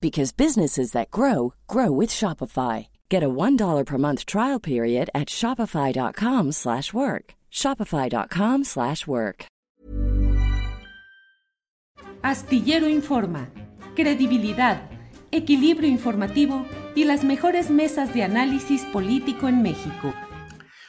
because businesses that grow grow with Shopify. Get a $1 per month trial period at shopify.com/work. shopify.com/work. Astillero Informa, credibilidad, equilibrio informativo y las mejores mesas de análisis político en México.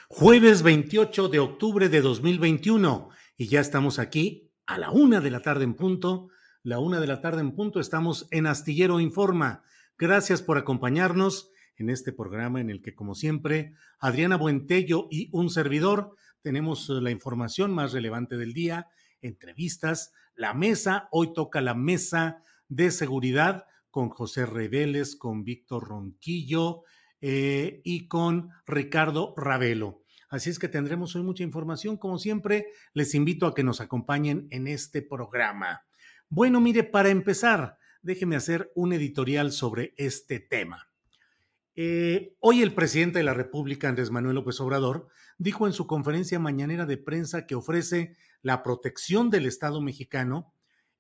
Jueves 28 de octubre de 2021 y ya estamos aquí a la una de la tarde en punto. La una de la tarde en punto estamos en Astillero Informa. Gracias por acompañarnos en este programa en el que, como siempre, Adriana Buentello y un servidor tenemos la información más relevante del día, entrevistas, la mesa. Hoy toca la mesa de seguridad con José Reveles, con Víctor Ronquillo eh, y con Ricardo Ravelo. Así es que tendremos hoy mucha información. Como siempre, les invito a que nos acompañen en este programa. Bueno, mire, para empezar, déjeme hacer un editorial sobre este tema. Eh, hoy el presidente de la República, Andrés Manuel López Obrador, dijo en su conferencia mañanera de prensa que ofrece la protección del Estado mexicano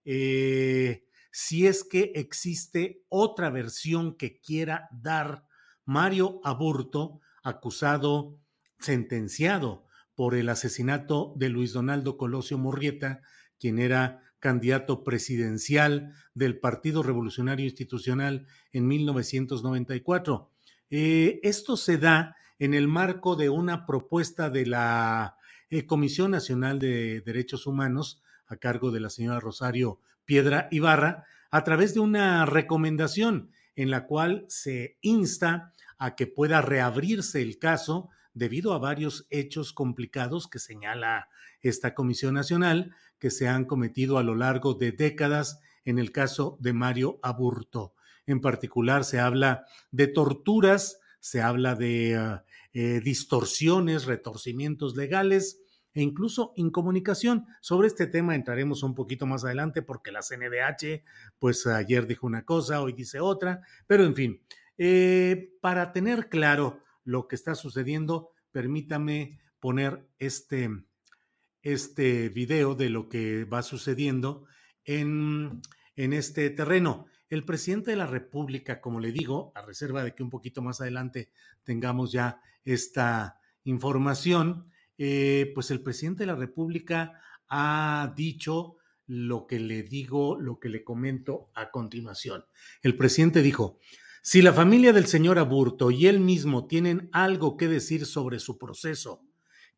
eh, si es que existe otra versión que quiera dar Mario Aburto, acusado, sentenciado por el asesinato de Luis Donaldo Colosio Morrieta, quien era candidato presidencial del Partido Revolucionario Institucional en 1994. Eh, esto se da en el marco de una propuesta de la eh, Comisión Nacional de Derechos Humanos a cargo de la señora Rosario Piedra Ibarra, a través de una recomendación en la cual se insta a que pueda reabrirse el caso debido a varios hechos complicados que señala esta Comisión Nacional que se han cometido a lo largo de décadas en el caso de Mario Aburto. En particular, se habla de torturas, se habla de ah, eh, distorsiones, retorcimientos legales e incluso incomunicación. Sobre este tema entraremos un poquito más adelante porque la CNDH, pues ayer dijo una cosa, hoy dice otra, pero en fin, eh, para tener claro lo que está sucediendo, permítame poner este, este video de lo que va sucediendo en, en este terreno. El presidente de la República, como le digo, a reserva de que un poquito más adelante tengamos ya esta información, eh, pues el presidente de la República ha dicho lo que le digo, lo que le comento a continuación. El presidente dijo, si la familia del señor Aburto y él mismo tienen algo que decir sobre su proceso,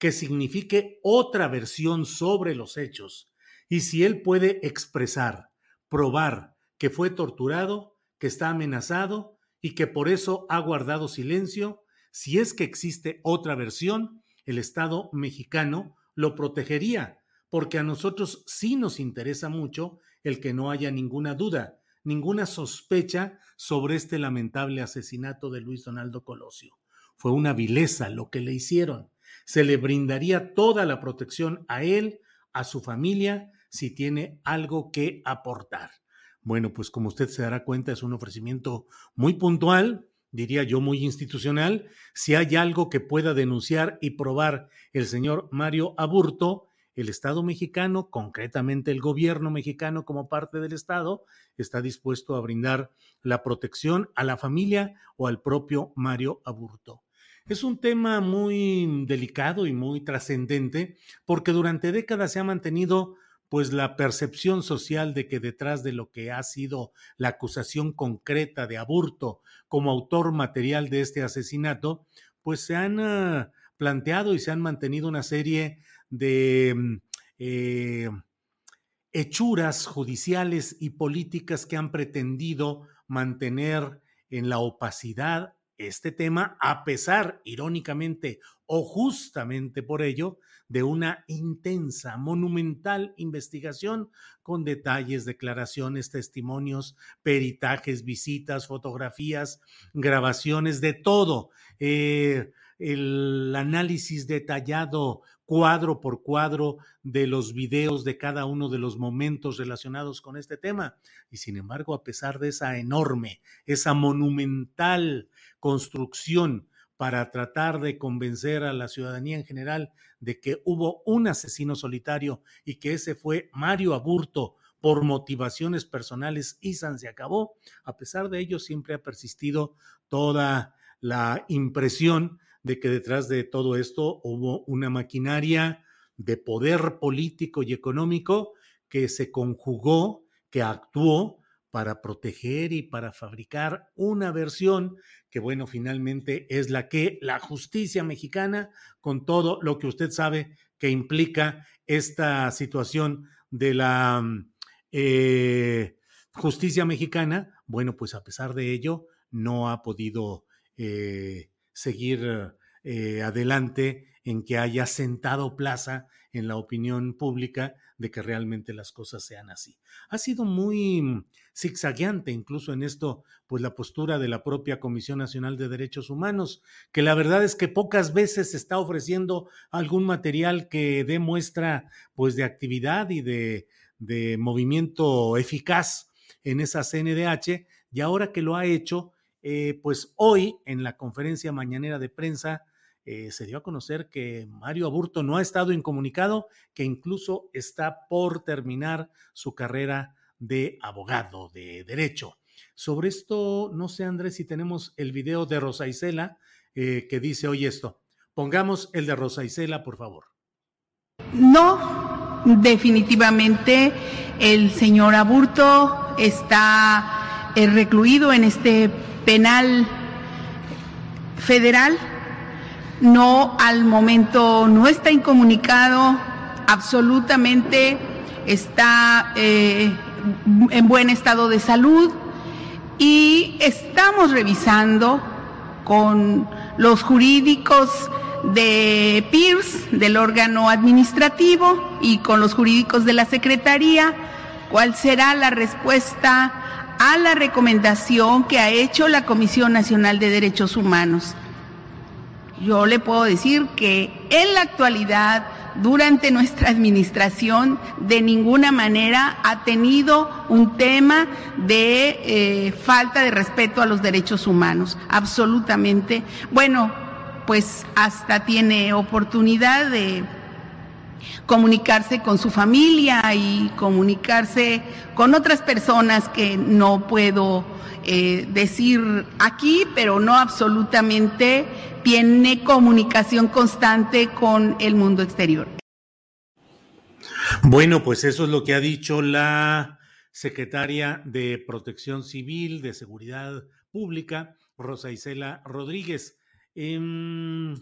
que signifique otra versión sobre los hechos, y si él puede expresar, probar que fue torturado, que está amenazado y que por eso ha guardado silencio, si es que existe otra versión, el Estado mexicano lo protegería, porque a nosotros sí nos interesa mucho el que no haya ninguna duda, ninguna sospecha sobre este lamentable asesinato de Luis Donaldo Colosio. Fue una vileza lo que le hicieron. Se le brindaría toda la protección a él, a su familia, si tiene algo que aportar. Bueno, pues como usted se dará cuenta, es un ofrecimiento muy puntual, diría yo, muy institucional. Si hay algo que pueda denunciar y probar el señor Mario Aburto, el Estado mexicano, concretamente el gobierno mexicano como parte del Estado, está dispuesto a brindar la protección a la familia o al propio Mario Aburto. Es un tema muy delicado y muy trascendente porque durante décadas se ha mantenido pues la percepción social de que detrás de lo que ha sido la acusación concreta de Aburto como autor material de este asesinato, pues se han uh, planteado y se han mantenido una serie de mm, eh, hechuras judiciales y políticas que han pretendido mantener en la opacidad este tema, a pesar, irónicamente o justamente por ello, de una intensa, monumental investigación con detalles, declaraciones, testimonios, peritajes, visitas, fotografías, grabaciones, de todo. Eh, el análisis detallado cuadro por cuadro de los videos de cada uno de los momentos relacionados con este tema. Y sin embargo, a pesar de esa enorme, esa monumental construcción para tratar de convencer a la ciudadanía en general de que hubo un asesino solitario y que ese fue Mario Aburto por motivaciones personales y San se acabó. A pesar de ello, siempre ha persistido toda la impresión de que detrás de todo esto hubo una maquinaria de poder político y económico que se conjugó, que actuó para proteger y para fabricar una versión que, bueno, finalmente es la que la justicia mexicana, con todo lo que usted sabe que implica esta situación de la eh, justicia mexicana, bueno, pues a pesar de ello, no ha podido eh, seguir eh, adelante en que haya sentado plaza en la opinión pública de que realmente las cosas sean así. Ha sido muy mm, zigzagueante incluso en esto, pues la postura de la propia Comisión Nacional de Derechos Humanos, que la verdad es que pocas veces está ofreciendo algún material que dé muestra pues de actividad y de, de movimiento eficaz en esa CNDH, y ahora que lo ha hecho, eh, pues hoy en la conferencia mañanera de prensa eh, se dio a conocer que Mario Aburto no ha estado incomunicado, que incluso está por terminar su carrera de abogado de derecho. Sobre esto, no sé, Andrés, si tenemos el video de Rosa Isela eh, que dice hoy esto. Pongamos el de Rosa Isela, por favor. No, definitivamente el señor Aburto está recluido en este penal federal, no al momento no está incomunicado, absolutamente está eh, en buen estado de salud y estamos revisando con los jurídicos de PIRS, del órgano administrativo, y con los jurídicos de la Secretaría, cuál será la respuesta a la recomendación que ha hecho la Comisión Nacional de Derechos Humanos. Yo le puedo decir que en la actualidad, durante nuestra administración, de ninguna manera ha tenido un tema de eh, falta de respeto a los derechos humanos. Absolutamente. Bueno, pues hasta tiene oportunidad de comunicarse con su familia y comunicarse con otras personas que no puedo eh, decir aquí, pero no absolutamente tiene comunicación constante con el mundo exterior. Bueno, pues eso es lo que ha dicho la secretaria de Protección Civil, de Seguridad Pública, Rosa Isela Rodríguez. Em,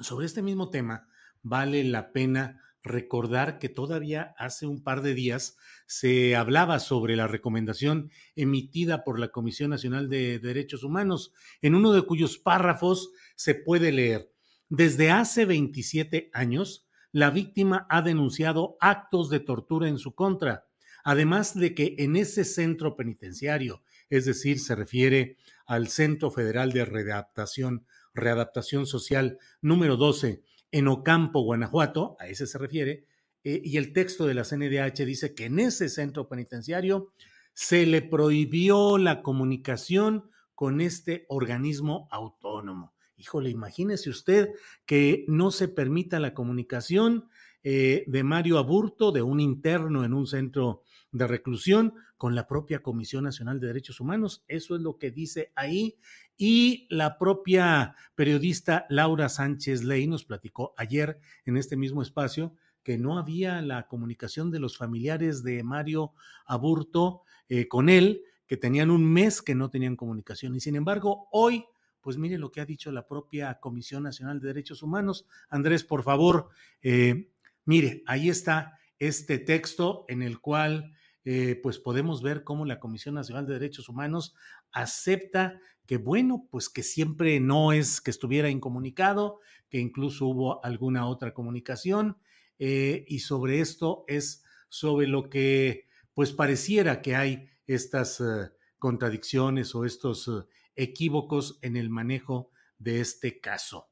sobre este mismo tema, vale la pena recordar que todavía hace un par de días se hablaba sobre la recomendación emitida por la Comisión Nacional de Derechos Humanos, en uno de cuyos párrafos se puede leer, desde hace 27 años, la víctima ha denunciado actos de tortura en su contra, además de que en ese centro penitenciario, es decir, se refiere al Centro Federal de Readaptación, Readaptación Social número 12, en Ocampo, Guanajuato, a ese se refiere, eh, y el texto de la CNDH dice que en ese centro penitenciario se le prohibió la comunicación con este organismo autónomo. Híjole, imagínese usted que no se permita la comunicación eh, de Mario Aburto, de un interno en un centro de reclusión, con la propia Comisión Nacional de Derechos Humanos. Eso es lo que dice ahí. Y la propia periodista Laura Sánchez Ley nos platicó ayer en este mismo espacio que no había la comunicación de los familiares de Mario Aburto eh, con él, que tenían un mes que no tenían comunicación. Y sin embargo, hoy, pues mire lo que ha dicho la propia Comisión Nacional de Derechos Humanos. Andrés, por favor, eh, mire, ahí está este texto en el cual eh, pues podemos ver cómo la Comisión Nacional de Derechos Humanos acepta que, bueno, pues que siempre no es que estuviera incomunicado, que incluso hubo alguna otra comunicación, eh, y sobre esto es sobre lo que pues pareciera que hay estas eh, contradicciones o estos equívocos en el manejo de este caso.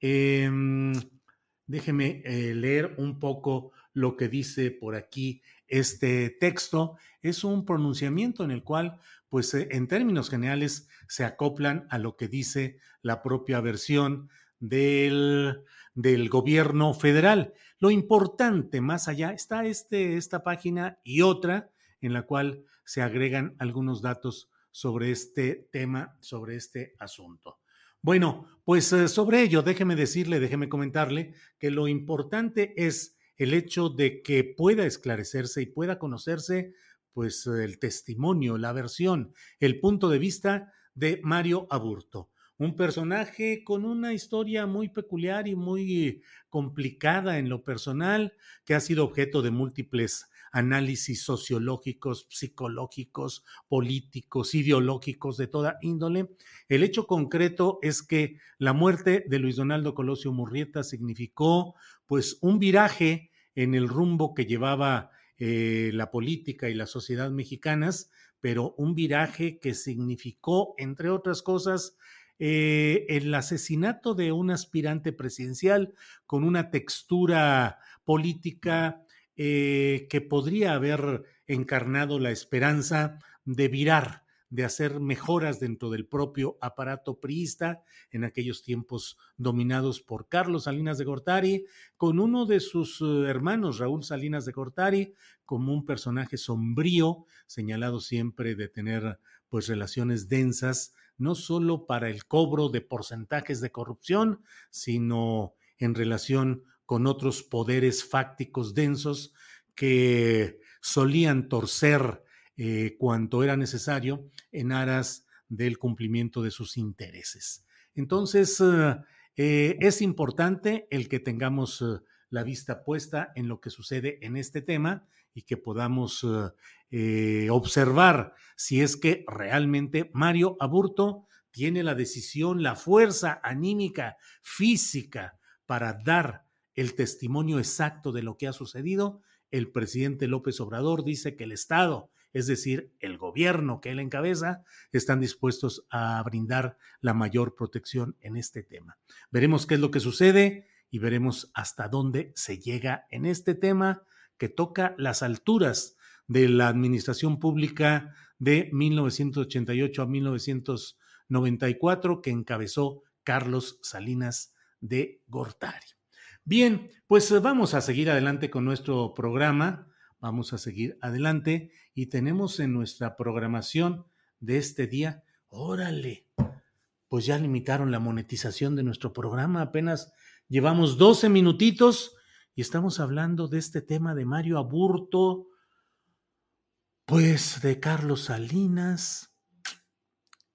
Em, déjeme leer un poco lo que dice por aquí este texto. Es un pronunciamiento en el cual, pues eh, en términos generales, se acoplan a lo que dice la propia versión del, del gobierno federal. Lo importante más allá está este, esta página y otra en la cual se agregan algunos datos sobre este tema, sobre este asunto. Bueno, pues eh, sobre ello, déjeme decirle, déjeme comentarle que lo importante es el hecho de que pueda esclarecerse y pueda conocerse pues el testimonio, la versión, el punto de vista de Mario Aburto, un personaje con una historia muy peculiar y muy complicada en lo personal, que ha sido objeto de múltiples análisis sociológicos, psicológicos, políticos, ideológicos de toda índole. El hecho concreto es que la muerte de Luis Donaldo Colosio Murrieta significó pues un viraje en el rumbo que llevaba eh, la política y la sociedad mexicanas, pero un viraje que significó, entre otras cosas, eh, el asesinato de un aspirante presidencial con una textura política eh, que podría haber encarnado la esperanza de virar, de hacer mejoras dentro del propio aparato priista en aquellos tiempos dominados por Carlos Salinas de Gortari, con uno de sus eh, hermanos, Raúl Salinas de Gortari, como un personaje sombrío, señalado siempre de tener pues relaciones densas, no solo para el cobro de porcentajes de corrupción, sino en relación con otros poderes fácticos densos que solían torcer eh, cuanto era necesario en aras del cumplimiento de sus intereses. Entonces, eh, eh, es importante el que tengamos la vista puesta en lo que sucede en este tema y que podamos observar si es que realmente Mario Aburto tiene la decisión, la fuerza anímica, física para dar el testimonio exacto de lo que ha sucedido, el presidente López Obrador dice que el Estado, es decir, el gobierno que él encabeza, están dispuestos a brindar la mayor protección en este tema. Veremos qué es lo que sucede y veremos hasta dónde se llega en este tema que toca las alturas de la administración pública de 1988 a 1994 que encabezó Carlos Salinas de Gortari. Bien, pues eh, vamos a seguir adelante con nuestro programa, vamos a seguir adelante y tenemos en nuestra programación de este día, órale, pues ya limitaron la monetización de nuestro programa, apenas llevamos 12 minutitos y estamos hablando de este tema de Mario Aburto, pues de Carlos Salinas.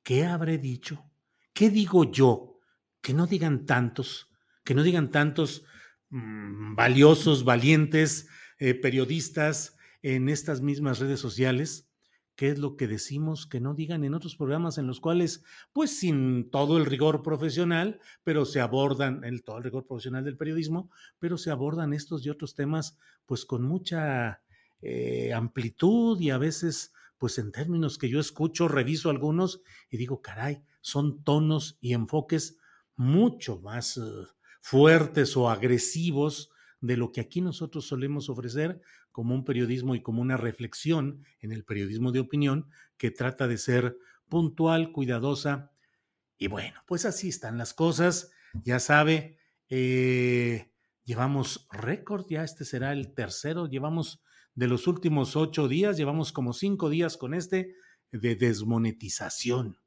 ¿Qué habré dicho? ¿Qué digo yo? Que no digan tantos, que no digan tantos Mm, valiosos, valientes eh, periodistas en estas mismas redes sociales. ¿Qué es lo que decimos que no digan en otros programas en los cuales, pues sin todo el rigor profesional, pero se abordan, el, todo el rigor profesional del periodismo, pero se abordan estos y otros temas, pues con mucha eh, amplitud y a veces, pues en términos que yo escucho, reviso algunos y digo, caray, son tonos y enfoques mucho más eh, fuertes o agresivos de lo que aquí nosotros solemos ofrecer como un periodismo y como una reflexión en el periodismo de opinión que trata de ser puntual, cuidadosa. Y bueno, pues así están las cosas. Ya sabe, eh, llevamos récord, ya este será el tercero, llevamos de los últimos ocho días, llevamos como cinco días con este de desmonetización.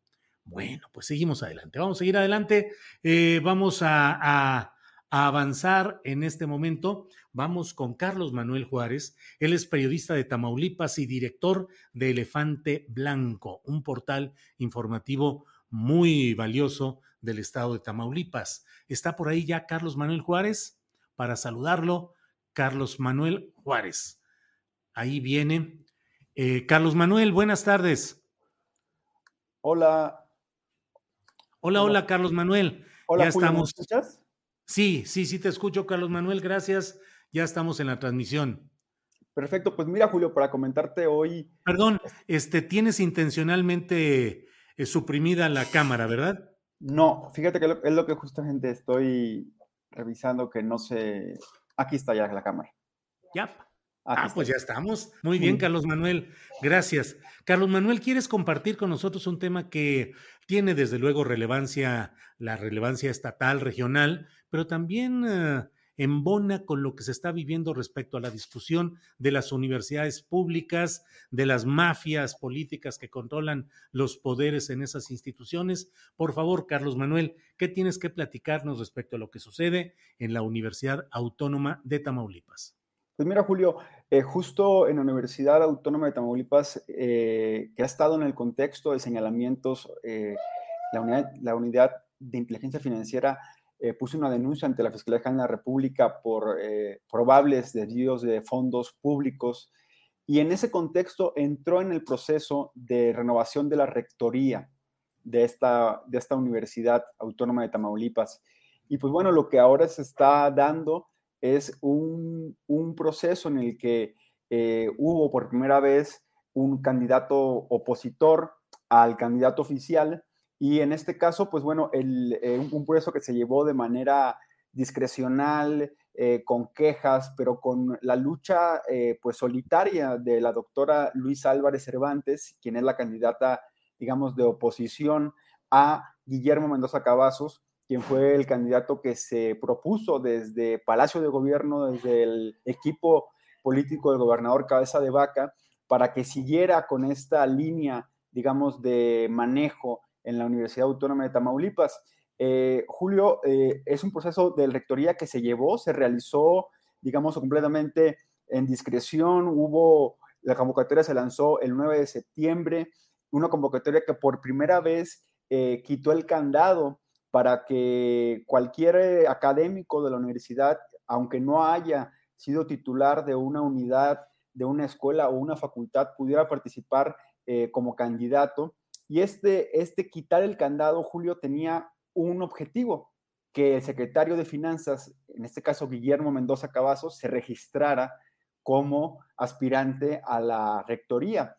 Bueno, pues seguimos adelante, vamos a seguir adelante, eh, vamos a, avanzar en este momento. Vamos con Carlos Manuel Juárez, él es periodista de Tamaulipas y director de Elefante Blanco, un portal informativo muy valioso del estado de Tamaulipas. ¿Está por ahí ya Carlos Manuel Juárez? Para saludarlo, Carlos Manuel Juárez. Ahí viene. Eh, Carlos Manuel, buenas tardes. Hola. Hola, hola, Carlos Manuel. Hola, ya estamos. ¿me escuchas? Sí, sí, sí, te escucho, Carlos Manuel. Gracias. Ya estamos en la transmisión. Perfecto, pues mira, Julio, para comentarte hoy. Perdón, este, tienes intencionalmente eh, suprimida la cámara, ¿verdad? No, fíjate que es lo que justamente estoy revisando que no sé. Aquí está ya la cámara. Ya. Ah, pues ya estamos. Muy bien, Carlos Manuel. Gracias. Carlos Manuel, ¿quieres compartir con nosotros un tema que tiene desde luego relevancia, la relevancia estatal, regional, pero también eh, embona con lo que se está viviendo respecto a la discusión de las universidades públicas, de las mafias políticas que controlan los poderes en esas instituciones. Por favor, Carlos Manuel, ¿qué tienes que platicarnos respecto a lo que sucede en la Universidad Autónoma de Tamaulipas? Pues mira, Julio, eh, justo en la Universidad Autónoma de Tamaulipas, eh, que ha estado en el contexto de señalamientos, eh, la, unidad, la unidad de inteligencia financiera puso una denuncia ante la Fiscalía General de la República por probables desvíos de fondos públicos y en ese contexto entró en el proceso de renovación de la rectoría de esta, de esta Universidad Autónoma de Tamaulipas. Y pues bueno, lo que ahora se está dando es un, un proceso en el que eh, hubo por primera vez un candidato opositor al candidato oficial y en este caso, pues bueno, el, eh, un proceso que se llevó de manera discrecional, eh, con quejas, pero con la lucha pues solitaria de la doctora Luisa Álvarez Cervantes, quien es la candidata, digamos, de oposición a Guillermo Mendoza Cavazos, quien fue el candidato que se propuso desde Palacio de Gobierno, desde el equipo político del gobernador Cabeza de Vaca, para que siguiera con esta línea, digamos, de manejo en la Universidad Autónoma de Tamaulipas. Eh, Julio, eh, es un proceso de rectoría que se llevó, se realizó, digamos, completamente en discreción. Hubo, la convocatoria se lanzó el 9 de septiembre, una convocatoria que por primera vez eh, quitó el candado para que cualquier académico de la universidad, aunque no haya sido titular de una unidad, de una escuela o una facultad, pudiera participar como candidato. Y este, este quitar el candado, Julio, tenía un objetivo, que el secretario de Finanzas, en este caso Guillermo Mendoza Cavazos, se registrara como aspirante a la rectoría.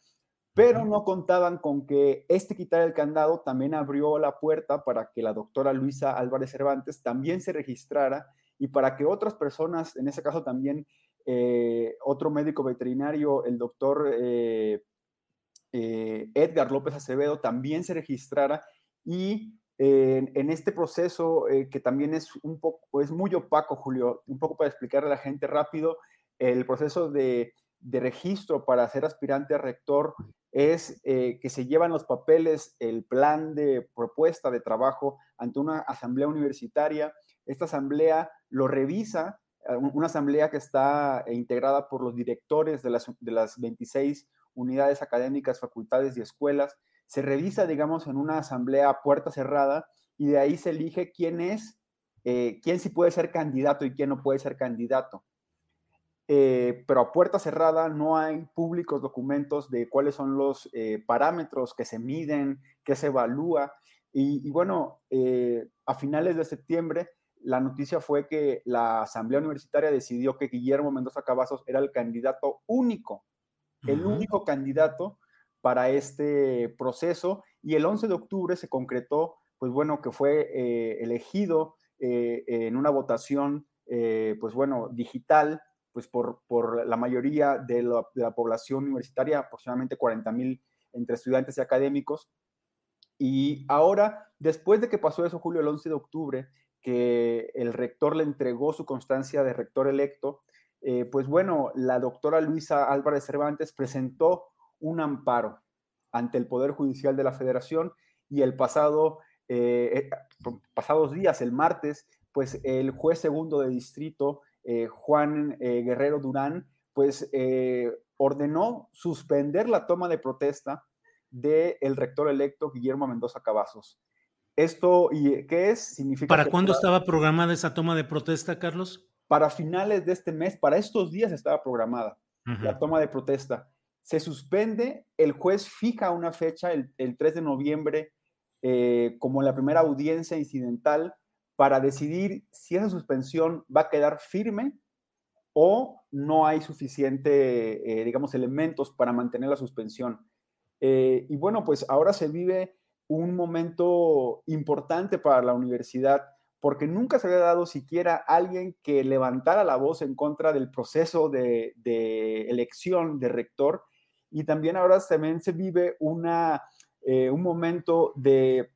Pero no contaban con que este quitar el candado también abrió la puerta para que la doctora Luisa Álvarez Cervantes también se registrara y para que otras personas, en ese caso también eh, otro médico veterinario, el doctor eh, eh, Edgar López Acevedo también se registrara y en este proceso que también es un poco, es muy opaco, Julio, un poco para explicarle a la gente rápido, el proceso de, de registro para ser aspirante a rector es que se llevan los papeles, el plan de propuesta de trabajo ante una asamblea universitaria. Esta asamblea lo revisa, una asamblea que está integrada por los directores de las, de las 26 unidades académicas, facultades y escuelas. Se revisa, digamos, en una asamblea a puerta cerrada y de ahí se elige quién es, eh, quién sí puede ser candidato y quién no puede ser candidato. Eh, pero a puerta cerrada no hay públicos documentos de cuáles son los eh, parámetros que se miden, que se evalúa. Y, y bueno, a finales de septiembre, la noticia fue que la Asamblea Universitaria decidió que Guillermo Mendoza Cavazos era el candidato único el único candidato para este proceso y el 11 de octubre se concretó, pues bueno, que fue eh, elegido eh, en una votación, eh, pues bueno, digital, pues por, por la mayoría de la, población universitaria, aproximadamente 40 mil entre estudiantes y académicos. Y ahora, después de que pasó eso, Julio, el 11 de octubre, que el rector le entregó su constancia de rector electo, eh, pues bueno, la doctora Luisa Álvarez Cervantes presentó un amparo ante el Poder Judicial de la Federación y el pasado, eh, pasados días, el martes, pues el juez segundo de distrito, Juan Guerrero Durán, pues ordenó suspender la toma de protesta del rector electo Guillermo Mendoza Cavazos. ¿Esto y qué es? Significa ¿Para cuándo estaba programada esa toma de protesta, Carlos? Para finales de este mes, para estos días estaba programada la toma de protesta. Se suspende, el juez fija una fecha, el, 3 de noviembre, eh, como la primera audiencia incidental para decidir si esa suspensión va a quedar firme o no hay suficiente, eh, digamos, elementos para mantener la suspensión. Eh, y bueno, pues ahora se vive un momento importante para la universidad porque nunca se había dado siquiera alguien que levantara la voz en contra del proceso de, elección de rector y también ahora también se vive una, eh, un momento de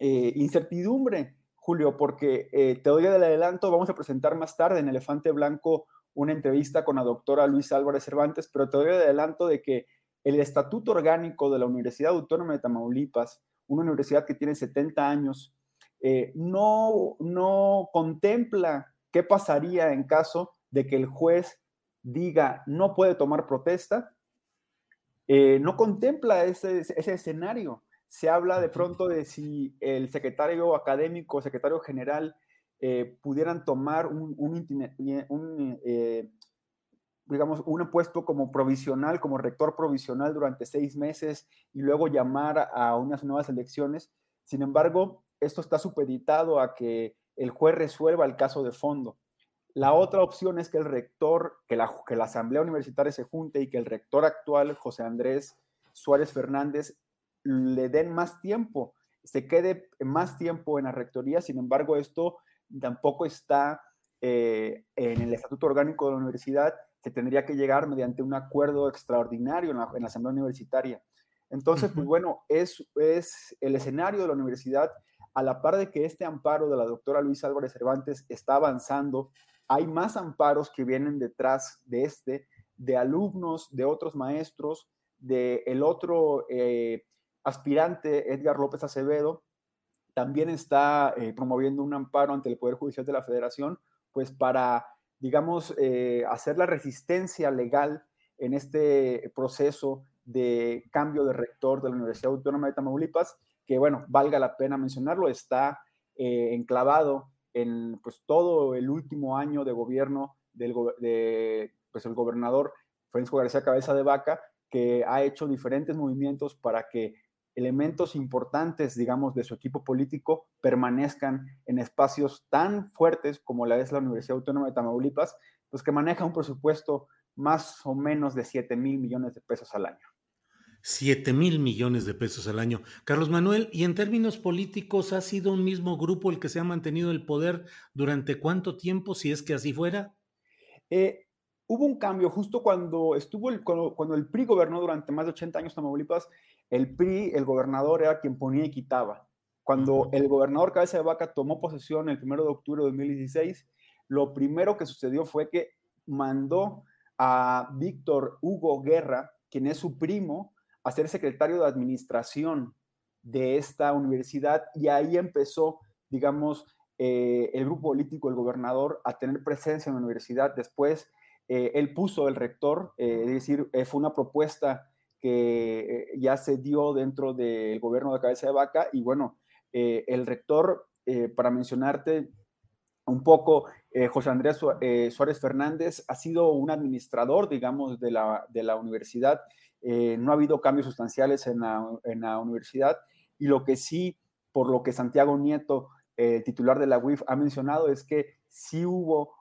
incertidumbre Julio, porque eh, te doy del adelanto, vamos a presentar más tarde en Elefante Blanco una entrevista con la doctora Luis Álvarez Cervantes, pero te doy el adelanto de que el estatuto orgánico de la Universidad Autónoma de Tamaulipas, una universidad que tiene 70 años, eh, no, no contempla qué pasaría en caso de que el juez diga no puede tomar protesta, eh, no contempla ese, ese escenario se habla de pronto de si el secretario académico, secretario general, eh, pudieran tomar un, un, eh, digamos, un puesto como provisional, como rector provisional durante seis meses y luego llamar a unas nuevas elecciones. Sin embargo, esto está supeditado a que el juez resuelva el caso de fondo. La otra opción es que el rector, que la, que la Asamblea Universitaria se junte y que el rector actual, José Andrés Suárez Fernández, le den más tiempo, se quede más tiempo en la rectoría. Sin embargo, esto tampoco está eh, en el estatuto orgánico de la universidad. Se tendría que llegar mediante un acuerdo extraordinario en la, asamblea universitaria. Entonces, pues bueno, es, es el escenario de la universidad a la par de que este amparo de la doctora Luisa Álvarez Cervantes está avanzando, hay más amparos que vienen detrás de este, de alumnos, de otros maestros, de el otro eh, aspirante Edgar López Acevedo también está eh, promoviendo un amparo ante el Poder Judicial de la Federación, pues para, digamos, eh, hacer la resistencia legal en este proceso de cambio de rector de la Universidad Autónoma de Tamaulipas, que, bueno, valga la pena mencionarlo, está eh, enclavado en pues, todo el último año de gobierno del de, pues, el gobernador Francisco García Cabeza de Vaca, que ha hecho diferentes movimientos para que elementos importantes, digamos, de su equipo político permanezcan en espacios tan fuertes como la es la Universidad Autónoma de Tamaulipas, pues que maneja un presupuesto más o menos de 7 mil millones de pesos al año. 7 mil millones de pesos al año. Carlos Manuel, y en términos políticos, ¿ha sido un mismo grupo el que se ha mantenido el poder durante cuánto tiempo, si es que así fuera? Eh, hubo un cambio justo cuando estuvo el, cuando, el PRI gobernó durante más de 80 años Tamaulipas, el PRI, el gobernador era quien ponía y quitaba. Cuando el gobernador Cabeza de Vaca tomó posesión el 1 de octubre de 2016, lo primero que sucedió fue que mandó a Víctor Hugo Guerra, quien es su primo, a ser secretario de administración de esta universidad y ahí empezó, digamos, eh, el grupo político, el gobernador, a tener presencia en la universidad. Después eh, él puso el rector, eh, es decir, eh, fue una propuesta que ya se dio dentro del gobierno de Cabeza de Vaca y bueno, el rector, para mencionarte un poco, José Andrés Suárez Fernández ha sido un administrador, digamos, de la, de la universidad. no ha habido cambios sustanciales en la, en la, universidad y lo que sí, por lo que Santiago Nieto, titular de la UIF, ha mencionado es que sí hubo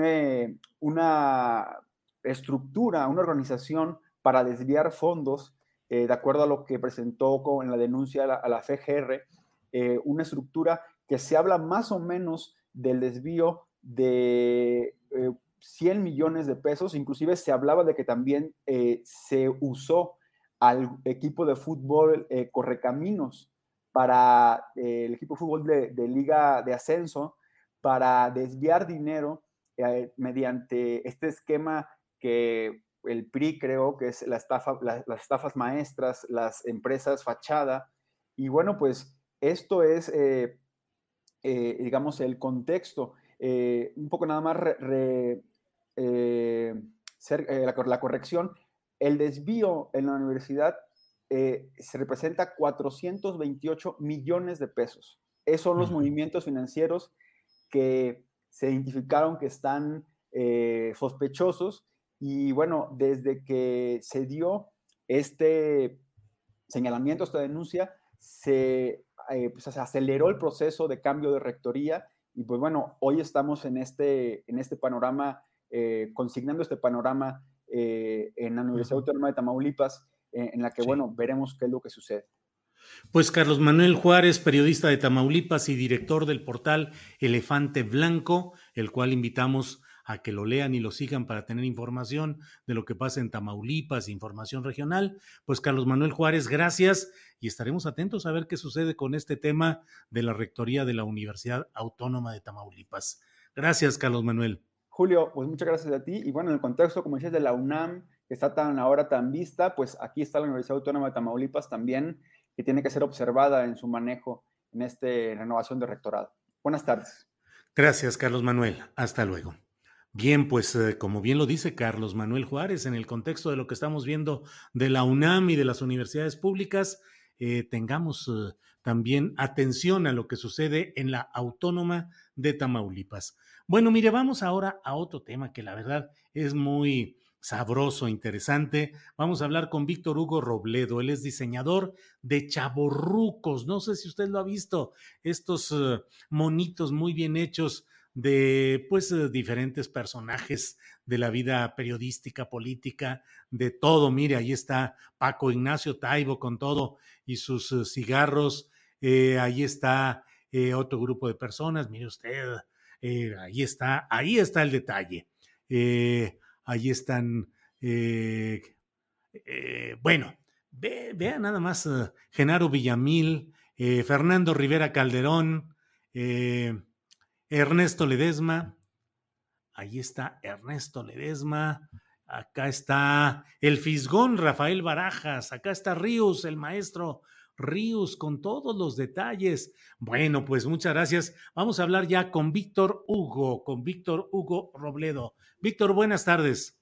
eh, una estructura, una organización para desviar fondos, eh, de acuerdo a lo que presentó con, en la denuncia a la, FGR, eh, una estructura que se habla más o menos del desvío de 100 millones de pesos, inclusive se hablaba de que también se usó al equipo de fútbol Correcaminos para el equipo de fútbol de, Liga de Ascenso para desviar dinero eh, mediante este esquema que el PRI creó, que es la estafa, las estafas maestras, las empresas fachada. Y bueno, pues esto es, eh, digamos, el contexto. un poco nada más la corrección. El desvío en la universidad eh, se representa 428 millones de pesos. Esos son los movimientos financieros que se identificaron que están eh, sospechosos y bueno, desde que se dio este señalamiento, esta denuncia, se, eh, pues, se aceleró el proceso de cambio de rectoría y pues bueno, hoy estamos en este, en este panorama, consignando este panorama en la Universidad Autónoma de Tamaulipas eh, en la que, bueno, veremos qué es lo que sucede. Pues Carlos Manuel Juárez, periodista de Tamaulipas y director del portal Elefante Blanco, el cual invitamos a que lo lean y lo sigan para tener información de lo que pasa en Tamaulipas, información regional. Pues Carlos Manuel Juárez, gracias y estaremos atentos a ver qué sucede con este tema de la rectoría de la Universidad Autónoma de Tamaulipas. Gracias, Carlos Manuel. Julio, pues muchas gracias a ti. Y bueno, en el contexto, como dices, de la UNAM, que está tan ahora tan vista, pues aquí está la Universidad Autónoma de Tamaulipas también, que tiene que ser observada en su manejo en esta renovación de rectorado. Buenas tardes. Gracias, Carlos Manuel. Hasta luego. Bien, pues eh, como bien lo dice Carlos Manuel Juárez, en el contexto de lo que estamos viendo de la UNAM y de las universidades públicas, eh, tengamos eh, también atención a lo que sucede en la Autónoma de Tamaulipas. Bueno, mire, vamos ahora a otro tema que la verdad es muy sabroso, interesante. Vamos a hablar con Víctor Hugo Robledo. Él es diseñador de chaborrucos. No sé si usted lo ha visto, estos eh, monitos muy bien hechos de pues eh, diferentes personajes de la vida periodística, política, de todo. Mire, ahí está Paco Ignacio Taibo con todo y sus eh, cigarros. ahí está otro grupo de personas. Mire usted, ahí está, ahí está el detalle. Ahí están, eh, eh, bueno, vean nada más eh, Genaro Villamil, Fernando Rivera Calderón, Ernesto Ledesma. Ahí está Ernesto Ledesma. Acá está el Fisgón Rafael Barajas. Acá está Ríos, el maestro Ríos, con todos los detalles. Bueno, pues muchas gracias. Vamos a hablar ya con Víctor Hugo, con Víctor Hugo Robledo. Víctor, buenas tardes.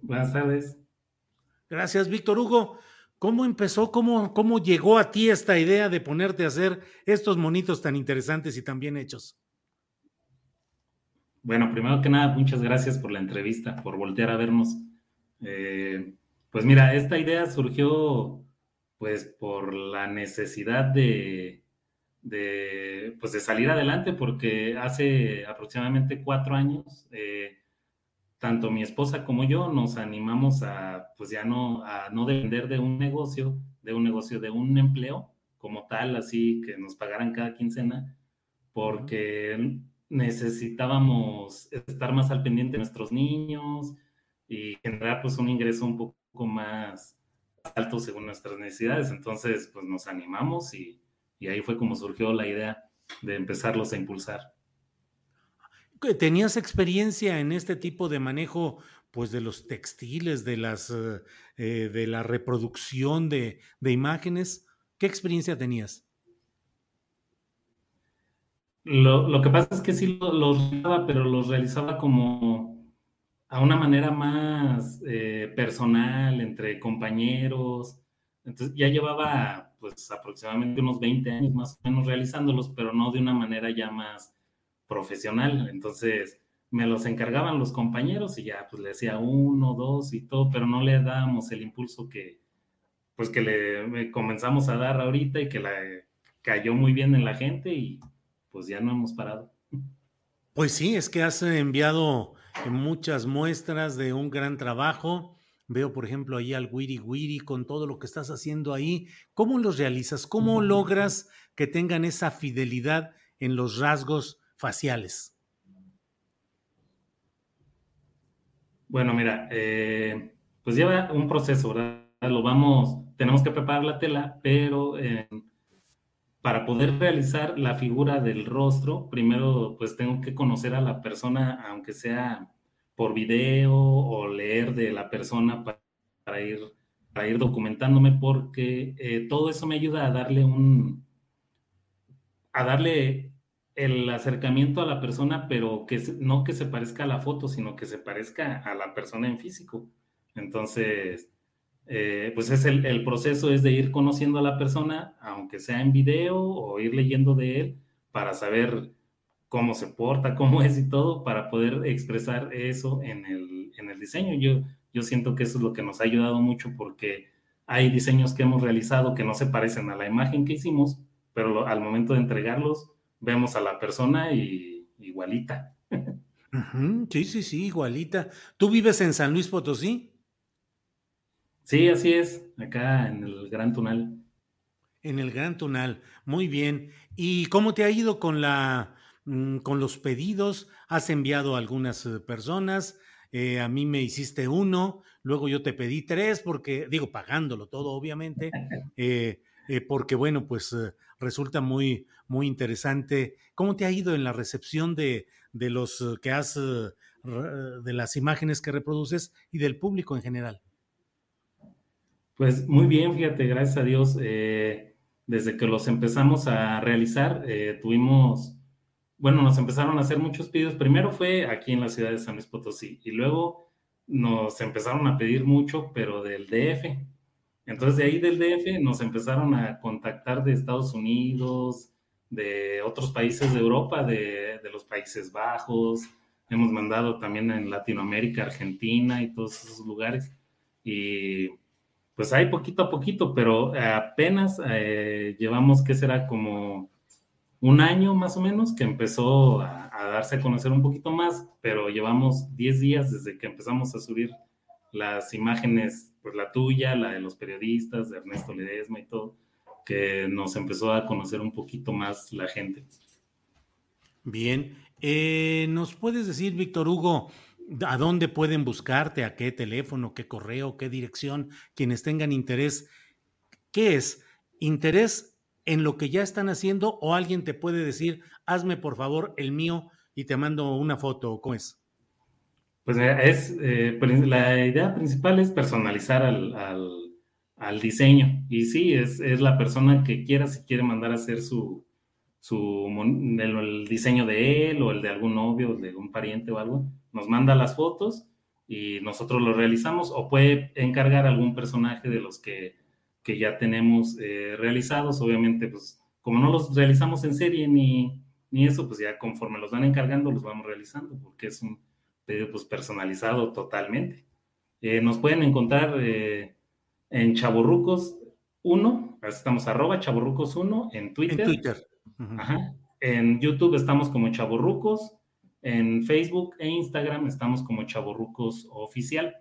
Buenas tardes. Gracias, Víctor Hugo. ¿Cómo empezó? ¿Cómo, ¿Cómo llegó a ti esta idea de ponerte a hacer estos monitos tan interesantes y tan bien hechos? Bueno, primero que nada, muchas gracias por la entrevista, por voltear a vernos. Eh, pues mira, esta idea surgió pues por la necesidad de, de, pues de salir adelante, porque hace aproximadamente cuatro años, eh, tanto mi esposa como yo nos animamos a, pues ya no, a no depender de un negocio, de un negocio, de un empleo como tal, así que nos pagaran cada quincena, porque necesitábamos estar más al pendiente de nuestros niños y generar pues un ingreso un poco más alto según nuestras necesidades. Entonces, pues nos animamos y, ahí fue como surgió la idea de empezarlos a impulsar. ¿Tenías experiencia en este tipo de manejo, pues, de los textiles, de las, eh, de la reproducción de, imágenes? ¿Qué experiencia tenías? Lo, que pasa es que sí los realizaba, pero los realizaba como a una manera más eh, personal, entre compañeros. Entonces ya llevaba pues aproximadamente unos 20 años más o menos realizándolos, pero no de una manera ya más profesional. Entonces me los encargaban los compañeros y ya pues le decía uno, dos y todo, pero no le dábamos el impulso que pues que le comenzamos a dar ahorita y que la cayó muy bien en la gente y pues ya no hemos parado. Pues sí, es que has enviado muchas muestras de un gran trabajo. Veo, por ejemplo, ahí al Wiri Wiri con todo lo que estás haciendo ahí. ¿Cómo los realizas? ¿Cómo logras que tengan esa fidelidad en los rasgos faciales? Bueno, mira, eh, pues lleva un proceso, ¿verdad? Lo vamos, tenemos que preparar la tela, pero para poder realizar la figura del rostro, primero pues tengo que conocer a la persona, aunque sea por video o leer de la persona para, ir, para ir documentándome, porque eh, todo eso me ayuda a darle un, a darle el acercamiento a la persona, pero que no que se parezca a la foto, sino que se parezca a la persona en físico. Entonces, eh, pues es el, el, proceso es de ir conociendo a la persona, aunque sea en video o ir leyendo de él, para saber cómo se porta, cómo es y todo, para poder expresar eso en el, en el diseño. Yo, yo siento que eso es lo que nos ha ayudado mucho porque hay diseños que hemos realizado que no se parecen a la imagen que hicimos, pero al momento de entregarlos, vemos a la persona y igualita. Sí, sí, sí, igualita. ¿Tú vives en San Luis Potosí? Sí, así es, acá en el Gran Tunal. En el Gran Tunal, muy bien. ¿Y cómo te ha ido con la mm, con los pedidos? ¿Has enviado a algunas eh, personas? Eh, a mí me hiciste uno, luego yo te pedí tres, porque, digo, pagándolo todo, obviamente, eh, porque bueno, pues resulta muy, muy interesante. ¿Cómo te ha ido en la recepción de, de los que has, de las imágenes que reproduces y del público en general? Pues muy bien, fíjate, gracias a Dios. Eh, desde que los empezamos a realizar, tuvimos, bueno, nos empezaron a hacer muchos pedidos. Primero fue aquí en la ciudad de San Luis Potosí y luego nos empezaron a pedir mucho, pero del DF. Entonces de ahí del DF nos empezaron a contactar de Estados Unidos, de otros países de Europa, de, los Países Bajos, hemos mandado también en Latinoamérica, Argentina y todos esos lugares. Y pues hay poquito a poquito, pero apenas eh, llevamos, ¿qué será? Como un año más o menos que empezó a, a, darse a conocer un poquito más, pero llevamos 10 días desde que empezamos a subir las imágenes pues la tuya, la de los periodistas, de Ernesto Ledesma y todo, que nos empezó a conocer un poquito más la gente. Bien, eh, ¿nos puedes decir, Víctor Hugo, a dónde pueden buscarte, a qué teléfono, qué correo, qué dirección, quienes tengan interés? ¿Qué es? ¿Interés en lo que ya están haciendo o alguien te puede decir, hazme por favor el mío y te mando una foto? ¿Cómo es? Pues es, eh, la idea principal es personalizar al, al, diseño. Y sí, es, es, la persona que quiera, si quiere mandar a hacer su, su el, diseño de él o el de algún novio, de algún pariente o algo, nos manda las fotos y nosotros lo realizamos o puede encargar algún personaje de los que, que ya tenemos eh, realizados. Obviamente, pues como no los realizamos en serie ni, ni eso, pues ya conforme los van encargando, los vamos realizando porque es un pedido pues personalizado totalmente. Eh, nos pueden encontrar eh, en Chaborrucos 1, estamos arroba Chaborrucos 1 en Twitter. En Twitter. En YouTube estamos como Chaborrucos, en Facebook e Instagram estamos como Chaborrucos Oficial.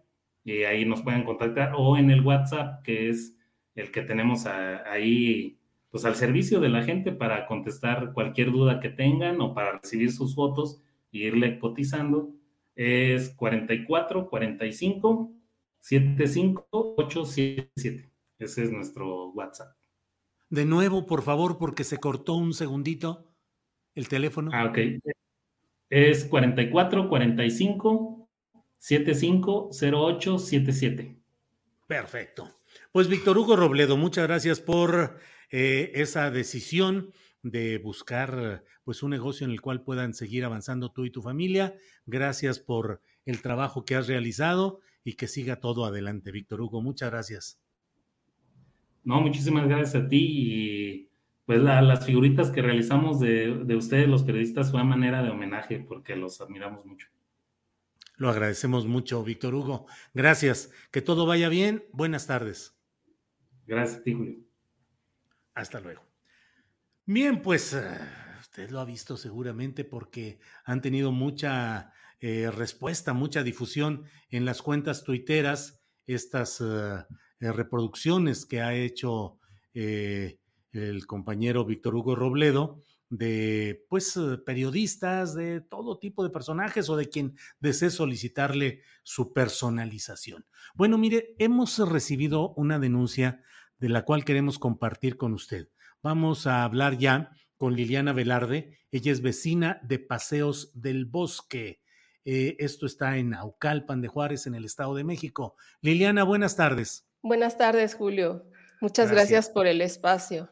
Y ahí nos pueden contactar o en el WhatsApp, que es el que tenemos ahí pues al servicio de la gente para contestar cualquier duda que tengan o para recibir sus fotos y irle cotizando es 44 45 75 877. Ese es nuestro WhatsApp. De nuevo, por favor, porque se cortó un segundito el teléfono. Ah, ok. Es 44 45 75 08 77. Perfecto. Pues Víctor Hugo Robledo, muchas gracias por eh, esa decisión de buscar pues un negocio en el cual puedan seguir avanzando tú y tu familia. Gracias por el trabajo que has realizado y que siga todo adelante, Víctor Hugo. Muchas gracias. No, muchísimas gracias a ti y pues las figuritas que realizamos de, de ustedes, los periodistas, fue a manera de homenaje porque los admiramos mucho. Lo agradecemos mucho, Víctor Hugo. Gracias. Que todo vaya bien. Buenas tardes. Gracias a ti, Julio. Hasta luego. Bien, pues eh, usted lo ha visto seguramente porque han tenido mucha eh, respuesta, mucha difusión en las cuentas tuiteras, estas eh, reproducciones que ha hecho el compañero Víctor Hugo Robledo de pues periodistas, de todo tipo de personajes o de quien desee solicitarle su personalización. Bueno, mire, hemos recibido una denuncia de la cual queremos compartir con usted. vamos a hablar ya con Liliana Velarde. Ella es vecina de Paseos del Bosque. Eh, esto está en Aucalpan de Juárez, en el Estado de México. Liliana, buenas tardes. Buenas tardes, Julio. Muchas gracias, por el espacio.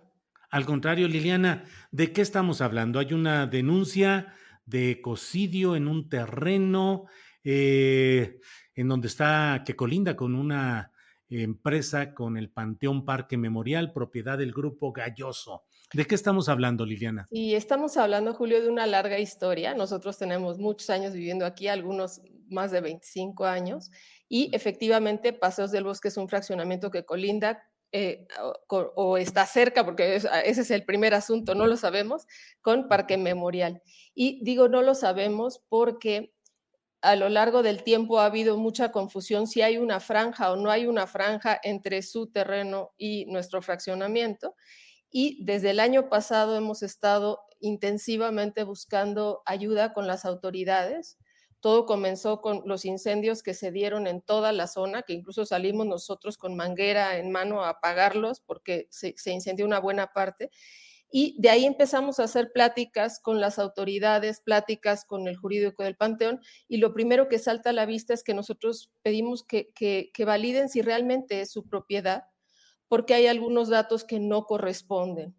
Al contrario, Liliana, ¿de qué estamos hablando? Hay una denuncia de ecocidio en un terreno eh, en donde está, que colinda con una empresa, con el Panteón Parque Memorial, propiedad del grupo Galloso. ¿De qué estamos hablando, Liliana? Y estamos hablando, Julio, de una larga historia. Nosotros tenemos muchos años viviendo aquí, algunos más de 25 años, y efectivamente Paseos del Bosque es un fraccionamiento que colinda eh, o, está cerca, porque ese es el primer asunto, no lo sabemos, con Parque Memorial. Y digo no lo sabemos porque a lo largo del tiempo ha habido mucha confusión si hay una franja o no hay una franja entre su terreno y nuestro fraccionamiento y desde el año pasado hemos estado intensivamente buscando ayuda con las autoridades. Todo comenzó con los incendios que se dieron en toda la zona, que incluso salimos nosotros con manguera en mano a apagarlos porque se, incendió una buena parte. Y de ahí empezamos a hacer pláticas con las autoridades, pláticas con el jurídico del Panteón, y lo primero que salta a la vista es que nosotros pedimos que, que validen si realmente es su propiedad porque hay algunos datos que no corresponden.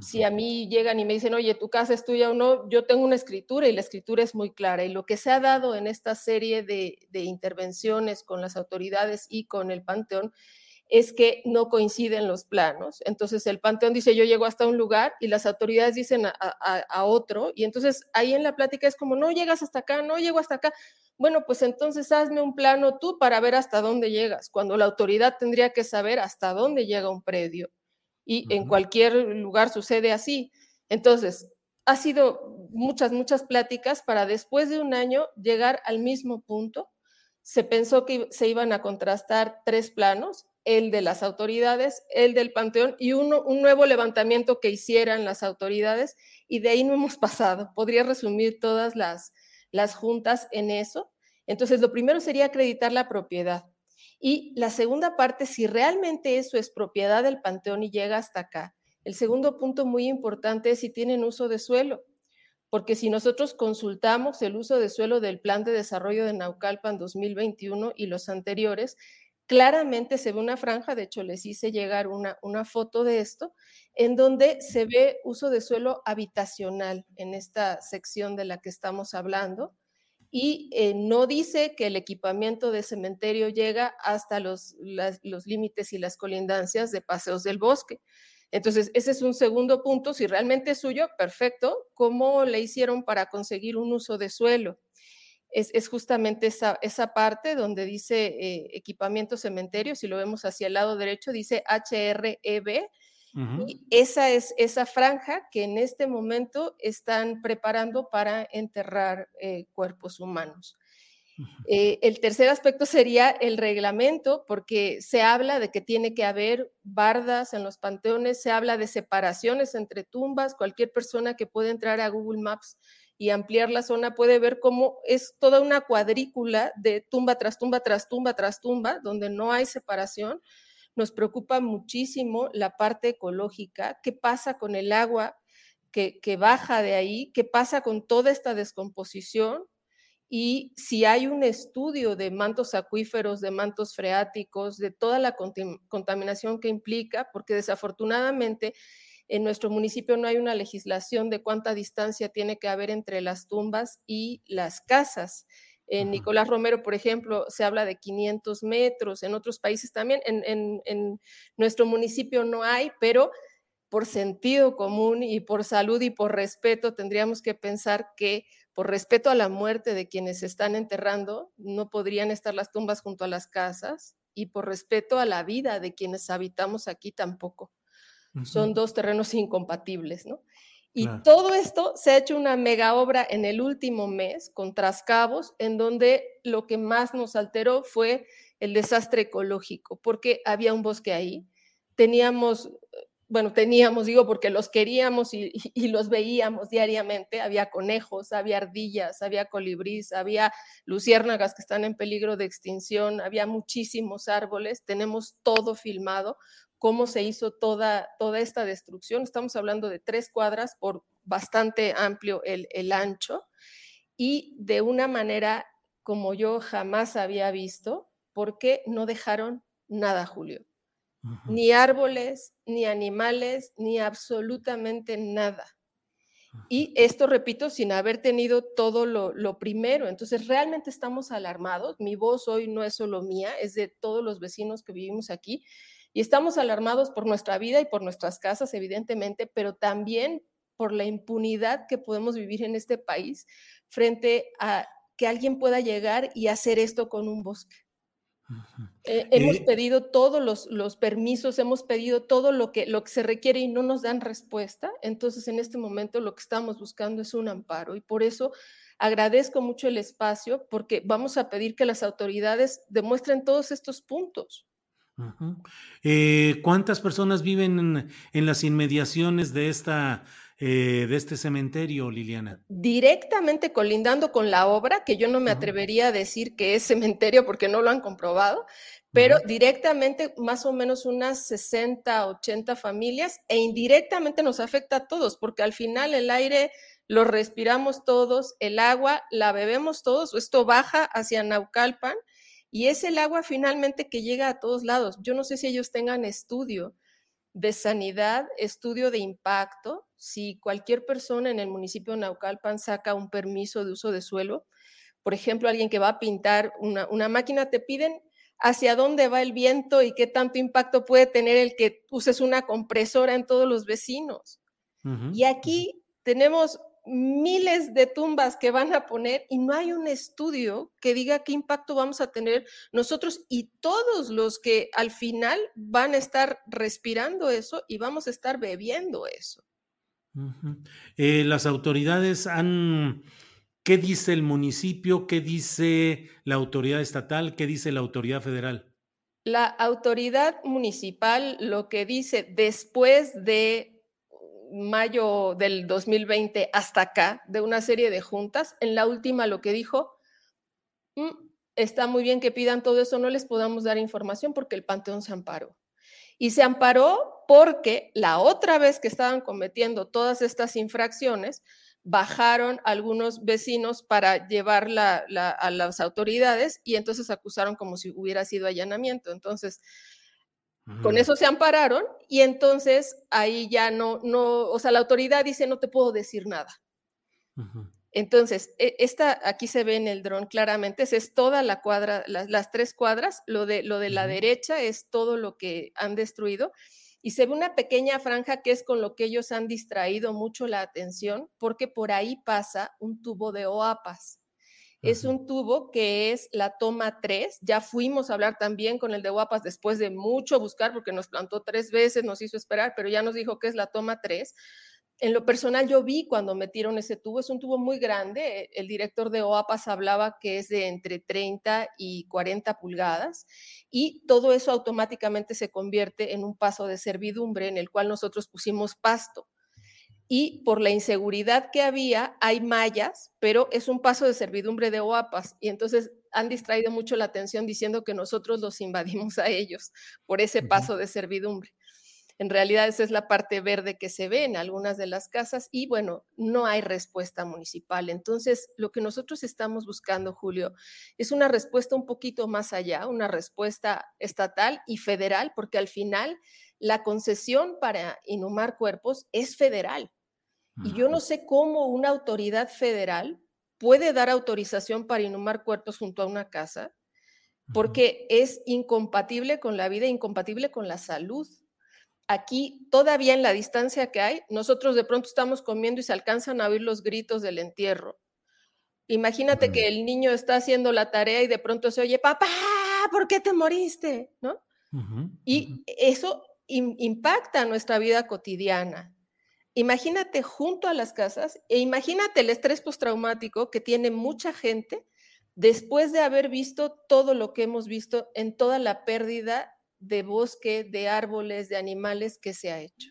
Si a mí llegan y me dicen, oye, tu casa es tuya o no, yo tengo una escritura y la escritura es muy clara. Y lo que se ha dado en esta serie de, intervenciones con las autoridades y con el Panteón es que no coinciden los planos. Entonces el Panteón dice, yo llego hasta un lugar y las autoridades dicen a, otro. Y entonces ahí en la plática es como, no llegas hasta acá, no llego hasta acá. Bueno, pues entonces hazme un plano tú para ver hasta dónde llegas, cuando la autoridad tendría que saber hasta dónde llega un predio. Y en cualquier lugar sucede así. Entonces, ha sido muchas, muchas pláticas para después de un año llegar al mismo punto. Se pensó que se iban a contrastar tres planos, el de las autoridades, el del panteón y uno, un nuevo levantamiento que hicieran las autoridades y de ahí no hemos pasado. Podría resumir todas las, las juntas en eso. Entonces, lo primero sería acreditar la propiedad. Y la segunda parte, si realmente eso es propiedad del panteón y llega hasta acá. El segundo punto muy importante es si tienen uso de suelo, porque si nosotros consultamos el uso de suelo del Plan de Desarrollo de Naucalpan 2021 y los anteriores, claramente se ve una franja, de hecho les hice llegar una, una foto de esto, en donde se ve uso de suelo habitacional en esta sección de la que estamos hablando y eh, no dice que el equipamiento de cementerio llega hasta los, los límites y las colindancias de paseos del bosque. Entonces, ese es un segundo punto. Si realmente es suyo, perfecto. ¿Cómo le hicieron para conseguir un uso de suelo? Es, es justamente esa, esa, parte donde dice eh, equipamiento cementerio. Si lo vemos hacia el lado derecho, dice HREB y esa es esa franja que en este momento están preparando para enterrar eh, cuerpos humanos. Eh, el tercer aspecto sería el reglamento, porque se habla de que tiene que haber bardas en los panteones, se habla de separaciones entre tumbas, cualquier persona que pueda entrar a Google Maps y ampliar la zona puede ver cómo es toda una cuadrícula de tumba tras tumba tras tumba tras tumba, donde no hay separación nos preocupa muchísimo la parte ecológica, qué pasa con el agua que, baja de ahí, qué pasa con toda esta descomposición y si hay un estudio de mantos acuíferos, de mantos freáticos, de toda la contaminación que implica, porque desafortunadamente en nuestro municipio no hay una legislación de cuánta distancia tiene que haber entre las tumbas y las casas. En Nicolás Romero, por ejemplo, se habla de 500 metros, en otros países también, en, nuestro municipio no hay, pero por sentido común y por salud y por respeto tendríamos que pensar que por respeto a la muerte de quienes se están enterrando, no podrían estar las tumbas junto a las casas y por respeto a la vida de quienes habitamos aquí tampoco. Son dos terrenos incompatibles, ¿no? Y todo esto se ha hecho una mega obra en el último mes con Trascabos, en donde lo que más nos alteró fue el desastre ecológico, porque había un bosque ahí. Teníamos, bueno, teníamos, digo, porque los queríamos y, y los veíamos diariamente. Había conejos, había ardillas, había colibrís, había luciérnagas que están en peligro de extinción, había muchísimos árboles. Tenemos todo filmado cómo se hizo toda, toda esta destrucción. Estamos hablando de tres cuadras por bastante amplio el, el ancho y de una manera como yo jamás había visto, porque no dejaron nada, Julio. Ni árboles, ni animales, ni absolutamente nada. Y esto, repito, sin haber tenido todo lo, lo, primero. Entonces, realmente estamos alarmados. Mi voz hoy no es solo mía, es de todos los vecinos que vivimos aquí. Y estamos alarmados por nuestra vida y por nuestras casas, evidentemente, pero también por la impunidad que podemos vivir en este país frente a que alguien pueda llegar y hacer esto con un bosque. Eh, hemos eh pedido todos los, los, permisos, hemos pedido todo lo que, lo que se requiere y no nos dan respuesta. Entonces, en este momento lo que estamos buscando es un amparo y por eso agradezco mucho el espacio porque vamos a pedir que las autoridades demuestren todos estos puntos. Eh, ¿Cuántas personas viven en, en, las inmediaciones de esta eh, de este cementerio, Liliana? Directamente colindando con la obra, que yo no me atrevería a decir que es cementerio porque no lo han comprobado, pero directamente más o menos unas 60, 80 familias e indirectamente nos afecta a todos, porque al final el aire lo respiramos todos, el agua la bebemos todos, esto baja hacia Naucalpan y es el agua finalmente que llega a todos lados. Yo no sé si ellos tengan estudio de sanidad, estudio de impacto, si cualquier persona en el municipio de Naucalpan saca un permiso de uso de suelo, por ejemplo, alguien que va a pintar una, máquina, te piden hacia dónde va el viento y qué tanto impacto puede tener el que uses una compresora en todos los vecinos. Y aquí tenemos miles de tumbas que van a poner y no hay un estudio que diga qué impacto vamos a tener nosotros y todos los que al final van a estar respirando eso y vamos a estar bebiendo eso. eh, las autoridades han... ¿Qué dice el municipio? ¿Qué dice la autoridad estatal? ¿Qué dice la autoridad federal? La autoridad municipal lo que dice después de mayo del 2020 hasta acá, de una serie de juntas. En la última lo que dijo, mm, está muy bien que pidan todo eso, no les podamos dar información porque el Panteón se amparó. Y se amparó porque la otra vez que estaban cometiendo todas estas infracciones, bajaron algunos vecinos para llevarla a las autoridades y entonces acusaron como si hubiera sido allanamiento. Entonces, con eso se ampararon y entonces ahí ya no, no, o sea, la autoridad dice no te puedo decir nada. Entonces, e, esta, aquí se ve en el dron claramente, esa es toda la cuadra, las, tres cuadras, lo de, lo de la derecha es todo lo que han destruido y se ve una pequeña franja que es con lo que ellos han distraído mucho la atención porque por ahí pasa un tubo de OAPAS. Es un tubo que es la toma 3. Ya fuimos a hablar también con el de Guapas después de mucho buscar, porque nos plantó tres veces, nos hizo esperar, pero ya nos dijo que es la toma 3. En lo personal, yo vi cuando metieron ese tubo, es un tubo muy grande. El director de OAPAS hablaba que es de entre 30 y 40 pulgadas y todo eso automáticamente se convierte en un paso de servidumbre en el cual nosotros pusimos pasto y por la inseguridad que había, hay mallas, pero es un paso de servidumbre de OAPAS y entonces han distraído mucho la atención diciendo que nosotros los invadimos a ellos por ese paso de servidumbre. En realidad esa es la parte verde que se ve en algunas de las casas y bueno, no hay respuesta municipal. Entonces, lo que nosotros estamos buscando, Julio, es una respuesta un poquito más allá, una respuesta estatal y federal, porque al final la concesión para inhumar cuerpos es federal. Y yo no sé cómo una autoridad federal puede dar autorización para inhumar cuerpos junto a una casa, porque es incompatible con la vida, incompatible con la salud. Aquí, todavía en la distancia que hay, nosotros de pronto estamos comiendo y se alcanzan a oír los gritos del entierro. Imagínate que el niño está haciendo la tarea y de pronto se oye, papá, ¿por qué te moriste? ¿No? Y eso impacta nuestra vida cotidiana imagínate junto a las casas e imagínate el estrés postraumático que tiene mucha gente después de haber visto todo lo que hemos visto en toda la pérdida de bosque, de árboles, de animales que se ha hecho.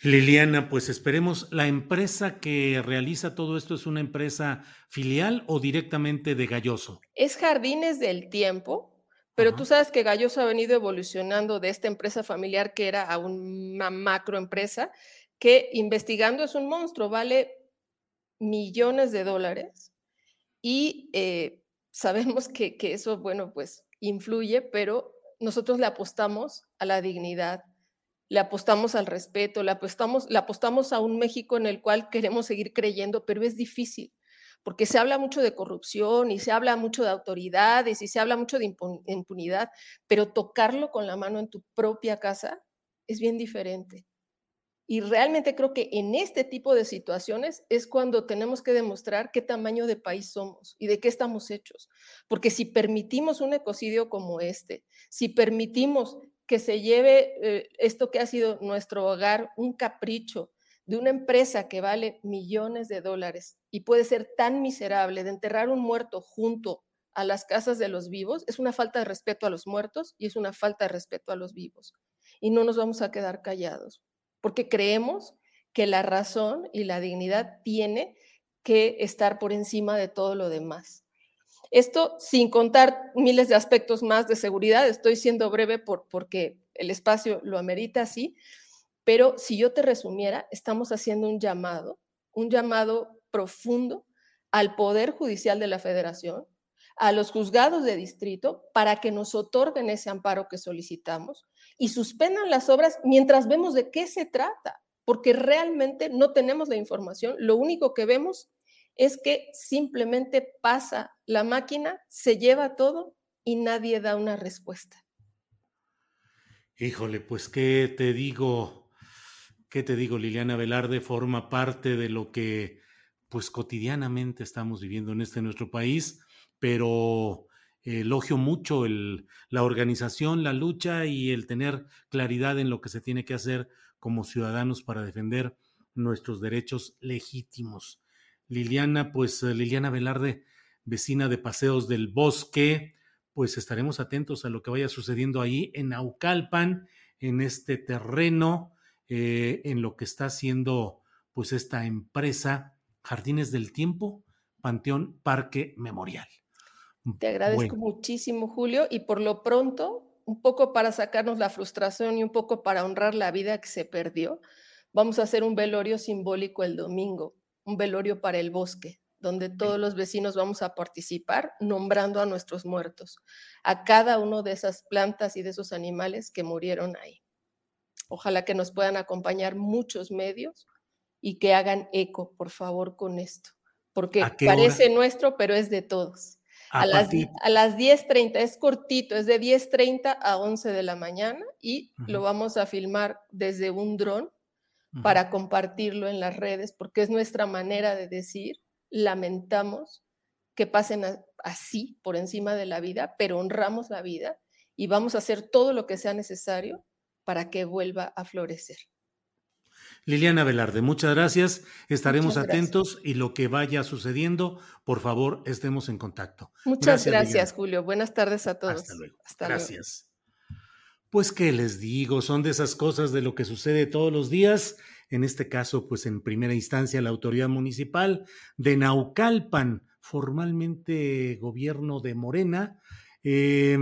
Liliana, pues esperemos, ¿la empresa que realiza todo esto es una empresa filial o directamente de Galloso? Es Jardines del Tiempo, Pero tú sabes que Galloso ha venido evolucionando de esta empresa familiar que era a una macroempresa que investigando es un monstruo, vale millones de dólares y eh, sabemos que, que, eso, bueno, pues influye, pero nosotros le apostamos a la dignidad, le apostamos al respeto, le apostamos, le apostamos a un México en el cual queremos seguir creyendo, pero es difícil porque se habla mucho de corrupción y se habla mucho de autoridades y se habla mucho de impunidad, pero tocarlo con la mano en tu propia casa es bien diferente. Y realmente creo que en este tipo de situaciones es cuando tenemos que demostrar qué tamaño de país somos y de qué estamos hechos. Porque si permitimos un ecocidio como este, si permitimos que se lleve eh, esto que ha sido nuestro hogar, un capricho, de una empresa que vale millones de dólares y puede ser tan miserable de enterrar un muerto junto a las casas de los vivos, es una falta de respeto a los muertos y es una falta de respeto a los vivos. Y no nos vamos a quedar callados, porque creemos que la razón y la dignidad tiene que estar por encima de todo lo demás. Esto sin contar miles de aspectos más de seguridad, estoy siendo breve por, porque el espacio lo amerita así, pero si yo te resumiera, estamos haciendo un llamado, un llamado profundo al Poder Judicial de la Federación, a los juzgados de distrito, para que nos otorguen ese amparo que solicitamos y suspendan las obras mientras vemos de qué se trata, porque realmente no tenemos la información. Lo único que vemos es que simplemente pasa la máquina, se lleva todo y nadie da una respuesta. Híjole, pues qué te digo, ¿Qué te digo? Liliana Velarde forma parte de lo que pues cotidianamente estamos viviendo en este nuestro país, pero elogio mucho el, la organización, la lucha y el tener claridad en lo que se tiene que hacer como ciudadanos para defender nuestros derechos legítimos. Liliana, pues Liliana Velarde, vecina de Paseos del Bosque, pues estaremos atentos a lo que vaya sucediendo ahí en Naucalpan, en este terreno eh, en lo que está haciendo pues esta empresa Jardines del Tiempo, Panteón Parque Memorial. Te agradezco muchísimo, Julio, y por lo pronto, un poco para sacarnos la frustración y un poco para honrar la vida que se perdió, vamos a hacer un velorio simbólico el domingo, un velorio para el bosque, donde todos los vecinos vamos a participar nombrando a nuestros muertos, a cada uno de esas plantas y de esos animales que murieron ahí. Ojalá que nos puedan acompañar muchos medios y que hagan eco, por favor, con esto, porque parece nuestro, pero es de todos. A, las, a las 10.30, es cortito, es de 10.30 a 11 de la mañana y lo vamos a filmar desde un dron para compartirlo en las redes, porque es nuestra manera de decir, lamentamos que pasen así por encima de la vida, pero honramos la vida y vamos a hacer todo lo que sea necesario para que vuelva a florecer. Liliana Velarde, muchas gracias. Estaremos atentos y lo que vaya sucediendo, por favor, estemos en contacto. Muchas gracias, Julio. Buenas tardes a todos. Hasta luego. gracias. Pues qué les digo, son de esas cosas de lo que sucede todos los días. En este caso, pues en primera instancia la autoridad municipal de Naucalpan, formalmente gobierno de Morena. Eh,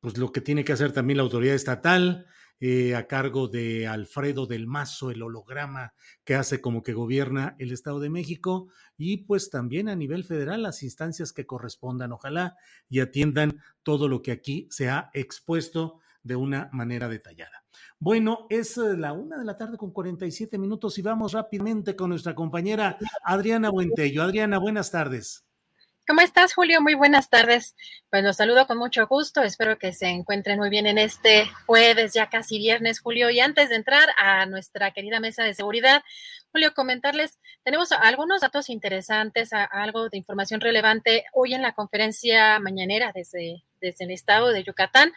pues lo que tiene que hacer también la autoridad estatal, eh, a cargo de Alfredo del Mazo, el holograma que hace como que gobierna el Estado de México, y pues también a nivel federal las instancias que correspondan, ojalá y atiendan todo lo que aquí se ha expuesto de una manera detallada. Bueno, es eh, la una de la tarde con 47 minutos y vamos rápidamente con nuestra compañera Adriana Buentello. Adriana, buenas tardes. ¿Cómo estás, Julio? Muy buenas tardes. Pues los saludo con mucho gusto. Espero que se encuentren muy bien en este jueves, ya casi viernes, Julio. Y antes de entrar a nuestra querida mesa de seguridad, Julio, comentarles, tenemos algunos datos interesantes, algo de información relevante hoy en la conferencia mañanera desde, desde el estado de Yucatán.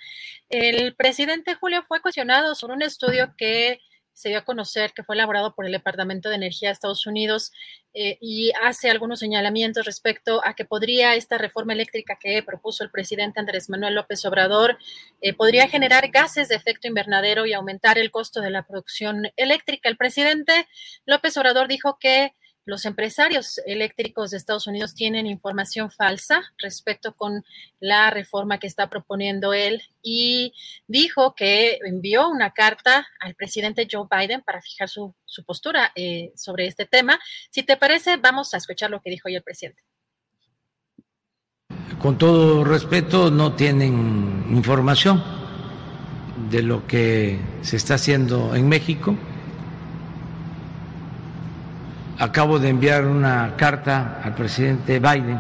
El presidente Julio fue cuestionado sobre un estudio que se dio a conocer que fue elaborado por el Departamento de Energía de Estados Unidos eh, y hace algunos señalamientos respecto a que podría esta reforma eléctrica que propuso el presidente Andrés Manuel López Obrador, eh, podría generar gases de efecto invernadero y aumentar el costo de la producción eléctrica. El presidente López Obrador dijo que los empresarios eléctricos de Estados Unidos tienen información falsa respecto con la reforma que está proponiendo él y dijo que envió una carta al presidente Joe Biden para fijar su, postura eh, sobre este tema. Si te parece, vamos a escuchar lo que dijo hoy el presidente. Con todo respeto, no tienen información de lo que se está haciendo en México Acabo de enviar una carta al presidente Biden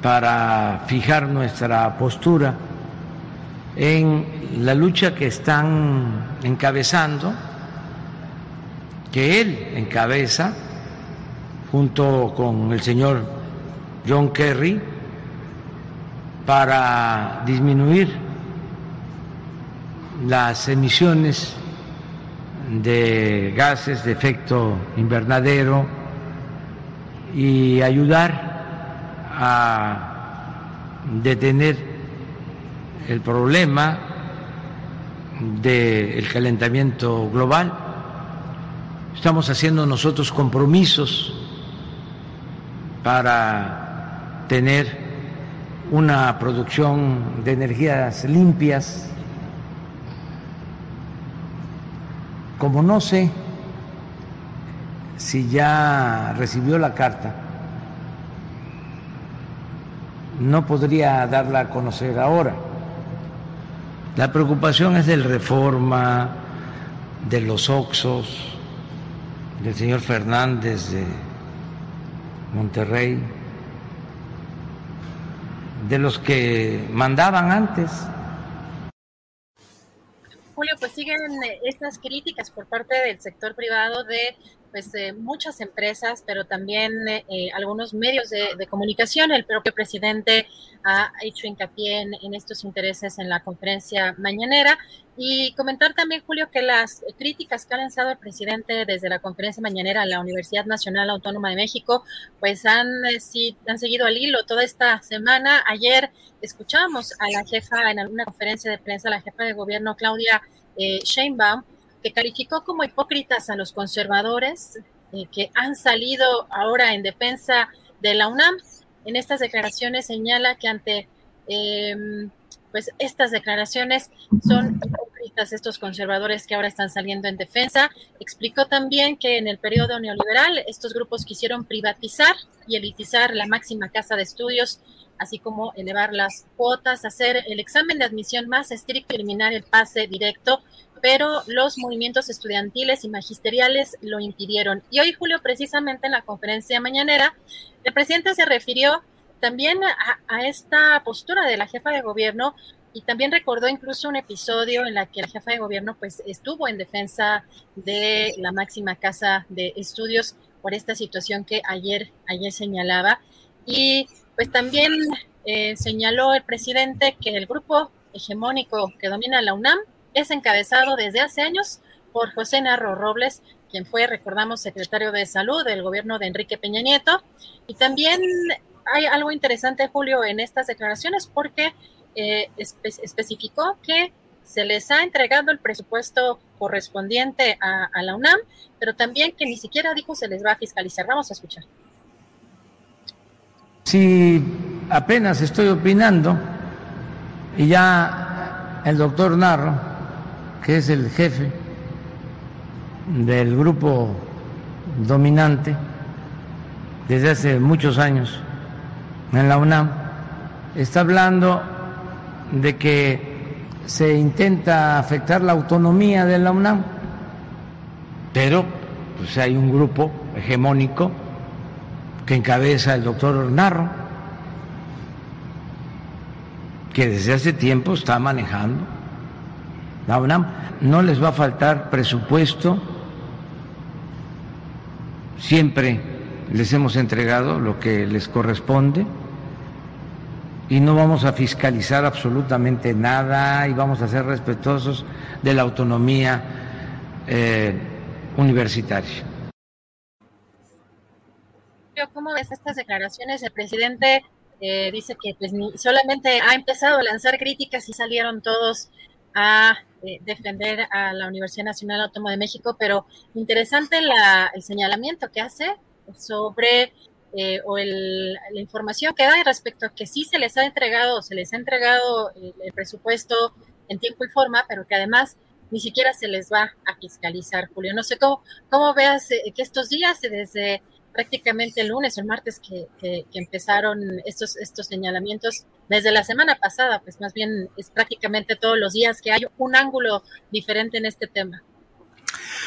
para fijar nuestra postura en la lucha que están encabezando, que él encabeza junto con el señor John Kerry para disminuir las emisiones de gases de efecto invernadero y ayudar a detener el problema del calentamiento global. Estamos haciendo nosotros compromisos para tener una producción de energías limpias Como no sé si ya recibió la carta, no podría darla a conocer ahora. La preocupación es del reforma, de los Oxos, del señor Fernández de Monterrey, de los que mandaban antes pues siguen eh, estas críticas por parte del sector privado de pues muchas empresas, pero también eh, algunos medios de, comunicación. El propio presidente ha hecho hincapié en, estos intereses en la conferencia mañanera. Y comentar también, Julio, que las críticas que ha lanzado el presidente desde la conferencia mañanera a la Universidad Nacional Autónoma de México, pues han, eh, sí, han seguido al hilo toda esta semana. Ayer escuchamos a la jefa en alguna conferencia de prensa, la jefa de gobierno, Claudia eh, Sheinbaum, que calificó como hipócritas a los conservadores eh, que han salido ahora en defensa de la UNAM. En estas declaraciones señala que ante em, pues estas declaraciones son hipócritas estos conservadores que ahora están saliendo en defensa. Explicó también que en el periodo neoliberal estos grupos quisieron privatizar y elitizar la máxima casa de estudios, así como elevar las cuotas, hacer el examen de admisión más estricto y eliminar el pase directo pero los movimientos estudiantiles y magisteriales lo impidieron. Y hoy, Julio, precisamente en la conferencia mañanera, el presidente se refirió también a, esta postura de la jefa de gobierno y también recordó incluso un episodio en la que la jefa de gobierno pues estuvo en defensa de la máxima casa de estudios por esta situación que ayer, ayer señalaba. Y pues también eh, señaló el presidente que el grupo hegemónico que domina la UNAM es encabezado desde hace años por José Narro Robles, quien fue, recordamos, secretario de Salud del gobierno de Enrique Peña Nieto. Y también hay algo interesante, Julio, en estas declaraciones porque eh, especificó que se les ha entregado el presupuesto correspondiente a, a, la UNAM, pero también que ni siquiera dijo se les va a fiscalizar. Vamos a escuchar. Si apenas estoy opinando y ya el doctor Narro que es el jefe del grupo dominante desde hace muchos años en la UNAM, está hablando de que se intenta afectar la autonomía de la UNAM, pero pues hay un grupo hegemónico que encabeza el doctor Narro, que desde hace tiempo está manejando la UNAM. No les va a faltar presupuesto. Siempre les hemos entregado lo que les corresponde y no vamos a fiscalizar absolutamente nada y vamos a ser respetuosos de la autonomía eh, universitaria. ¿Cómo ves estas declaraciones? El presidente eh, dice que pues, solamente ha empezado a lanzar críticas y salieron todos a eh, defender a la Universidad Nacional Autónoma de México, pero interesante la, el señalamiento que hace sobre eh, o el, la información que da respecto a que sí se les ha entregado, se les ha entregado el, el, presupuesto en tiempo y forma, pero que además ni siquiera se les va a fiscalizar, Julio. No sé cómo, cómo veas que estos días, desde prácticamente el lunes o el martes que, empezaron estos, estos señalamientos, desde la semana pasada, pues más bien es prácticamente todos los días que hay un ángulo diferente en este tema.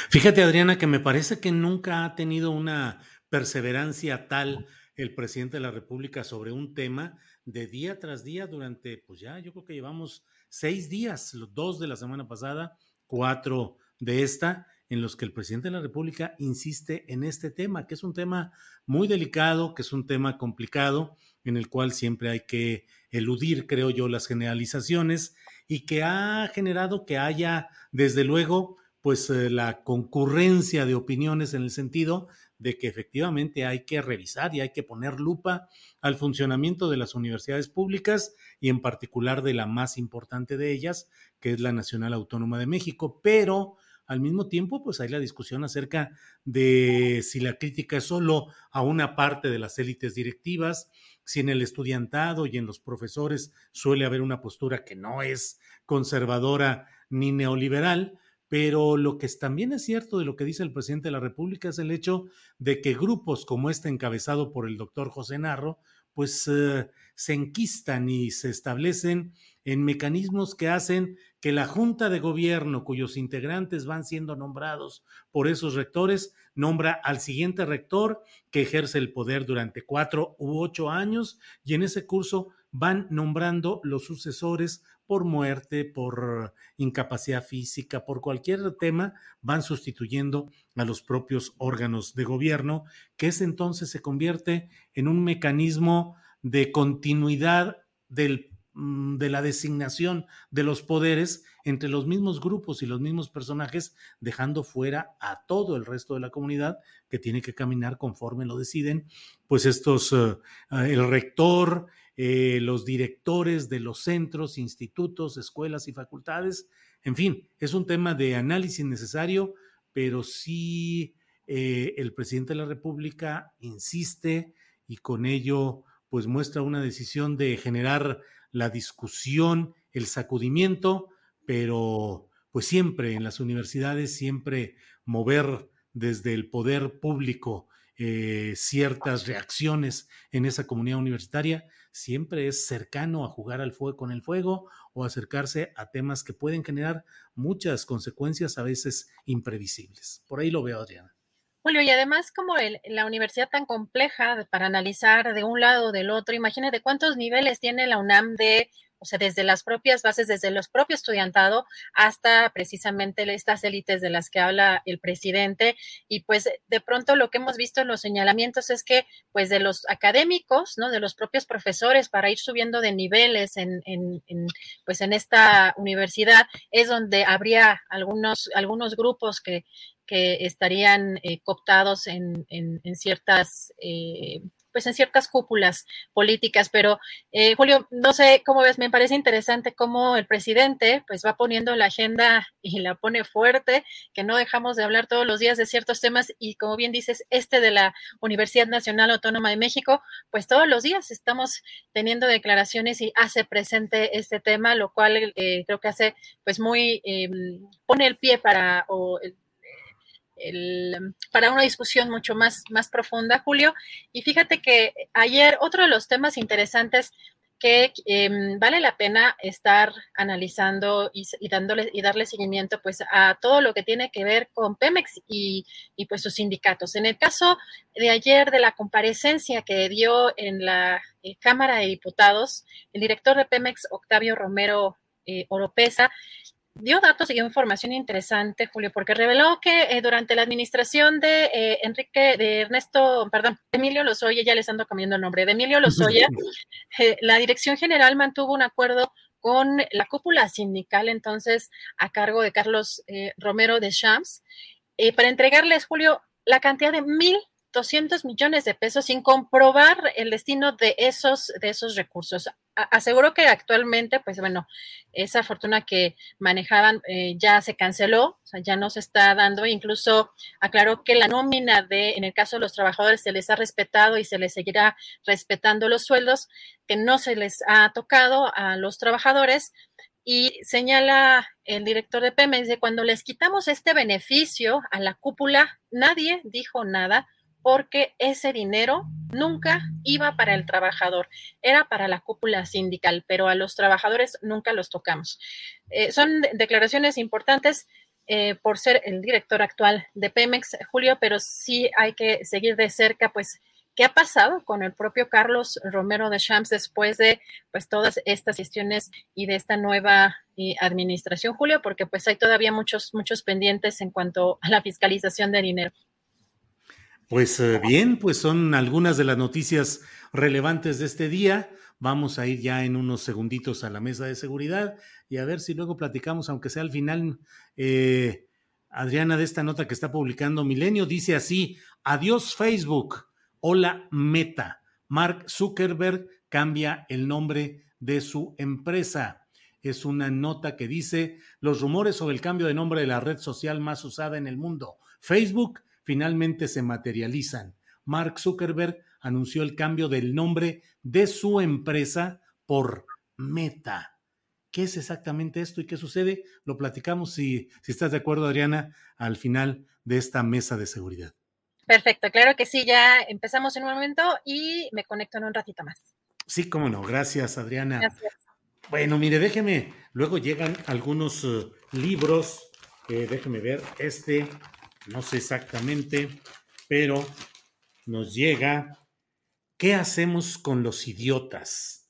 Fíjate, Adriana, que me parece que nunca ha tenido una perseverancia tal el presidente de la República sobre un tema de día tras día durante, pues ya, yo creo que llevamos seis días, los dos de la semana pasada, cuatro de esta, en los que el presidente de la República insiste en este tema, que es un tema muy delicado, que es un tema complicado, en el cual siempre hay que eludir, creo yo, las generalizaciones y que ha generado que haya, desde luego, pues eh, la concurrencia de opiniones en el sentido de que efectivamente hay que revisar y hay que poner lupa al funcionamiento de las universidades públicas y en particular de la más importante de ellas, que es la Nacional Autónoma de México, pero al mismo tiempo, pues hay la discusión acerca de si la crítica es solo a una parte de las élites directivas, si en el estudiantado y en los profesores suele haber una postura que no es conservadora ni neoliberal, pero lo que también es cierto de lo que dice el presidente de la República es el hecho de que grupos como este encabezado por el doctor José Narro, pues eh, se enquistan y se establecen en mecanismos que hacen que la Junta de Gobierno, cuyos integrantes van siendo nombrados por esos rectores, nombra al siguiente rector que ejerce el poder durante cuatro u ocho años y en ese curso van nombrando los sucesores por muerte, por incapacidad física, por cualquier tema, van sustituyendo a los propios órganos de gobierno, que ese entonces se convierte en un mecanismo de continuidad del, mm, de la designación de los poderes entre los mismos grupos y los mismos personajes, dejando fuera a todo el resto de la comunidad que tiene que caminar conforme lo deciden, pues estos, uh, el rector, eh, los directores de los centros, institutos, escuelas y facultades. En fin, es un tema de análisis necesario, pero sí eh, el presidente de la República insiste y con ello pues muestra una decisión de generar la discusión, el sacudimiento, pero pues siempre en las universidades, siempre mover desde el poder público eh, ciertas reacciones en esa comunidad universitaria, siempre es cercano a jugar al fuego con el fuego o acercarse a temas que pueden generar muchas consecuencias a veces imprevisibles. Por ahí lo veo, Adriana. Julio, y además como la universidad tan compleja para analizar de un lado o del otro, imagínate cuántos niveles tiene la UNAM de o sea, desde las propias bases, desde los propios estudiantado hasta precisamente estas élites de las que habla el presidente. Y pues de pronto lo que hemos visto en los señalamientos es que pues de los académicos, ¿no? De los propios profesores para ir subiendo de niveles en, en, en pues en esta universidad es donde habría algunos, algunos grupos que, que estarían eh, cooptados en, en, ciertas eh, pues en ciertas cúpulas políticas, pero eh, Julio, no sé cómo ves, me parece interesante cómo el presidente pues va poniendo la agenda y la pone fuerte, que no dejamos de hablar todos los días de ciertos temas y como bien dices, este de la Universidad Nacional Autónoma de México, pues todos los días estamos teniendo declaraciones y hace presente este tema, lo cual eh, creo que hace pues muy, eh, pone el pie para, o el, para una discusión mucho más, más profunda, Julio. Y fíjate que ayer otro de los temas interesantes que eh, vale la pena estar analizando y, y, dándole y darle seguimiento pues a todo lo que tiene que ver con Pemex y, y, pues sus sindicatos. En el caso de ayer de la comparecencia que dio en la eh, Cámara de Diputados, el director de Pemex, Octavio Romero eh, Oropesa, dio datos y dio información interesante, Julio, porque reveló que eh, durante la administración de eh, Enrique, de Ernesto, perdón, Emilio Lozoya, ya les ando cambiando el nombre, de Emilio Lozoya, eh, la Dirección General mantuvo un acuerdo con la cúpula sindical, entonces, a cargo de Carlos eh, Romero de Shams, para entregarles, Julio, la cantidad de mil 200 millones de pesos sin comprobar el destino de esos, de esos recursos. Aseguró que actualmente, pues bueno, esa fortuna que manejaban eh, ya se canceló, o sea, ya no se está dando, incluso aclaró que la nómina de, en el caso de los trabajadores, se les ha respetado y se les seguirá respetando los sueldos, que no se les ha tocado a los trabajadores. Y señala el director de Pemex de cuando les quitamos este beneficio a la cúpula, nadie dijo nada porque ese dinero nunca iba para el trabajador, era para la cúpula sindical, pero a los trabajadores nunca los tocamos. Eh, son declaraciones importantes eh, por ser el director actual de Pemex, Julio, pero sí hay que seguir de cerca, pues, qué ha pasado con el propio Carlos Romero de Champs después de, pues, todas estas gestiones y de esta nueva eh, administración, Julio, porque pues hay todavía muchos, muchos pendientes en cuanto a la fiscalización de dinero. Pues eh, bien, pues son algunas de las noticias relevantes de este día. Vamos a ir ya en unos segunditos a la mesa de seguridad y a ver si luego platicamos, aunque sea al final. Eh, Adriana, de esta nota que está publicando Milenio, dice así, adiós Facebook, hola Meta. Mark Zuckerberg cambia el nombre de su empresa. Es una nota que dice los rumores sobre el cambio de nombre de la red social más usada en el mundo. Facebook finalmente se materializan. Mark Zuckerberg anunció el cambio del nombre de su empresa por Meta. ¿Qué es exactamente esto y qué sucede? Lo platicamos, si, si estás de acuerdo, Adriana, al final de esta mesa de seguridad. Perfecto, claro que sí, ya empezamos en un momento y me conecto en un ratito más. Sí, cómo no, gracias, Adriana. Gracias. Bueno, mire, déjeme, luego llegan algunos eh, libros, eh, déjeme ver, este no sé exactamente, pero nos llega ¿Qué hacemos con los idiotas?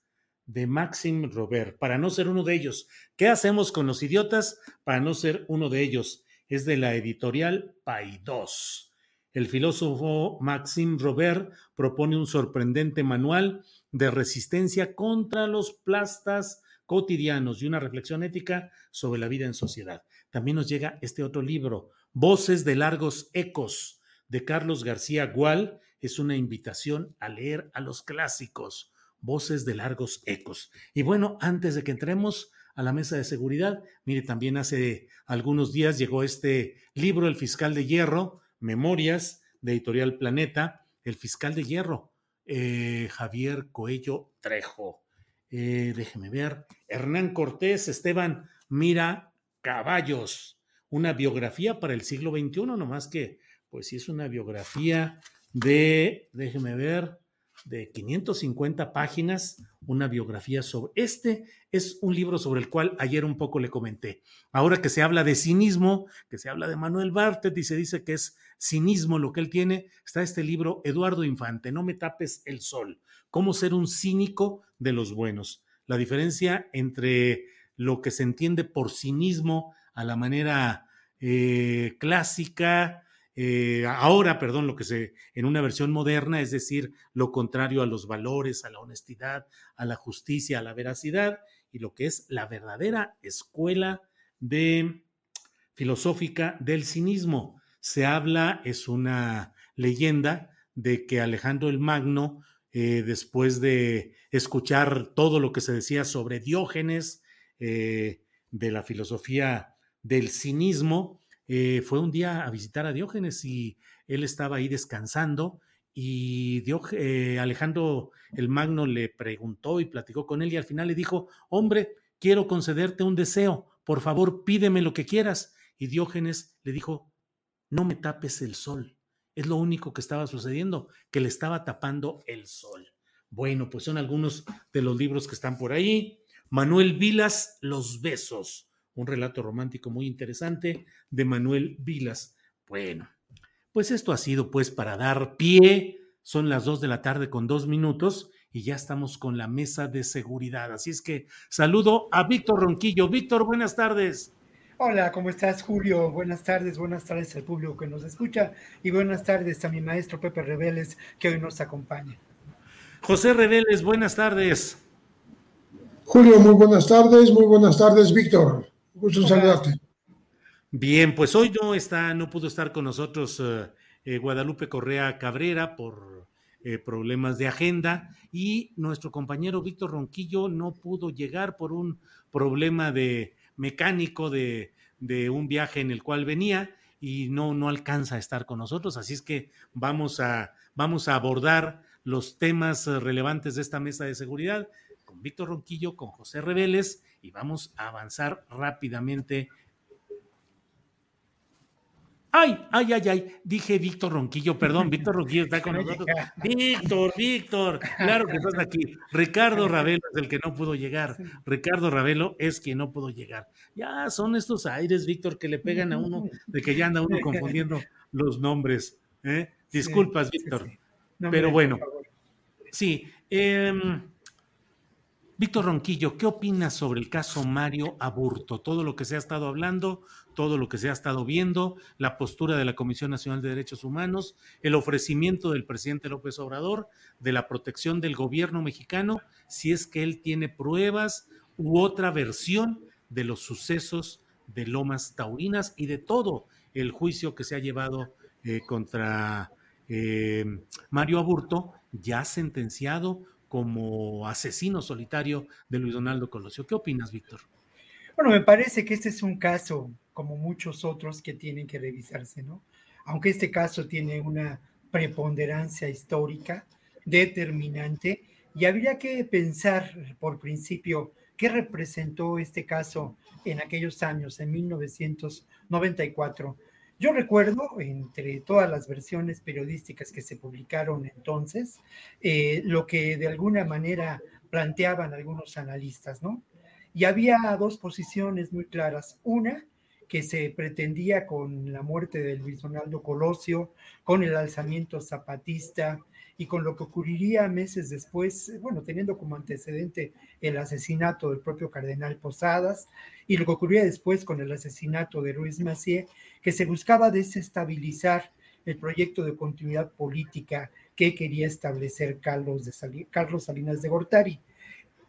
de Maxim Robert, para no ser uno de ellos. ¿Qué hacemos con los idiotas para no ser uno de ellos? Es de la editorial Paidós. El filósofo Maxim Robert propone un sorprendente manual de resistencia contra los plastas cotidianos y una reflexión ética sobre la vida en sociedad. También nos llega este otro libro, Voces de largos ecos de Carlos García Gual es una invitación a leer a los clásicos, Voces de largos ecos. Y bueno, antes de que entremos a la mesa de seguridad, mire, también hace algunos días llegó este libro, El Fiscal de Hierro, Memorias de Editorial Planeta, El Fiscal de Hierro, eh, Javier Coello Trejo. Eh, déjeme ver, Hernán Cortés, Esteban Mira Caballos una biografía para el siglo XXI, nomás que, pues sí es una biografía de, déjeme ver, de 550 páginas, una biografía sobre este es un libro sobre el cual ayer un poco le comenté. Ahora que se habla de cinismo, que se habla de Manuel Bartet y se dice que es cinismo lo que él tiene, está este libro Eduardo Infante, No me tapes el sol, cómo ser un cínico de los buenos. La diferencia entre lo que se entiende por cinismo a la manera eh, clásica, eh, ahora, perdón, lo que se, en una versión moderna, es decir, lo contrario a los valores, a la honestidad, a la justicia, a la veracidad, y lo que es la verdadera escuela de filosófica del cinismo. Se habla, es una leyenda, de que Alejandro el Magno, eh, después de escuchar todo lo que se decía sobre Diógenes, de la filosofía del cinismo, eh, fue un día a visitar a Diógenes y él estaba ahí descansando y eh, Alejandro el Magno le preguntó y platicó con él y al final le dijo, hombre, quiero concederte un deseo, por favor pídeme lo que quieras. Y Diógenes le dijo, no me tapes el sol. Es lo único que estaba sucediendo, que le estaba tapando el sol. Bueno, pues son algunos de los libros que están por ahí. Manuel Vilas, Los Besos un relato romántico muy interesante de Manuel Vilas. Bueno, pues esto ha sido pues para dar pie. Son las dos de la tarde con dos minutos y ya estamos con la mesa de seguridad. Así es que saludo a Víctor Ronquillo. Víctor, buenas tardes. Hola, ¿cómo estás, Julio? Buenas tardes, buenas tardes al público que nos escucha y buenas tardes a mi maestro Pepe Reveles que hoy nos acompaña. José Reveles, buenas tardes. Julio, muy buenas tardes, muy buenas tardes, Víctor. Gusto saludarte. Bien, pues hoy no está, no pudo estar con nosotros eh, eh, Guadalupe Correa Cabrera por eh, problemas de agenda y nuestro compañero Víctor Ronquillo no pudo llegar por un problema de mecánico de, de un viaje en el cual venía y no, no alcanza a estar con nosotros. Así es que vamos a, vamos a abordar los temas relevantes de esta mesa de seguridad con Víctor Ronquillo, con José Reveles y vamos a avanzar rápidamente Ay, ay, ay, ay, dije Víctor Ronquillo, perdón, Víctor Ronquillo está con nosotros. Víctor, Víctor, claro que estás aquí. Ricardo Ravelo es el que no pudo llegar. Ricardo Ravelo es quien no pudo llegar. Ya son estos aires, Víctor, que le pegan a uno, de que ya anda uno confundiendo los nombres. ¿eh? Disculpas, Víctor. Pero bueno, sí. Eh, Víctor Ronquillo, ¿qué opinas sobre el caso Mario Aburto? Todo lo que se ha estado hablando, todo lo que se ha estado viendo, la postura de la Comisión Nacional de Derechos Humanos, el ofrecimiento del presidente López Obrador de la protección del gobierno mexicano, si es que él tiene pruebas u otra versión de los sucesos de Lomas Taurinas y de todo el juicio que se ha llevado eh, contra eh, Mario Aburto, ya sentenciado como asesino solitario de Luis Donaldo Colosio. ¿Qué opinas, Víctor? Bueno, me parece que este es un caso, como muchos otros, que tienen que revisarse, ¿no? Aunque este caso tiene una preponderancia histórica determinante, y habría que pensar, por principio, qué representó este caso en aquellos años, en 1994 yo recuerdo, entre todas las versiones periodísticas que se publicaron entonces, eh, lo que de alguna manera planteaban algunos analistas, ¿no? Y había dos posiciones muy claras. Una, que se pretendía con la muerte de Luis Donaldo Colosio, con el alzamiento zapatista y con lo que ocurriría meses después, bueno, teniendo como antecedente el asesinato del propio cardenal Posadas y lo que ocurría después con el asesinato de Ruiz Macié, que se buscaba desestabilizar el proyecto de continuidad política que quería establecer Carlos, Carlos Salinas de Gortari.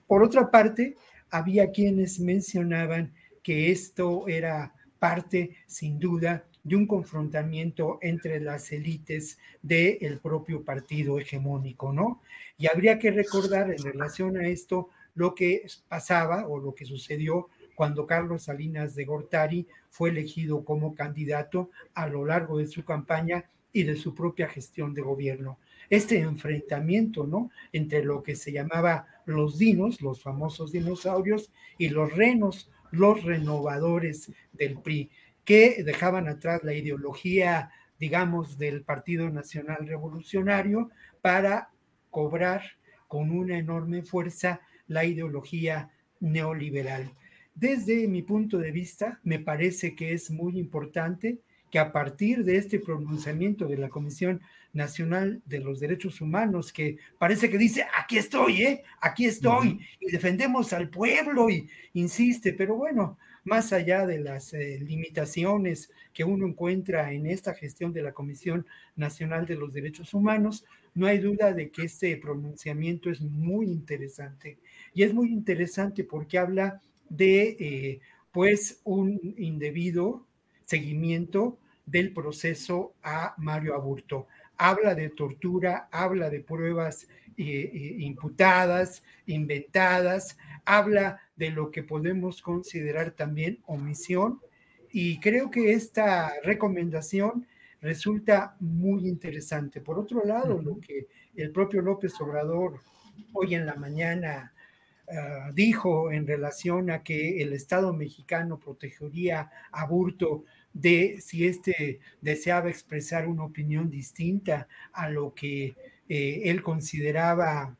Por otra parte, había quienes mencionaban que esto era parte, sin duda, de un confrontamiento entre las élites del propio partido hegemónico, ¿no? Y habría que recordar en relación a esto lo que pasaba o lo que sucedió cuando Carlos Salinas de Gortari fue elegido como candidato a lo largo de su campaña y de su propia gestión de gobierno. Este enfrentamiento, ¿no? Entre lo que se llamaba los dinos, los famosos dinosaurios, y los renos, los renovadores del PRI, que dejaban atrás la ideología, digamos, del Partido Nacional Revolucionario para cobrar con una enorme fuerza la ideología neoliberal. Desde mi punto de vista, me parece que es muy importante que a partir de este pronunciamiento de la Comisión Nacional de los Derechos Humanos, que parece que dice, aquí estoy, ¿eh? aquí estoy, y defendemos al pueblo, y insiste, pero bueno, más allá de las eh, limitaciones que uno encuentra en esta gestión de la Comisión Nacional de los Derechos Humanos, no hay duda de que este pronunciamiento es muy interesante. Y es muy interesante porque habla de eh, pues un indebido seguimiento del proceso a Mario Aburto. Habla de tortura, habla de pruebas eh, eh, imputadas, inventadas, habla de lo que podemos considerar también omisión y creo que esta recomendación resulta muy interesante. Por otro lado, lo que el propio López Obrador hoy en la mañana Ah, dijo en relación a que el Estado mexicano protegería a Burto de si éste deseaba expresar una opinión distinta a lo que eh, él consideraba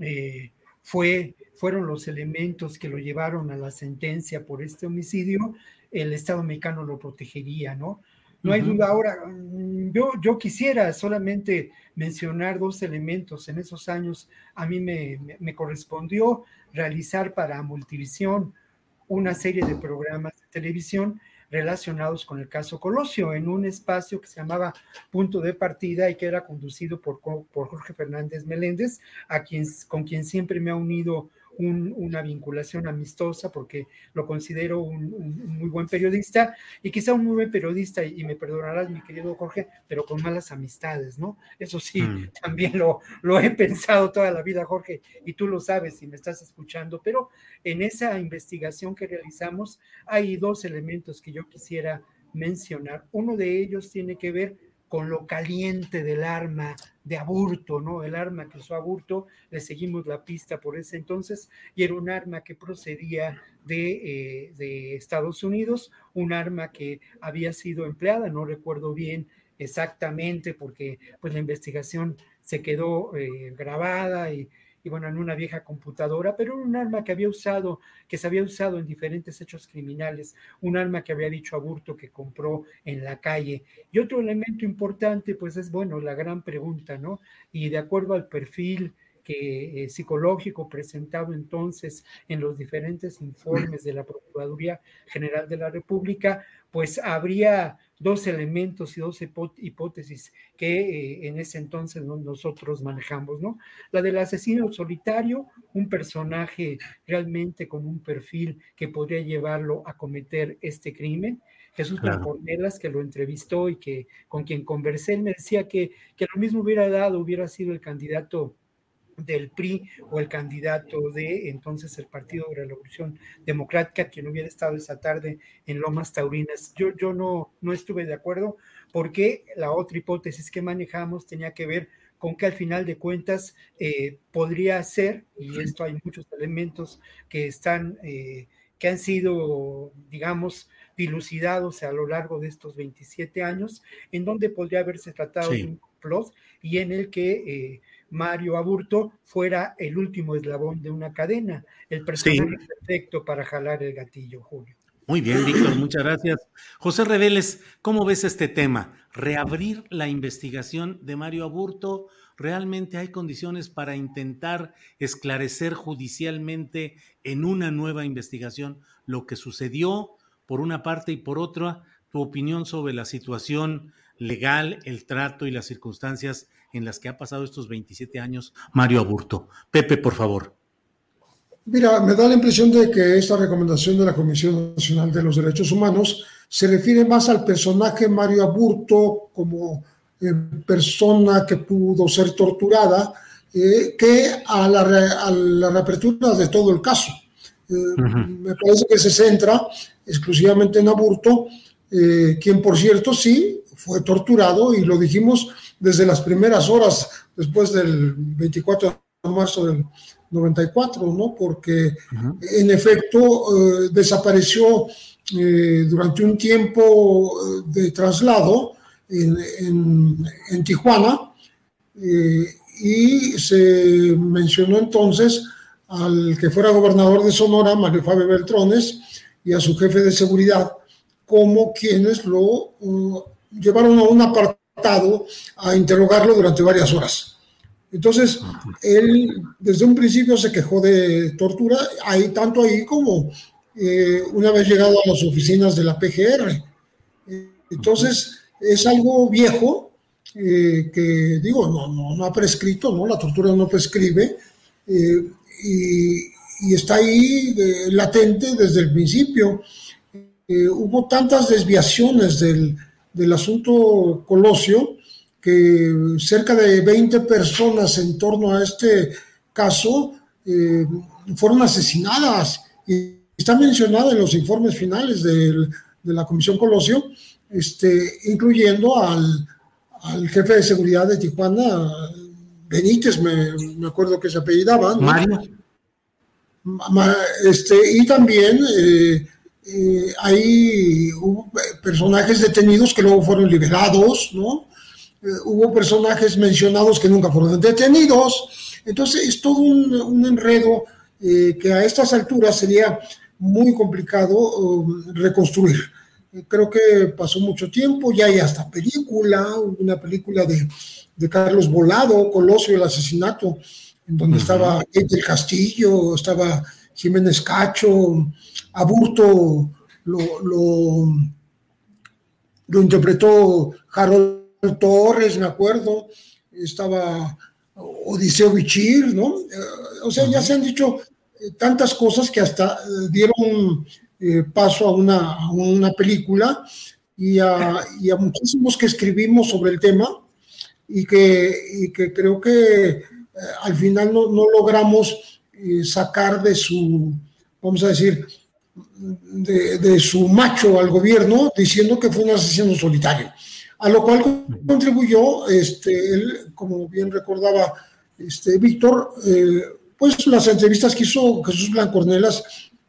eh, fue, fueron los elementos que lo llevaron a la sentencia por este homicidio, el Estado mexicano lo protegería, ¿no? No hay duda. Ahora, mm, yo, yo quisiera solamente mencionar dos elementos. En esos años a mí me, me, correspondió realizar para Multivisión una serie de programas de televisión relacionados con el caso Colosio en un espacio que se llamaba Punto de Partida y que era conducido por, por Jorge Fernández Meléndez, a quien, con quien siempre me ha unido una vinculación amistosa porque lo considero un, muy buen periodista y quizá un muy buen periodista, y, me perdonarás mi querido Jorge, pero con malas amistades, ¿no? Eso sí, mm. también lo, lo he pensado toda la vida, Jorge, y tú lo sabes si me estás escuchando, pero en esa investigación que realizamos hay dos elementos que yo quisiera mencionar. Uno de ellos tiene que ver con lo caliente del arma de Aburto, ¿no? El arma que usó Aburto, le seguimos la pista por ese entonces, y era un arma que procedía de, eh, Estados Unidos, un arma que había sido empleada, no recuerdo bien exactamente, porque pues la investigación se quedó eh, grabada y y bueno, en una vieja computadora, pero un arma que había usado, que se había usado en diferentes hechos criminales, un arma que había dicho Aburto que compró en la calle. Y otro elemento importante, pues es, bueno, la gran pregunta, ¿no? Y de acuerdo al perfil que, eh, psicológico presentado entonces en los diferentes informes de la Procuraduría General de la República, pues habría dos elementos y dos hipótesis que eh, en ese entonces nosotros manejamos, ¿no? La del asesino solitario, un personaje realmente con un perfil que podría llevarlo a cometer este crimen. Jesús claro. que lo entrevistó y que con quien conversé, él me decía que, que lo mismo hubiera dado, hubiera sido el candidato del PRI o el candidato de entonces el Partido de Revolución Democrática, quien hubiera estado esa tarde en Lomas Taurinas. Yo, yo no, no estuve de acuerdo porque la otra hipótesis que manejamos tenía que ver con que al final de cuentas eh, podría ser, y esto hay muchos elementos que están, eh, que han sido, digamos, dilucidados a lo largo de estos 27 años, en donde podría haberse tratado de un complot y en el que eh, Mario Aburto fuera el último eslabón de una cadena, el personaje perfecto para jalar el gatillo, Julio. Muy bien, Víctor, muchas gracias. José Reveles, ¿cómo ves este tema? Reabrir la investigación de Mario Aburto. ¿Realmente hay condiciones para intentar esclarecer judicialmente en una nueva investigación lo que sucedió por una parte y por otra? Tu opinión sobre la situación legal, el trato y las circunstancias en las que ha pasado estos 27 años Mario Aburto. Pepe, por favor. Mira, me da la impresión de que esta recomendación de la Comisión Nacional de los Derechos Humanos se refiere más al personaje Mario Aburto como eh, persona que pudo ser torturada eh, que a la, reapertura de todo el caso. Eh, me parece que se centra exclusivamente en Aburto, quien por cierto sí fue torturado y lo dijimos desde las primeras horas después del 24 de marzo del 94, ¿no? Porque en efecto eh, desapareció eh, durante un tiempo eh, de traslado en, en, Tijuana y se mencionó entonces al que fuera gobernador de Sonora, Mario Fabio Beltrones, y a su jefe de seguridad como quienes lo llevaron a una parte a interrogarlo durante varias horas. Entonces, él desde un principio se quejó de tortura, ahí, tanto ahí como eh, una vez llegado a las oficinas de la PGR. Entonces, es algo viejo eh, que, digo, no, no, ha prescrito, ¿no? La tortura no prescribe eh, y, está ahí latente desde el principio. hubo tantas desviaciones del, del asunto Colosio, que cerca de 20 personas en torno a este caso eh, fueron asesinadas y está mencionado en los informes finales de la Comisión Colosio, este, incluyendo al, al, jefe de seguridad de Tijuana, Benítez, me, acuerdo que se apellidaba. Este, y también eh, eh, hay personajes detenidos que luego fueron liberados, ¿no? Eh, hubo personajes mencionados que nunca fueron detenidos. Entonces es todo un, enredo eh, que a estas alturas sería muy complicado um, reconstruir. Creo que pasó mucho tiempo, ya hay hasta película, una película de, de Carlos Volado, Colosio, el asesinato, en donde estaba el Castillo, estaba Jiménez Cacho, Aburto lo, lo, interpretó Harold Torres, me acuerdo, estaba Odiseo Bichir, ¿no? Eh, o sea, ya se han dicho tantas cosas que hasta dieron paso a una, a una película y a, y a, muchísimos que escribimos sobre el tema y que, y que creo que al final no, no logramos sacar de su, vamos a decir, de, su macho al gobierno diciendo que fue un asesino solitario, a lo cual contribuyó, este, él, como bien recordaba este, Víctor, eh, pues las entrevistas que hizo Jesús Blancornelas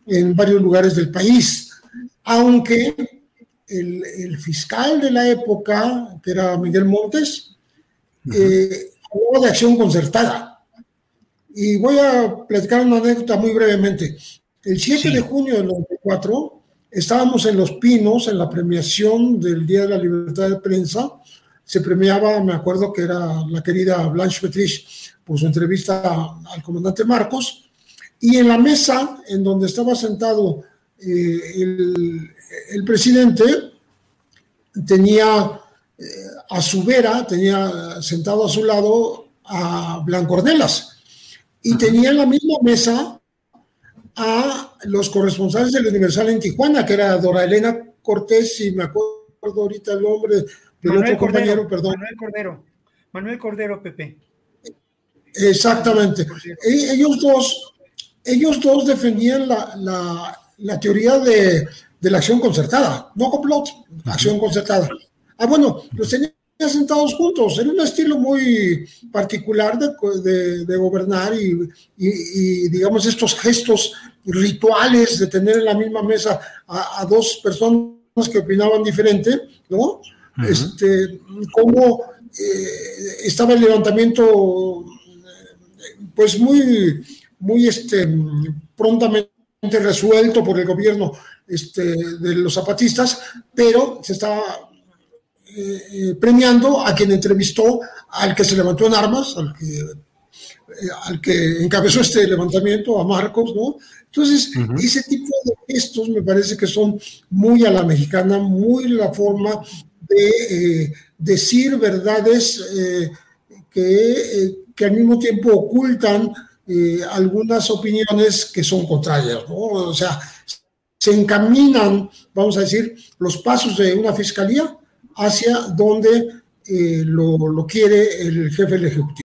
en varios lugares del país, aunque el, fiscal de la época, que era Miguel Montes, eh, habló de acción concertada. Y voy a platicar una anécdota muy brevemente. El 7 de junio del 94 estábamos en Los Pinos en la premiación del Día de la Libertad de Prensa. Se premiaba, me acuerdo que era la querida Blanche Petrich por su entrevista al comandante Marcos. Y en la mesa en donde estaba sentado eh, el, presidente, tenía eh, a su vera, tenía sentado a su lado a Blancornelas. Y tenía en la misma mesa a los corresponsales del Universal en Tijuana, que era Dora Elena Cortés, y me acuerdo ahorita el nombre del otro compañero, perdón. Manuel Cordero. Manuel Cordero, Pepe. Exactamente. E, ellos dos, ellos dos defendían la, la, teoría de, de, la acción concertada, no complot, acción concertada. Ah, bueno, los tenían sentados juntos. Era un estilo muy particular de, de, gobernar y, y, digamos, estos gestos rituales de tener en la misma mesa a, dos personas que opinaban diferente, ¿no? este, cómo eh, estaba el levantamiento, pues muy, muy este, prontamente resuelto por el gobierno este, de los zapatistas, pero se estaba eh, eh, premiando a quien entrevistó al que se levantó en armas, al que, eh, al que encabezó este levantamiento, a Marcos, ¿no? Entonces, ese tipo de gestos me parece que son muy a la mexicana, muy la forma de decir verdades que, que, al mismo tiempo ocultan algunas opiniones que son contrarias, ¿no? O sea, se encaminan, vamos a decir, los pasos de una fiscalía hacia donde eh, lo, lo quiere el jefe del ejecutivo.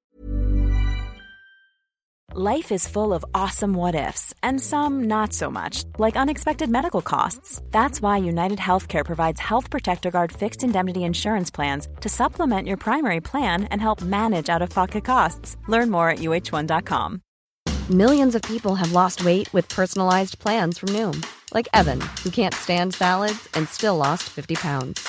Life is full of awesome what ifs, and some not so much, like unexpected medical costs. That's why United Healthcare provides Health Protector Guard fixed indemnity insurance plans to supplement your primary plan and help manage out of pocket costs. Learn more at uh1.com. Millions of people have lost weight with personalized plans from Noom, like Evan, who can't stand salads and still lost 50 pounds.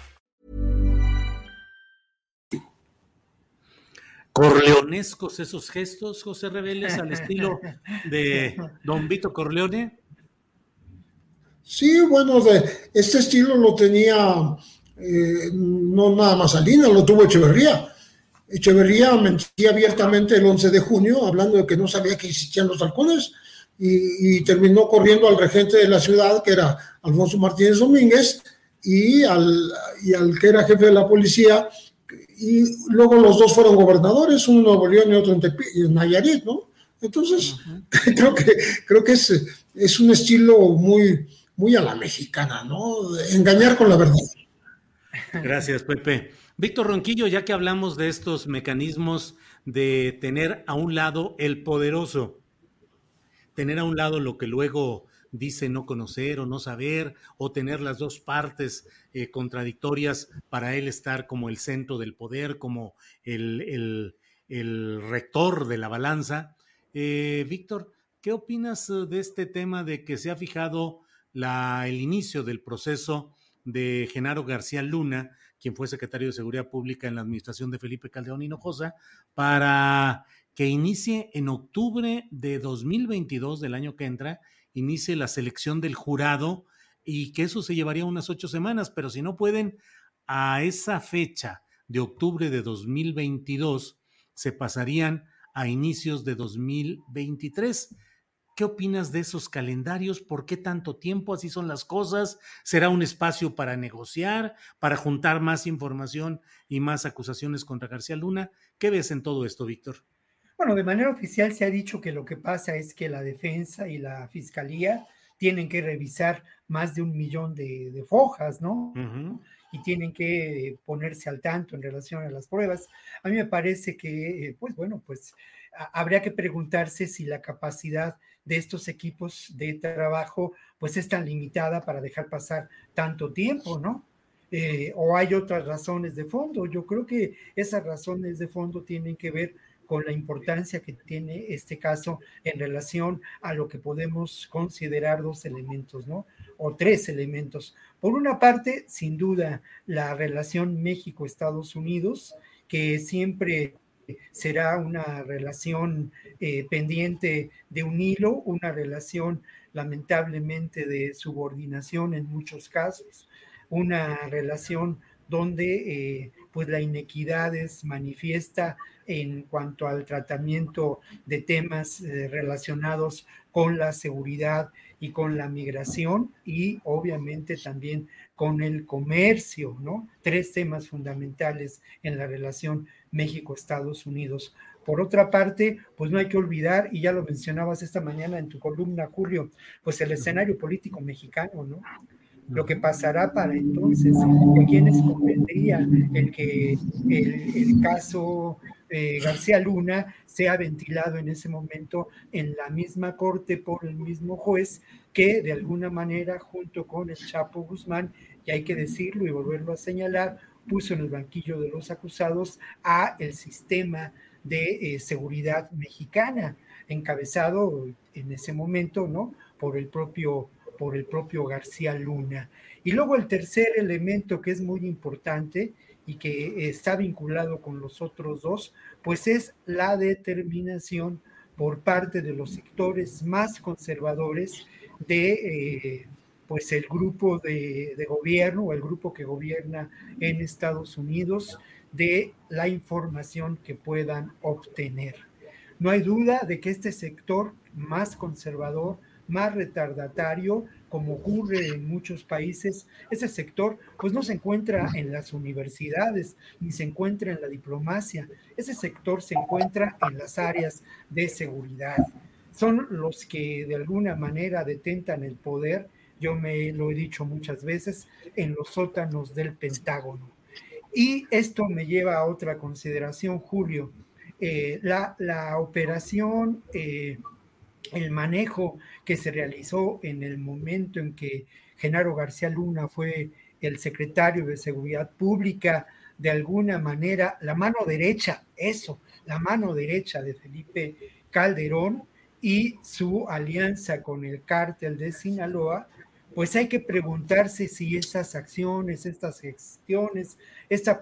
Corleonescos esos gestos, José Reveles, al estilo de don Vito Corleone? Sí, bueno, de este estilo lo tenía eh, no nada más Salina, lo tuvo Echeverría. Echeverría mentía abiertamente el 11 de junio, hablando de que no sabía que existían los halcones, y, terminó corriendo al regente de la ciudad, que era Alfonso Martínez Domínguez, y al, y al que era jefe de la policía, y luego los dos fueron gobernadores, uno en Nuevo León y otro en, Nayarit, ¿no? Entonces, creo que, creo que es, es un estilo muy, muy a la mexicana, ¿no? Engañar con la verdad. Gracias, Pepe. Víctor Ronquillo, ya que hablamos de estos mecanismos de tener a un lado el poderoso, tener a un lado lo que luego dice no conocer o no saber, o tener las dos partes eh, contradictorias para él estar como el centro del poder, como el, rector de la balanza. Eh, Víctor, ¿qué opinas eh, de este tema de que se ha fijado la, el inicio del proceso de Genaro García Luna, quien fue secretario de Seguridad Pública en la administración de Felipe Caldeón Hinojosa, para que inicie en octubre de 2022 del año que entra inicie la selección del jurado y que eso se llevaría unas ocho semanas, pero si no pueden a esa fecha de octubre de 2022 se pasarían a inicios de 2023. ¿Qué opinas de esos calendarios? ¿Por qué tanto tiempo? ¿Así son las cosas? ¿Será un espacio para negociar, para juntar más información y más acusaciones contra García Luna? ¿Qué ves en todo esto, Víctor? Bueno, de manera oficial se ha dicho que lo que pasa es que la defensa y la fiscalía tienen que revisar más de un millón de, fojas, ¿no? Y tienen que ponerse al tanto en relación a las pruebas. A mí me parece que, eh, pues bueno, pues habría que preguntarse si la capacidad de estos equipos de trabajo pues es tan limitada para dejar pasar tanto tiempo, ¿no? Eh, o hay otras razones de fondo. Yo creo que esas razones de fondo tienen que ver con la importancia que tiene este caso en relación a lo que podemos considerar dos elementos, ¿no? O tres elementos. Por una parte, sin duda, la relación México-Estados Unidos, que siempre será una relación eh, pendiente de un hilo, una relación lamentablemente de subordinación en muchos casos, una relación donde eh, pues la inequidad es manifiesta en cuanto al tratamiento de temas eh, relacionados con la seguridad y con la migración y obviamente también con el comercio, ¿no? Tres temas fundamentales en la relación México-Estados Unidos. Por otra parte, pues no hay que olvidar, y ya lo mencionabas esta mañana en tu columna, Julio, pues el escenario político mexicano, ¿no? Lo que pasará para entonces, a quienes convendría el que el, caso eh, García Luna sea ventilado en ese momento en la misma corte por el mismo juez que de alguna manera junto con el Chapo Guzmán, y hay que decirlo y volverlo a señalar, puso en el banquillo de los acusados a el sistema de eh, seguridad mexicana, encabezado en ese momento, ¿no? Por el propio por el propio García Luna. Y luego el tercer elemento que es muy importante y que está vinculado con los otros dos, pues es la determinación por parte de los sectores más conservadores de eh, pues el grupo de, gobierno o el grupo que gobierna en Estados Unidos de la información que puedan obtener. No hay duda de que este sector más conservador, más retardatario, como ocurre en muchos países, ese sector pues no se encuentra en las universidades ni se encuentra en la diplomacia, ese sector se encuentra en las áreas de seguridad. Son los que de alguna manera detentan el poder yo me lo he dicho muchas veces, en los sótanos del Pentágono. Y esto me lleva a otra consideración, Julio. Eh, la, la, operación, eh, el manejo que se realizó en el momento en que Genaro García Luna fue el secretario de Seguridad Pública, de alguna manera, la mano derecha, eso, la mano derecha de Felipe Calderón y su alianza con el cártel de Sinaloa, pues hay que preguntarse si estas acciones, estas gestiones, esta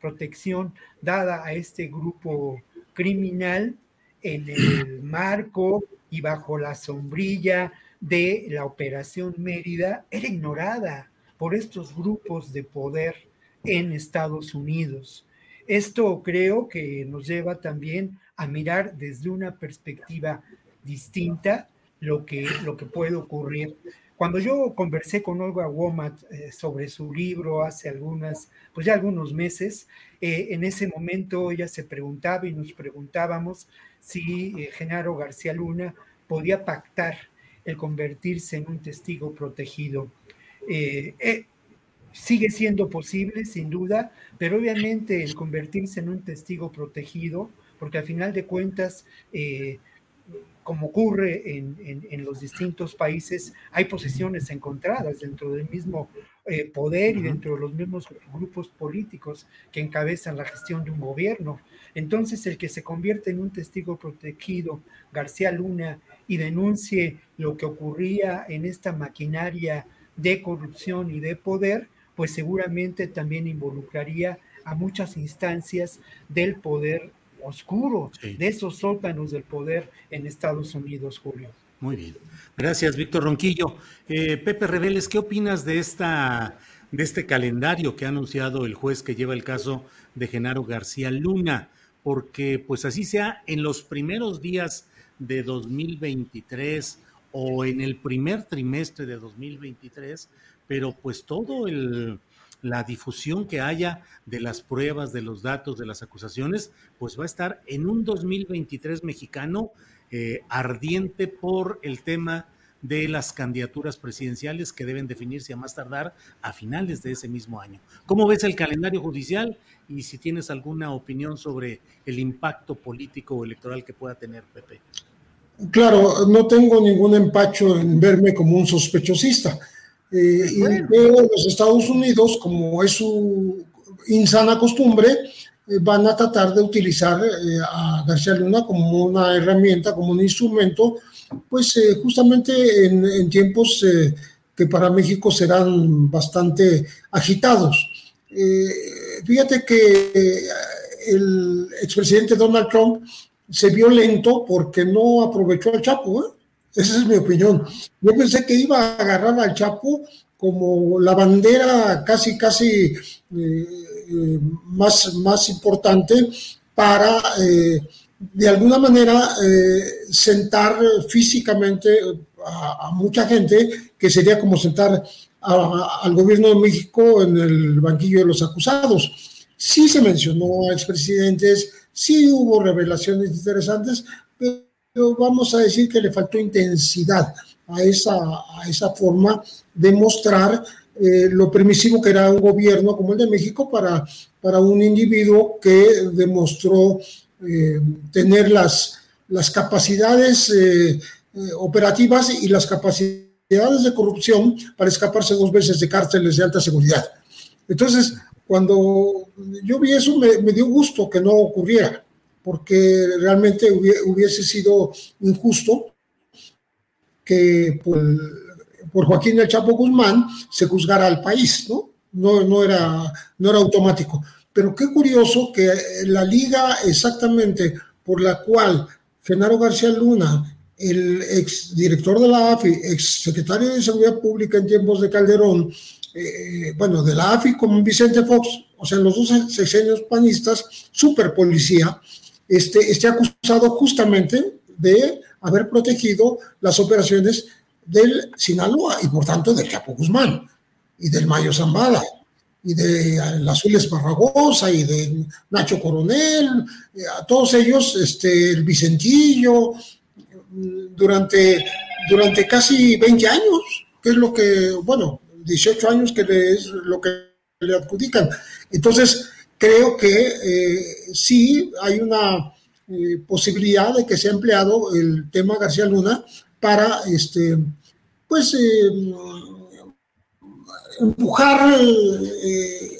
protección dada a este grupo criminal en el marco y bajo la sombrilla de la Operación Mérida era ignorada por estos grupos de poder en Estados Unidos. Esto creo que nos lleva también a mirar desde una perspectiva distinta lo que, lo que puede ocurrir cuando yo conversé con Olga Womat eh, sobre su libro hace algunas, pues ya algunos meses, eh, en ese momento ella se preguntaba y nos preguntábamos si eh, Genaro García Luna podía pactar el convertirse en un testigo protegido. sigue siendo posible, sin duda, pero obviamente el convertirse en un testigo protegido, porque al final de cuentas como ocurre en, los distintos países, hay posiciones encontradas dentro del mismo eh, poder y dentro de los mismos grupos políticos que encabezan la gestión de un gobierno. Entonces, el que se convierte en un testigo protegido, García Luna, y denuncie lo que ocurría en esta maquinaria de corrupción y de poder, pues seguramente también involucraría a muchas instancias del poder oscuro de esos sótanos del poder en Estados Unidos, Julio. Muy bien. Gracias, Víctor Ronquillo. Eh, Pepe Reveles, ¿qué opinas de esta de este calendario que ha anunciado el juez que lleva el caso de Genaro García Luna, porque pues así sea en los primeros días de 2023 o en el primer trimestre de 2023, pero pues todo el la difusión que haya de las pruebas, de los datos, de las acusaciones, pues va a estar en un 2023 mexicano eh, ardiente por el tema de las candidaturas presidenciales que deben definirse a más tardar a finales de ese mismo año. ¿Cómo ves el calendario judicial y si tienes alguna opinión sobre el impacto político o electoral que pueda tener Pepe? Claro, no tengo ningún empacho en verme como un sospechosista. Eh, y los Estados Unidos, como es su insana costumbre, eh, van a tratar de utilizar eh, a García Luna como una herramienta, como un instrumento pues eh, justamente en, tiempos eh, que para México serán bastante agitados. Eh, fíjate que el expresidente Donald Trump se vio lento porque no aprovechó al Chapo. Esa es mi opinión. Yo pensé que iba a agarrar al Chapo como la bandera casi, casi más, más importante para de alguna manera eh, sentar físicamente a, mucha gente, que sería como sentar al gobierno de México en el banquillo de los acusados. Sí se mencionó a expresidentes, sí hubo revelaciones interesantes, pero vamos a decir que le faltó intensidad a esa, a esa forma de mostrar eh, lo permisivo que era un gobierno como el de México para, para un individuo que demostró eh, tener las, las capacidades eh, eh, operativas y las capacidades de corrupción para escaparse dos veces de cárceles de alta seguridad. Entonces, cuando yo vi eso, me, dio gusto que no ocurriera, porque realmente hubiese sido injusto que por, Joaquín El Chapo Guzmán se juzgara al país, ¿no? No, no, era, no era automático. Pero qué curioso que la liga exactamente por la cual Genaro García Luna, el ex director de la AFI, ex secretario de Seguridad Pública en tiempos de Calderón, eh, bueno, de la AFI como Vicente Fox, o sea, los dos sexenios panistas, super policía, este, esté acusado justamente de haber protegido las operaciones del Sinaloa y por tanto del Chapo Guzmán y del Mayo Zambada y de Azul Esparragosa y de Nacho Coronel, eh, a todos ellos, este, el Vicentillo, durante, durante casi 20 años, que es lo que, bueno, 18 años que es lo que le adjudican. Entonces, creo que eh, sí hay una eh, posibilidad de que sea empleado el tema García Luna para, este, pues, empujar eh,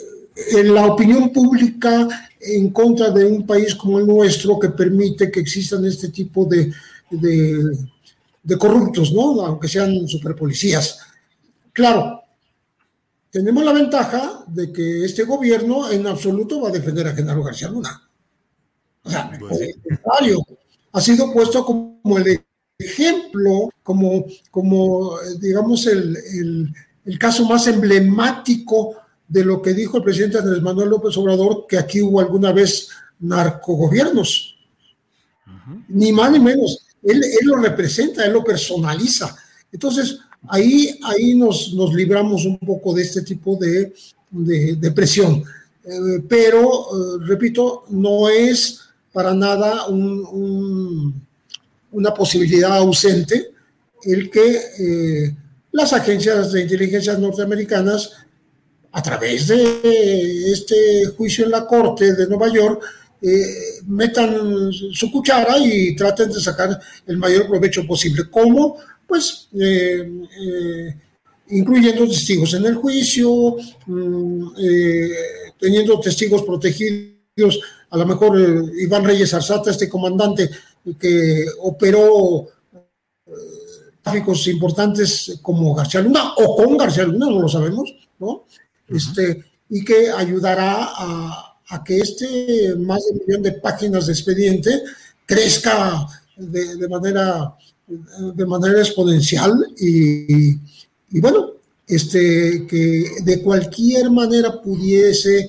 en la opinión pública en contra de un país como el nuestro que permite que existan este tipo de, de, corruptos, ¿no? Aunque sean superpolicías. Claro, tenemos la ventaja de que este gobierno en absoluto va a defender a Genaro García Luna. O sea, ha sido puesto como el ejemplo, como, como digamos, el el caso más emblemático de lo que dijo el presidente Andrés Manuel López Obrador, que aquí hubo alguna vez narcogobiernos. Ni más ni menos. Él, lo representa, él lo personaliza. Entonces, ahí, ahí nos, nos libramos un poco de este tipo de, de, presión. Eh, pero, eh, repito, no es para nada una posibilidad ausente el que eh, las agencias de inteligencia norteamericanas, a través de este juicio en la Corte de Nueva York, metan su cuchara y traten de sacar el mayor provecho posible. ¿Cómo? Pues eh, eh, incluyendo testigos en el juicio, mm, teniendo testigos protegidos, a lo mejor Iván Reyes Arzata, este comandante que operó importantes como García Luna o con García Luna, no lo sabemos, ¿no? este, y que ayudará a, que este más de un millón de páginas de expediente crezca de, manera, de manera exponencial y, bueno, este, que de cualquier manera pudiese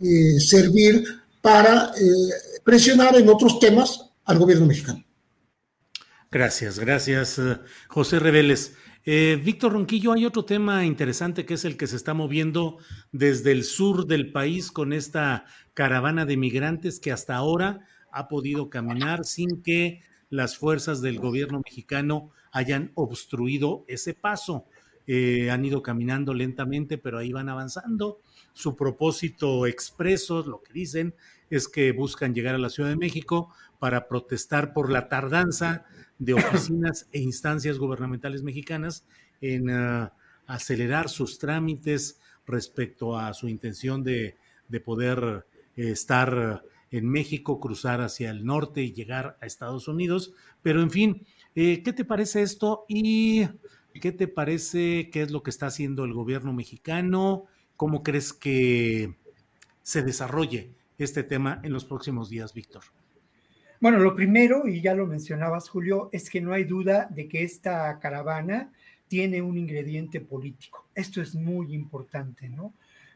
eh, servir para eh, presionar en otros temas al gobierno mexicano. Gracias, gracias, eh, José Reveles. Víctor Ronquillo, hay otro tema interesante que es el que se está moviendo desde el sur del país con esta caravana de migrantes que hasta ahora ha podido caminar sin que las fuerzas del gobierno mexicano hayan obstruido ese paso. Eh, han ido caminando lentamente, pero ahí van avanzando. Su propósito expreso, lo que dicen, es que buscan llegar a la Ciudad de México para protestar por la tardanza de oficinas e instancias gubernamentales mexicanas en ah, acelerar sus trámites respecto a su intención de, poder eh, estar en México, cruzar hacia el norte y llegar a Estados Unidos. Pero en fin, eh, ¿qué te parece esto? Y ¿Qué te parece? ¿Qué es lo que está haciendo el gobierno mexicano? ¿Cómo crees que se desarrolle este tema en los próximos días, Víctor? Bueno, lo primero, y ya lo mencionabas, Julio, es que no hay duda de que esta caravana tiene un ingrediente político. Esto es muy importante, ¿no?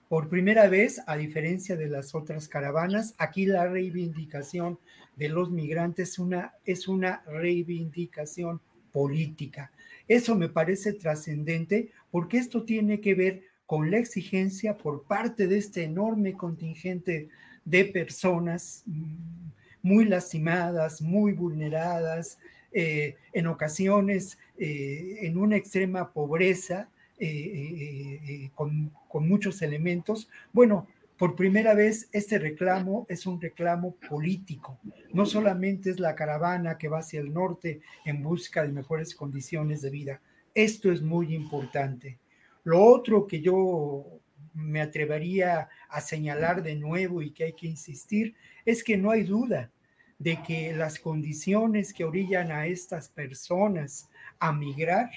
Por primera vez, a diferencia de las otras caravanas, aquí la reivindicación de los migrantes es una reivindicación política. Eso me parece trascendente porque esto tiene que ver con la exigencia por parte de este enorme contingente de personas mm, muy lastimadas, muy vulneradas, eh, en ocasiones eh, en una extrema pobreza, eh, con, con, muchos elementos. Bueno, por primera vez este reclamo es un reclamo político. No solamente es la caravana que va hacia el norte en busca de mejores condiciones de vida. Esto es muy importante. Lo otro que yo me atrevería a señalar de nuevo y que hay que insistir es que no hay duda de que las condiciones que orillan a estas personas a migrar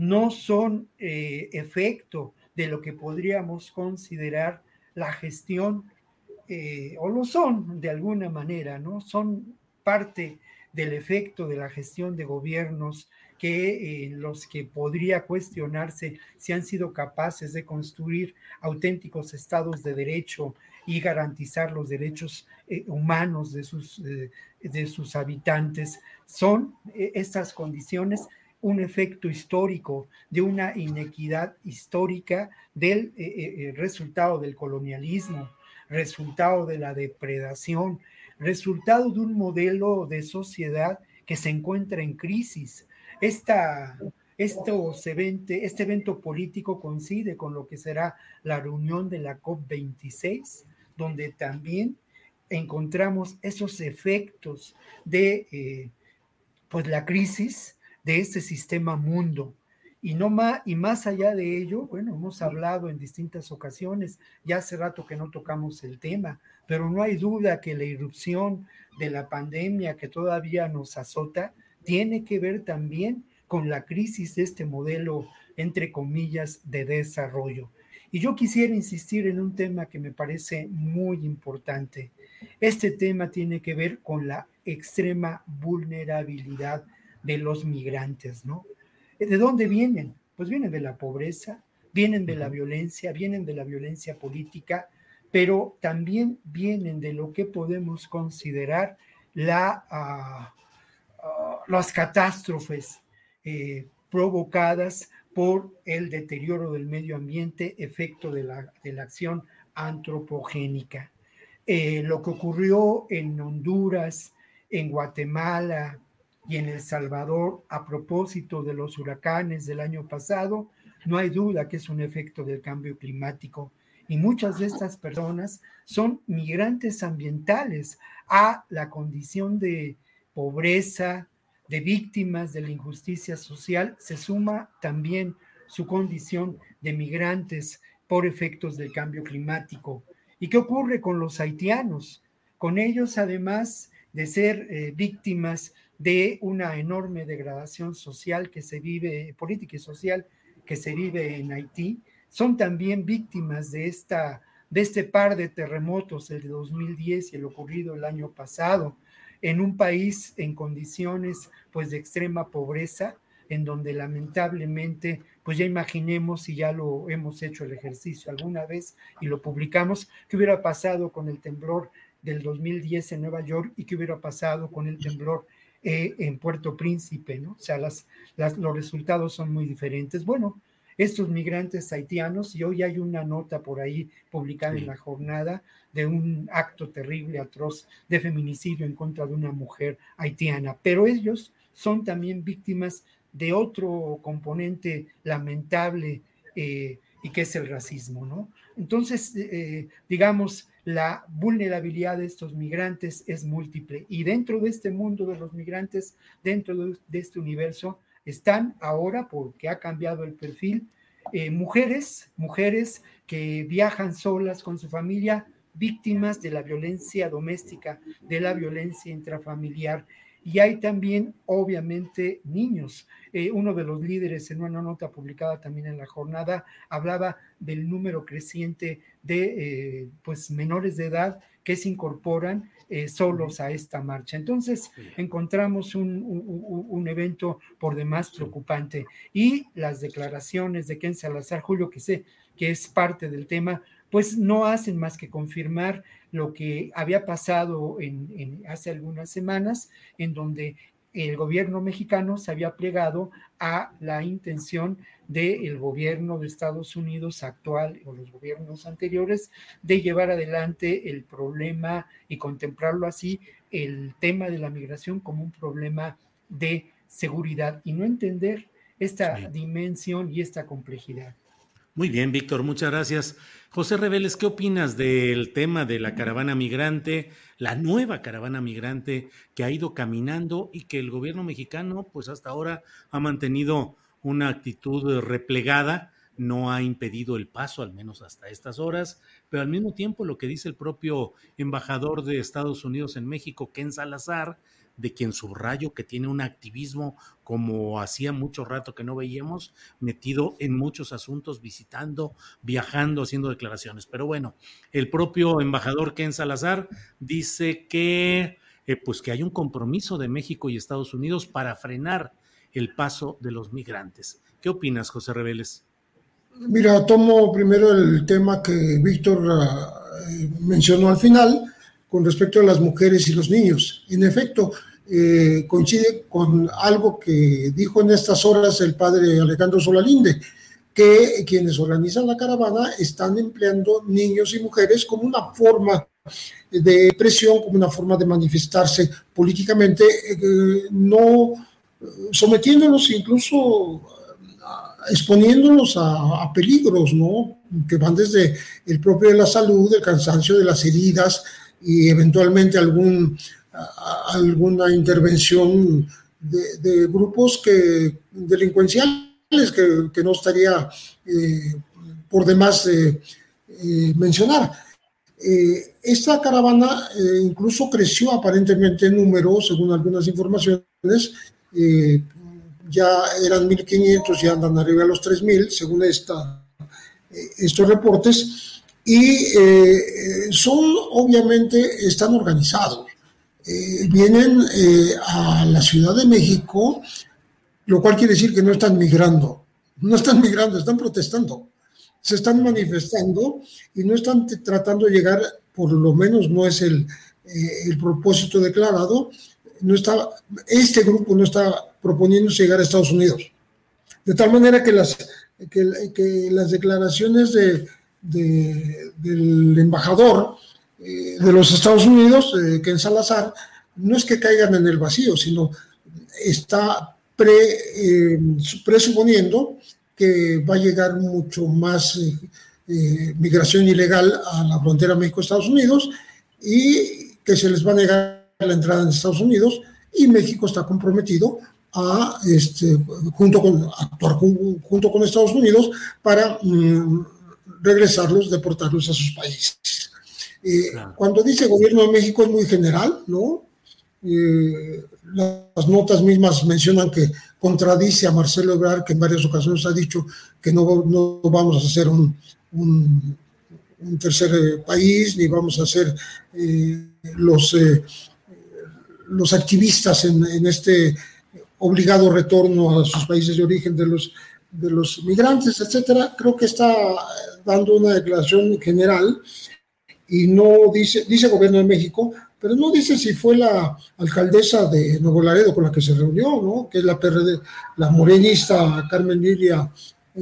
no son eh, efecto de lo que podríamos considerar la gestión, eh, o lo son de alguna manera, ¿no? Son parte del efecto de la gestión de gobiernos que eh, los que podría cuestionarse si han sido capaces de construir auténticos estados de derecho y garantizar los derechos eh, humanos de sus, de sus habitantes. Son estas condiciones un efecto histórico, de una inequidad histórica del eh, eh, eh, resultado del colonialismo, resultado de la depredación, resultado de un modelo de sociedad que se encuentra en crisis. Esta, este evento político coincide con lo que será la reunión de la COP26, donde también encontramos esos efectos de pues la crisis de este sistema mundo. Y, no más, y más allá de ello, bueno, hemos hablado en distintas ocasiones, ya hace rato que no tocamos el tema, pero no hay duda que la irrupción de la pandemia que todavía nos azota tiene que ver también con la crisis de este modelo, entre comillas, de desarrollo. Y yo quisiera insistir en un tema que me parece muy importante. Este tema tiene que ver con la extrema vulnerabilidad de los migrantes, ¿no? ¿De dónde vienen? Pues vienen de la pobreza, vienen de la violencia, vienen de la violencia política, pero también vienen de lo que podemos considerar la, ah, ah, las catástrofes eh, provocadas por el deterioro del medio ambiente, efecto de la, de la acción antropogénica. Eh, lo que ocurrió en Honduras, en Guatemala, y en El Salvador a propósito de los huracanes del año pasado, no hay duda que es un efecto del cambio climático. Y muchas de estas personas son migrantes ambientales a la condición de pobreza, de víctimas de la injusticia social, se suma también su condición de migrantes por efectos del cambio climático. ¿Y qué ocurre con los haitianos? Con ellos, además de ser eh, víctimas de una enorme degradación social que se vive, política y social que se vive en Haití, son también víctimas de, esta, de este par de terremotos, el de 2010 y el ocurrido el año pasado, en un país en condiciones pues de extrema pobreza, en donde lamentablemente pues ya imaginemos si ya lo hemos hecho el ejercicio alguna vez y lo publicamos, qué hubiera pasado con el temblor del 2010 en Nueva York y qué hubiera pasado con el temblor eh, en Puerto Príncipe, ¿no? O sea, las, los resultados son muy diferentes. Bueno, estos migrantes haitianos, y hoy hay una nota por ahí publicada en la jornada de un acto terrible, atroz de feminicidio en contra de una mujer haitiana, pero ellos son también víctimas de otro componente lamentable eh, y que es el racismo, ¿no? Entonces, eh, digamos, la vulnerabilidad de estos migrantes es múltiple. Y dentro de este mundo de los migrantes, dentro de, este universo, están ahora, porque ha cambiado el perfil, eh, mujeres, mujeres que viajan solas con su familia, víctimas de la violencia doméstica, de la violencia intrafamiliar y hay también, obviamente, niños. Eh, uno de los líderes en una nota publicada también en la jornada hablaba del número creciente de eh, pues, menores de edad que se incorporan eh, solos a esta marcha. Entonces, encontramos un, un, evento por demás preocupante y las declaraciones de Ken Salazar, Julio, que sé que es parte del tema, pues no hacen más que confirmar lo que había pasado en, hace algunas semanas, en donde el gobierno mexicano se había plegado a la intención del gobierno de Estados Unidos actual o los gobiernos anteriores de llevar adelante el problema y contemplarlo así, el tema de la migración como un problema de seguridad y no entender esta dimensión y esta complejidad. Muy bien, Víctor, muchas gracias. José Reveles, ¿qué opinas del tema de la caravana migrante, la nueva caravana migrante que ha ido caminando y que el gobierno mexicano, pues hasta ahora ha mantenido una actitud replegada, no ha impedido el paso, al menos hasta estas horas, pero al mismo tiempo lo que dice el propio embajador de Estados Unidos en México, Ken Salazar, de quien subrayo que tiene un activismo como hacía mucho rato que no veíamos, metido en muchos asuntos, visitando, viajando, haciendo declaraciones. Pero bueno, el propio embajador Ken Salazar dice que, eh, pues que hay un compromiso de México y Estados Unidos para frenar el paso de los migrantes. ¿Qué opinas, José Reveles? Mira, tomo primero el tema que Víctor eh, mencionó al final con respecto a las mujeres y los niños. En efecto, eh, coincide con algo que dijo en estas horas el padre Alejandro Solalinde, que quienes organizan la caravana están empleando niños y mujeres como una forma de presión, como una forma de manifestarse políticamente, eh, no sometiéndolos incluso exponiéndolos a, peligros, ¿no? Que van desde el propio de la salud, el cansancio de las heridas y eventualmente algún alguna intervención de, grupos que, delincuenciales que, no estaría eh, por demás eh, eh, mencionar. esta caravana incluso creció aparentemente en número, según algunas informaciones, ya eran 1.500 y andan arriba a los 3.000, según esta, estos reportes, y son, obviamente, están organizados. Eh, vienen eh, a la Ciudad de México, lo cual quiere decir que no están migrando, no están migrando, están protestando, se están manifestando y no están tratando de llegar, por lo menos no es el, eh, el propósito declarado, no está, este grupo no está proponiéndose llegar a Estados Unidos. De tal manera que las, que, las declaraciones de, del embajador eh, de los Estados Unidos, eh, que en Salazar, no es que caigan en el vacío, sino está pre, eh, presuponiendo que va a llegar mucho más migración ilegal a la frontera México-Estados Unidos y que se les va a negar la entrada en Estados Unidos y México está comprometido a este, junto con actuar junto con Estados Unidos para mm, regresarlos, deportarlos a sus países. Eh, cuando dice gobierno de México es muy general, ¿no? Eh, las notas mismas mencionan que contradice a Marcelo Ebrard, que en varias ocasiones ha dicho que no, no vamos a hacer un, un, tercer eh, país, ni vamos a ser los, los activistas en, en, este obligado retorno a sus países de origen de los de los migrantes, etcétera, creo que está dando una declaración general y no dice, dice gobierno de México, pero no dice si fue la alcaldesa de Nuevo Laredo con la que se reunió, ¿no? Que es la PRD, la morenista Carmen Lilia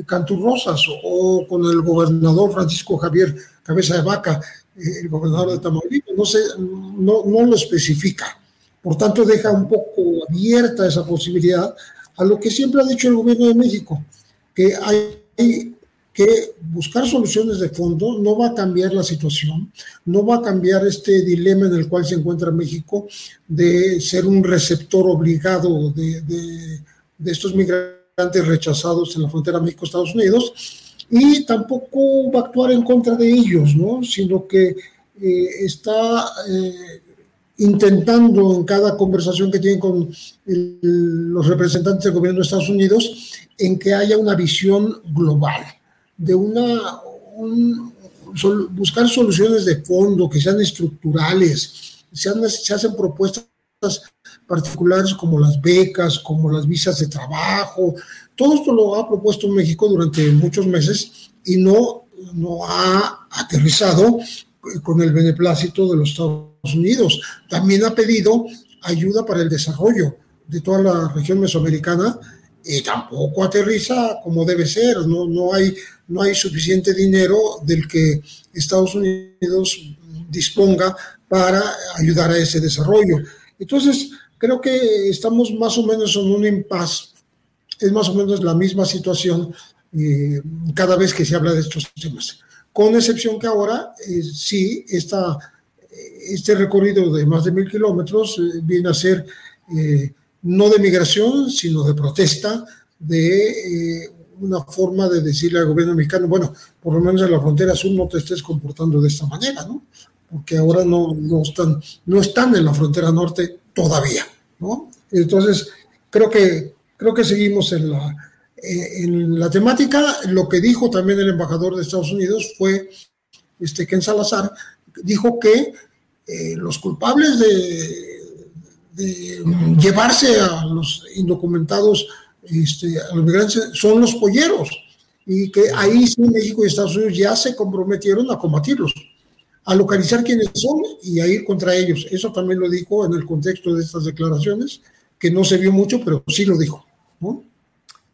Canturrosas, o, con el gobernador Francisco Javier Cabeza de Vaca, eh, el gobernador de Tamaulipas, no, sé, no, no lo especifica. Por tanto, deja un poco abierta esa posibilidad a lo que siempre ha dicho el gobierno de México, que hay que buscar soluciones de fondo no va a cambiar la situación, no va a cambiar este dilema en el cual se encuentra México de ser un receptor obligado de, estos migrantes rechazados en la frontera México-Estados Unidos y tampoco va a actuar en contra de ellos, ¿no? sino que eh, está eh, intentando en cada conversación que tiene con los representantes del gobierno de Estados Unidos en que haya una visión global, de una buscar soluciones de fondo que sean estructurales, se hacen propuestas particulares como las becas, como las visas de trabajo. Todo esto lo ha propuesto México durante muchos meses y no, no ha aterrizado con el beneplácito de los Estados Unidos. También ha pedido ayuda para el desarrollo de toda la región mesoamericana y tampoco aterriza como debe ser. No, no, hay, no hay suficiente dinero del que Estados Unidos disponga para ayudar a ese desarrollo. Entonces, creo que estamos más o menos en un impasse. Es más o menos la misma situación eh, cada vez que se habla de estos temas. Con excepción que ahora eh, sí, esta este recorrido de más de mil kilómetros eh, viene a ser eh, no de migración, sino de protesta, de eh, una forma de decirle al gobierno mexicano, bueno, por lo menos en la frontera sur no te estés comportando de esta manera, ¿no? Porque ahora no, no, están, no están en la frontera norte todavía, ¿no? Entonces, creo que, creo que seguimos en la, en la temática. Lo que dijo también el embajador de Estados Unidos fue, este, Ken Salazar, dijo que eh, los culpables de, llevarse a los indocumentados, este, a los migrantes, son los polleros. Y que ahí sí México y Estados Unidos ya se comprometieron a combatirlos, a localizar quiénes son y a ir contra ellos. Eso también lo dijo en el contexto de estas declaraciones, que no se vio mucho, pero sí lo dijo.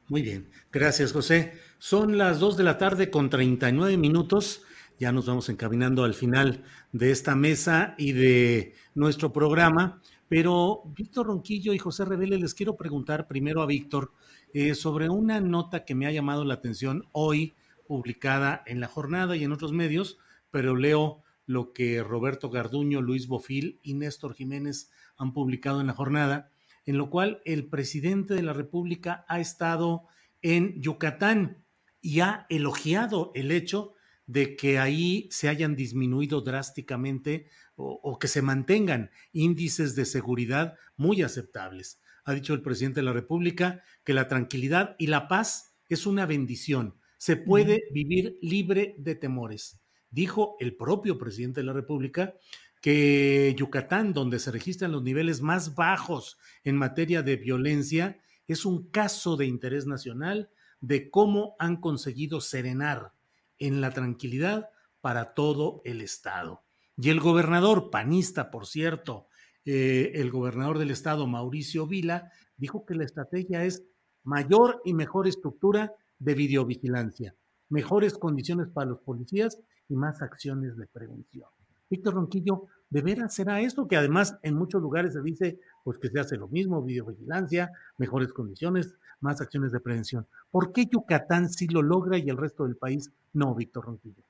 Muy bien, gracias José. Son las 2 de la tarde con 39 minutos. Ya nos vamos encaminando al final de esta mesa y de nuestro programa. Pero Víctor Ronquillo y José Revele, les quiero preguntar primero a Víctor eh, sobre una nota que me ha llamado la atención hoy, publicada en la jornada y en otros medios, pero leo lo que Roberto Garduño, Luis Bofil y Néstor Jiménez han publicado en la jornada, en lo cual el presidente de la República ha estado en Yucatán y ha elogiado el hecho de que ahí se hayan disminuido drásticamente o, que se mantengan índices de seguridad muy aceptables. Ha dicho el presidente de la República que la tranquilidad y la paz es una bendición. Se puede vivir libre de temores. Dijo el propio presidente de la República que Yucatán, donde se registran los niveles más bajos en materia de violencia, es un caso de interés nacional de cómo han conseguido serenar en la tranquilidad para todo el Estado. Y el gobernador, panista, por cierto, eh, el gobernador del Estado, Mauricio Vila, dijo que la estrategia es mayor y mejor estructura de videovigilancia, mejores condiciones para los policías y más acciones de prevención. Víctor Ronquillo, ¿de veras será esto? Que además en muchos lugares se dice pues que se hace lo mismo, videovigilancia, mejores condiciones, más acciones de prevención. ¿Por qué Yucatán sí lo logra y el resto del país no, Víctor Ronquillo?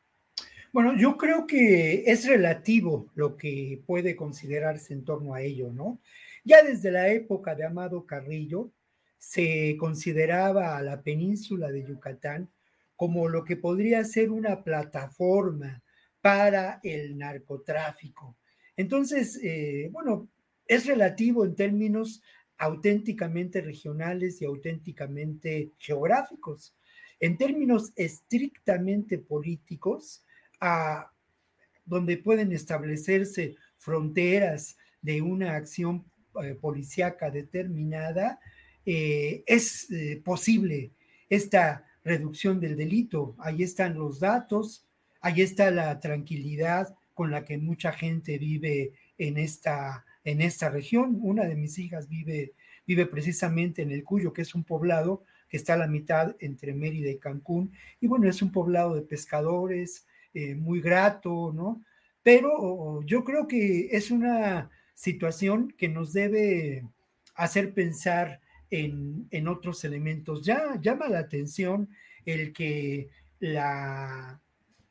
Bueno, yo creo que es relativo lo que puede considerarse en torno a ello, ¿no? Ya desde la época de Amado Carrillo se consideraba a la península de Yucatán como lo que podría ser una plataforma para el narcotráfico. Entonces, eh, bueno, es relativo en términos auténticamente regionales y auténticamente geográficos. En términos estrictamente políticos, a donde pueden establecerse fronteras de una acción eh, policíaca determinada, eh, es eh, posible esta reducción del delito. Ahí están los datos, ahí está la tranquilidad con la que mucha gente vive en esta, en esta región. Una de mis hijas vive, vive precisamente en el Cuyo, que es un poblado que está a la mitad entre Mérida y Cancún. Y bueno, es un poblado de pescadores, eh, muy grato, ¿no? Pero yo creo que es una situación que nos debe hacer pensar en, en otros elementos. Ya llama la atención el que la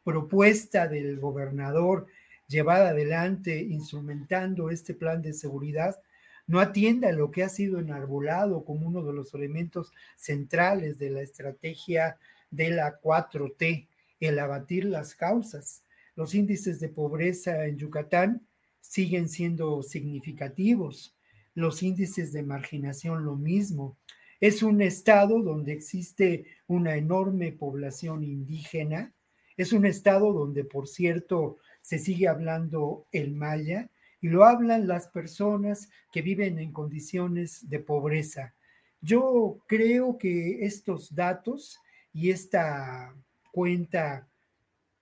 propuesta del gobernador llevada adelante instrumentando este plan de seguridad no atienda a lo que ha sido enarbolado como uno de los elementos centrales de la estrategia de la 4T, el abatir las causas. Los índices de pobreza en Yucatán siguen siendo significativos, los índices de marginación lo mismo. Es un estado donde existe una enorme población indígena, es un estado donde, por cierto, se sigue hablando el maya y lo hablan las personas que viven en condiciones de pobreza. Yo creo que estos datos y esta cuenta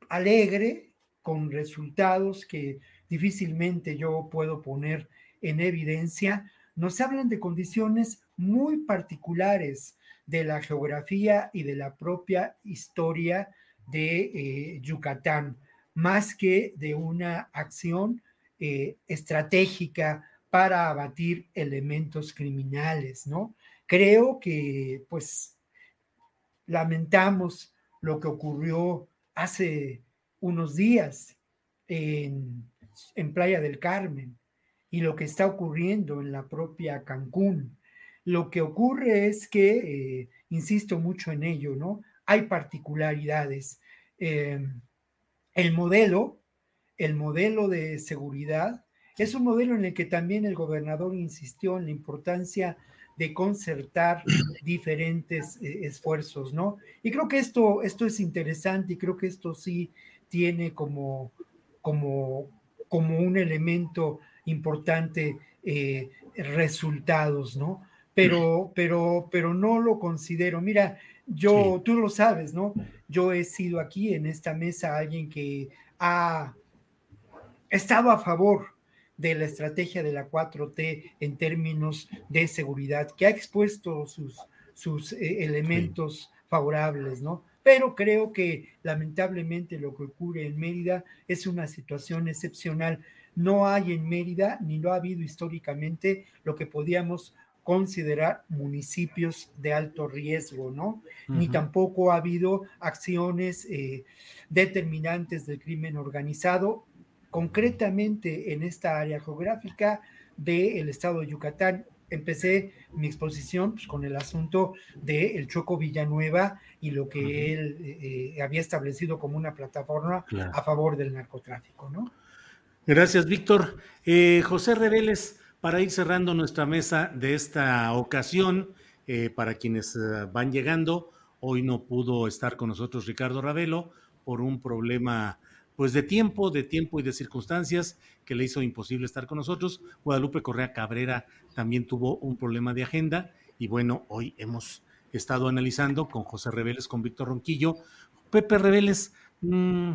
alegre con resultados que difícilmente yo puedo poner en evidencia, nos hablan de condiciones muy particulares de la geografía y de la propia historia de eh, Yucatán, más que de una acción eh, estratégica para abatir elementos criminales, ¿no? Creo que, pues, lamentamos lo que ocurrió hace unos días en, en Playa del Carmen y lo que está ocurriendo en la propia Cancún. Lo que ocurre es que, eh, insisto mucho en ello, ¿no? Hay particularidades. Eh, el modelo, el modelo de seguridad, es un modelo en el que también el gobernador insistió en la importancia de concertar diferentes eh, esfuerzos, ¿no? Y creo que esto, esto es interesante y creo que esto sí tiene como, como, como un elemento importante eh, resultados, ¿no? Pero, pero, pero no lo considero. Mira, yo, tú lo sabes, ¿no? Yo he sido aquí en esta mesa alguien que ha estado a favor de la estrategia de la 4T en términos de seguridad, que ha expuesto sus, sus eh, elementos favorables, ¿no? Pero creo que lamentablemente lo que ocurre en Mérida es una situación excepcional. No hay en Mérida, ni lo ha habido históricamente, lo que podíamos considerar municipios de alto riesgo, ¿no? Ni tampoco ha habido acciones eh, determinantes del crimen organizado, concretamente en esta área geográfica del estado de Yucatán. Empecé mi exposición pues, con el asunto del el Choco Villanueva y lo que él eh, eh, había establecido como una plataforma a favor del narcotráfico, ¿no? Gracias, Víctor. José Reveles, para ir cerrando nuestra mesa de esta ocasión, eh, para quienes eh, van llegando, hoy no pudo estar con nosotros Ricardo Ravelo por un problema pues de tiempo, de tiempo y de circunstancias que le hizo imposible estar con nosotros. Guadalupe Correa Cabrera también tuvo un problema de agenda y bueno, hoy hemos estado analizando con José Reveles, con Víctor Ronquillo. Pepe Reveles, mmm,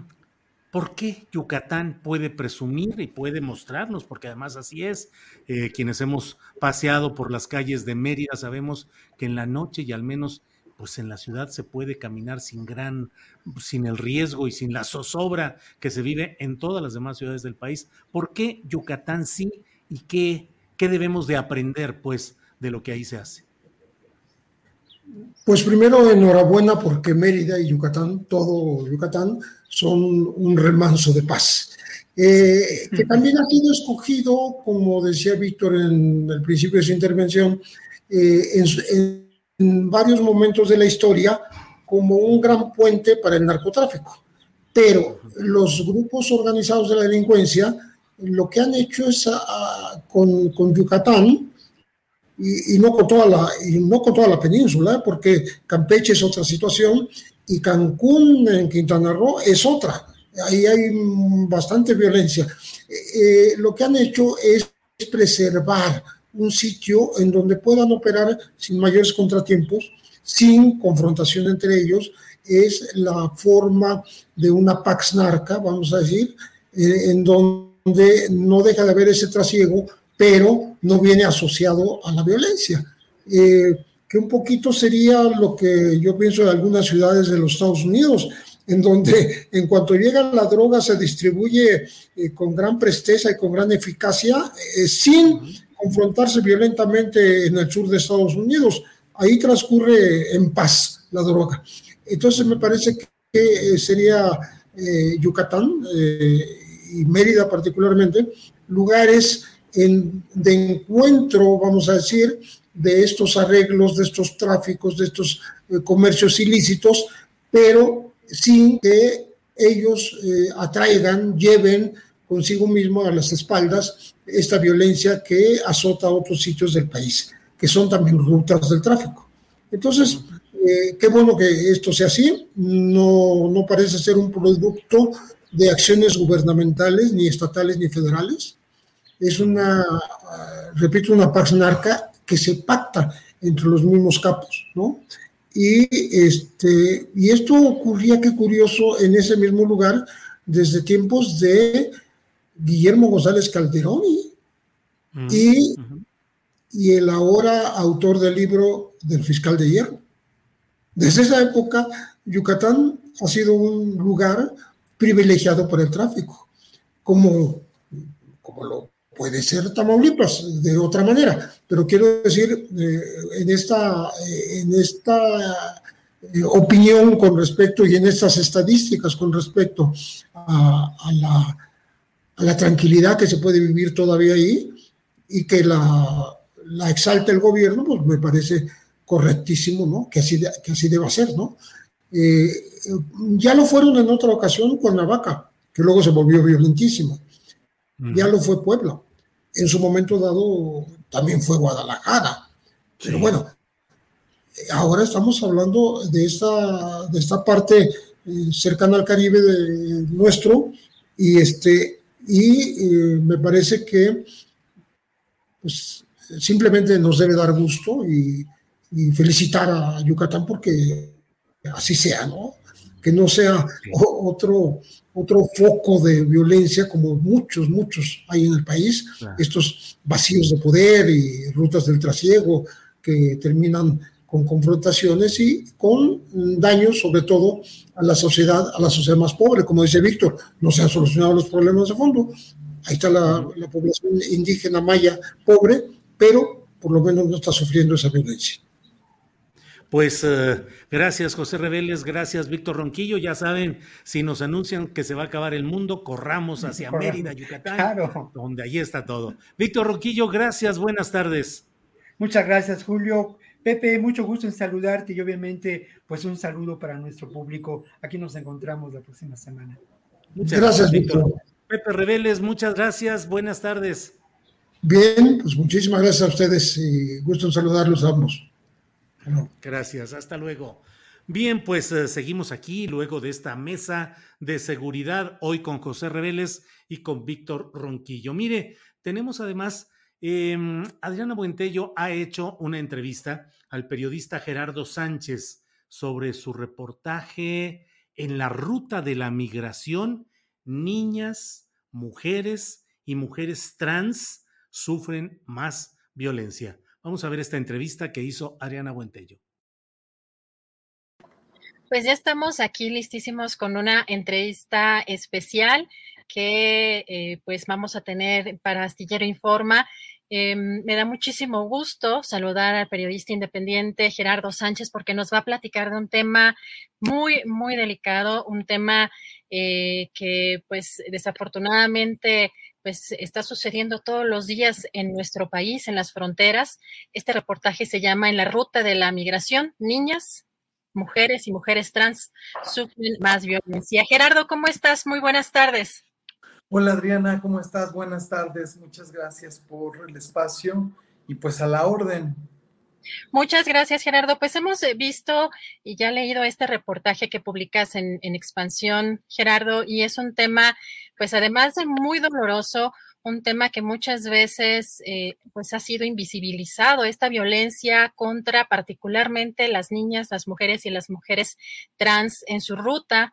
¿Por qué Yucatán puede presumir y puede mostrarnos? Porque además así es. Eh, quienes hemos paseado por las calles de Mérida sabemos que en la noche y al menos pues en la ciudad se puede caminar sin gran, sin el riesgo y sin la zozobra que se vive en todas las demás ciudades del país. ¿Por qué Yucatán sí y qué, qué debemos de aprender pues de lo que ahí se hace? Pues primero enhorabuena porque Mérida y Yucatán, todo Yucatán, son un remanso de paz. Eh, que también ha sido escogido, como decía Víctor en el principio de su intervención, eh, en, varios momentos de la historia como un gran puente para el narcotráfico. Pero los grupos organizados de la delincuencia lo que han hecho es con, con, Yucatán y, no con toda la, y no con toda la península, porque Campeche es otra situación, y Cancún, en Quintana Roo, es otra. Ahí hay bastante violencia. Eh, lo que han hecho es preservar un sitio en donde puedan operar sin mayores contratiempos sin confrontación entre ellos, es la forma de una pax narca, vamos a decir, eh, en donde no deja de haber ese trasiego, pero no viene asociado a la violencia. Eh, que un poquito sería lo que yo pienso de algunas ciudades de los Estados Unidos, en donde en cuanto llega la droga se distribuye eh, con gran presteza y con gran eficacia, sin confrontarse violentamente en el sur de Estados Unidos. Ahí transcurre en paz la droga. Entonces me parece que eh, sería eh, Yucatán eh, y Mérida particularmente lugares de encuentro, vamos a decir, de estos arreglos, de estos tráficos, de estos comercios ilícitos, pero sin que ellos atraigan, lleven consigo mismo a las espaldas esta violencia que azota otros sitios del país, que son también rutas del tráfico. Entonces, eh, qué bueno que esto sea así, no, no parece ser un producto de acciones gubernamentales, ni estatales, ni federales. Es una, ah, repito, una paz narca que se pacta entre los mismos capos, ¿no? Y, este, y esto ocurría, qué curioso, en ese mismo lugar desde tiempos de Guillermo González Calderón y, y el ahora autor del libro del fiscal de hierro. Desde esa época, Yucatán ha sido un lugar privilegiado por el tráfico, como, como lo puede ser Tamaulipas de otra manera. Pero quiero decir, eh, en esta, eh, en esta eh, opinión con respecto y en estas estadísticas con respecto a, la, a, la, tranquilidad que se puede vivir todavía ahí y que la, la exalta el gobierno, pues me parece correctísimo, ¿no? Que así, que así deba ser, ¿no? Eh, ya lo fueron en otra ocasión con vaca, que luego se volvió violentísima. Ya lo fue Puebla. En su momento dado también fue Guadalajara. Pero bueno, ahora estamos hablando de esta, de esta parte eh, cercana al Caribe de, nuestro y, este, y eh, me parece que pues, simplemente nos debe dar gusto y y felicitar a Yucatán porque así sea, ¿no? Que no sea otro, otro foco de violencia como muchos, muchos hay en el país, estos vacíos de poder y rutas del trasiego que terminan con confrontaciones y con daños sobre todo a la sociedad, a la sociedad más pobre, como dice Víctor, no se han solucionado los problemas de fondo. Ahí está la, la población indígena maya pobre, pero por lo menos no está sufriendo esa violencia. Pues eh, gracias José Reveles, gracias Víctor Ronquillo. Ya saben, si nos anuncian que se va a acabar el mundo, corramos hacia Mérida, Yucatán, donde ahí está todo. Víctor Ronquillo, gracias, buenas tardes. Muchas gracias Julio. Pepe, mucho gusto en saludarte y obviamente pues un saludo para nuestro público. Aquí nos encontramos la próxima semana. Muchas gracias, Víctor. Pepe Reveles, muchas gracias, buenas tardes. Bien, pues muchísimas gracias a ustedes y gusto en saludarlos a ambos. Gracias, hasta luego. Bien, pues eh, seguimos aquí luego de esta mesa de seguridad, hoy con José Reveles y con Víctor Ronquillo. Mire, tenemos además, em, Adriana Buentello ha hecho una entrevista al periodista Gerardo Sánchez sobre su reportaje en la ruta de la migración, niñas, mujeres y mujeres trans sufren más violencia. Vamos a ver esta entrevista que hizo Ariana Buentello. Pues ya estamos aquí listísimos con una entrevista especial que eh, pues vamos a tener para Astillero Informa. Em, me da muchísimo gusto saludar al periodista independiente Gerardo Sánchez porque nos va a platicar de un tema muy, muy delicado, un tema eh, que pues desafortunadamente pues está sucediendo todos los días en nuestro país, en las fronteras. Este reportaje se llama En la ruta de la migración, niñas, mujeres y mujeres trans sufren más violencia. Gerardo, ¿cómo estás? Muy buenas tardes. Hola Adriana, ¿cómo estás? Buenas tardes. Muchas gracias por el espacio y pues a la orden. Muchas gracias, Gerardo. Pues hemos eh, visto y ya leído este reportaje que publicas en, Expansión, Gerardo, y es un tema, pues además de muy doloroso, un tema que muchas veces eh, pues ha sido invisibilizado, esta violencia contra particularmente las niñas, las mujeres y las mujeres trans en su ruta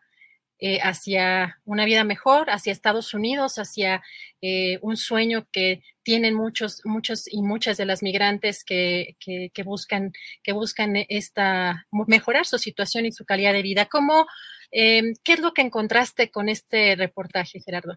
eh, hacia una vida mejor, hacia Estados Unidos, hacia eh, un sueño que tienen muchos, muchos y muchas de las migrantes que, que, buscan, que buscan esta, mejorar su situación y su calidad de vida. ¿Cómo, em, ¿Qué es lo que encontraste con este reportaje, Gerardo?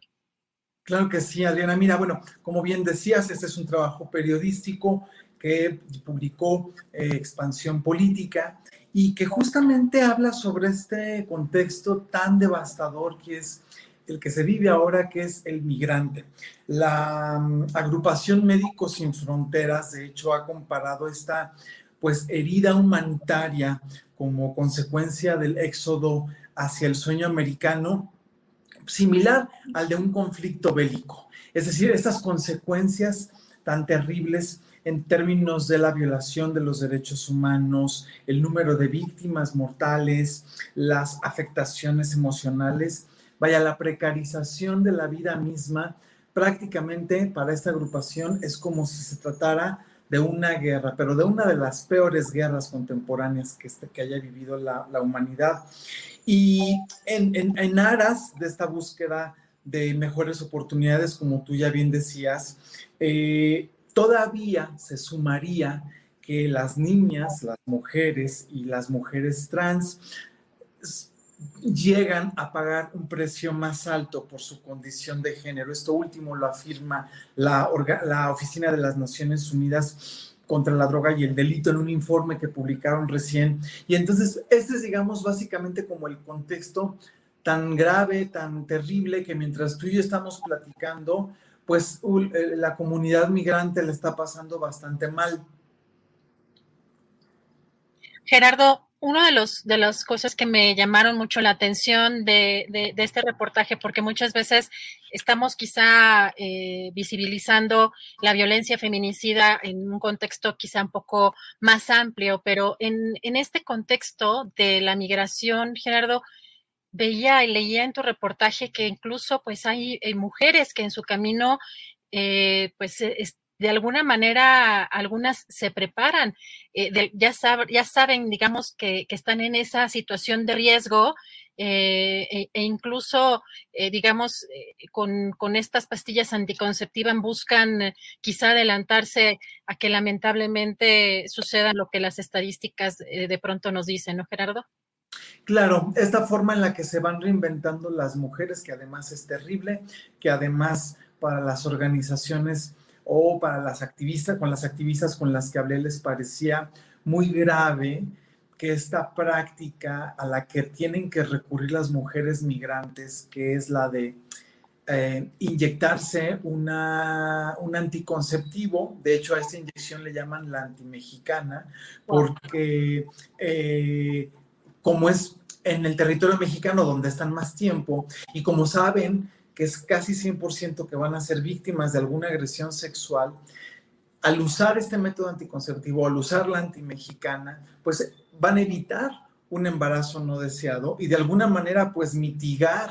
Claro que sí, Adriana. Mira, bueno, como bien decías, este es un trabajo periodístico que publicó eh, Expansión Política y que justamente habla sobre este contexto tan devastador que es el que se vive ahora, que es el migrante. La mm, agrupación Médicos Sin Fronteras, de hecho, ha comparado esta pues herida humanitaria como consecuencia del éxodo hacia el sueño americano, similar al de un conflicto bélico. Es decir, estas consecuencias tan terribles en términos de la violación de los derechos humanos, el número de víctimas mortales, las afectaciones emocionales, vaya, la precarización de la vida misma, prácticamente para esta agrupación es como si se tratara de una guerra, pero de una de las peores guerras contemporáneas que, este, que haya vivido la, humanidad. Y en, en aras de esta búsqueda de mejores oportunidades, como tú ya bien decías, eh, Todavía se sumaría que las niñas, las mujeres y las mujeres trans llegan a pagar un precio más alto por su condición de género. Esto último lo afirma la, Oficina de las Naciones Unidas contra la droga y el delito en un informe que publicaron recién. Y entonces, este es, digamos, básicamente como el contexto tan grave, tan terrible, que mientras tú y yo estamos platicando, pues eh, la comunidad migrante le está pasando bastante mal. Gerardo, una de, de las cosas que me llamaron mucho la atención de, este reportaje, porque muchas veces estamos quizá eh, visibilizando la violencia feminicida en un contexto quizá un poco más amplio, pero en, en este contexto de la migración, Gerardo, veía y leía en tu reportaje que incluso pues hay, eh, mujeres que en su camino eh, pues e, de alguna manera algunas se preparan, eh, ya, ya saben, digamos, que, están en esa situación de riesgo e, e, incluso, digamos, con, con, estas pastillas anticonceptivas buscan quizá adelantarse a que lamentablemente suceda lo que las estadísticas de pronto nos dicen, ¿no, Gerardo? Claro, esta forma en la que se van reinventando las mujeres, que además es terrible, que además para las organizaciones o para las activistas, con las activistas con las que hablé les parecía muy grave que esta práctica a la que tienen que recurrir las mujeres migrantes, que es la de eh, inyectarse una, un anticonceptivo, de hecho a esta inyección le llaman la antimexicana, porque eh, como es en el territorio mexicano donde están más tiempo y como saben que es casi 100% que van a ser víctimas de alguna agresión sexual, al usar este método anticonceptivo, al usar la antimexicana, pues van a evitar un embarazo no deseado y de alguna manera pues mitigar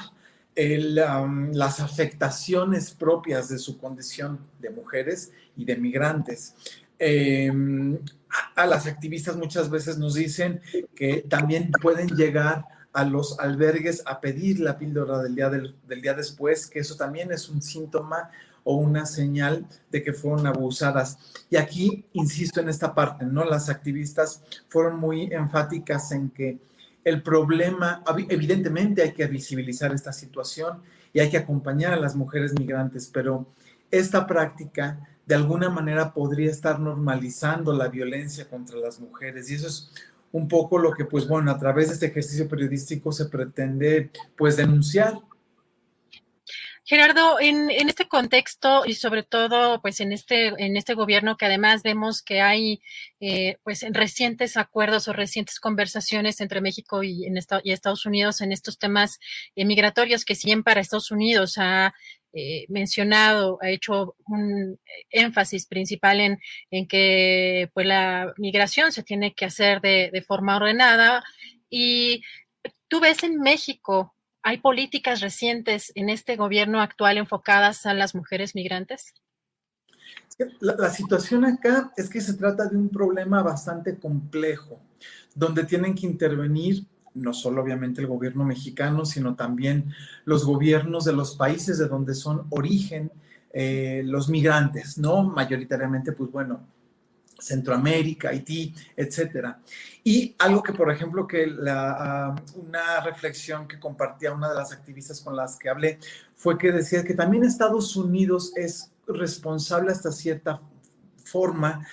las afectaciones propias de su condición de mujeres y de migrantes. Em, a las activistas muchas veces nos dicen que también pueden llegar a los albergues a pedir la píldora del día, del, día después, que eso también es un síntoma o una señal de que fueron abusadas. Y aquí insisto en esta parte, ¿no? Las activistas fueron muy enfáticas en que el problema, evidentemente hay que visibilizar esta situación y hay que acompañar a las mujeres migrantes, pero esta práctica de alguna manera podría estar normalizando la violencia contra las mujeres. Y eso es un poco lo que, pues bueno, a través de este ejercicio periodístico se pretende, pues, denunciar. Gerardo, en, este contexto y sobre todo, pues en este en este gobierno que además vemos que hay, eh, pues recientes acuerdos o recientes conversaciones entre México y, en y Estados Unidos en estos temas eh, migratorios que siguen para Estados Unidos ha eh, mencionado, ha hecho un énfasis principal en, en, que pues, la migración se tiene que hacer de, forma ordenada. Y tú ves en México ¿Hay políticas recientes en este gobierno actual enfocadas a las mujeres migrantes? La, situación acá es que se trata de un problema bastante complejo, donde tienen que intervenir no solo obviamente el gobierno mexicano, sino también los gobiernos de los países de donde son origen eh, los migrantes, ¿no? Mayoritariamente, pues bueno, Centroamérica, Haití, etcétera. Y algo que, por ejemplo, que la, ah, una reflexión que compartía una de las activistas con las que hablé fue que decía que también Estados Unidos es responsable hasta cierta forma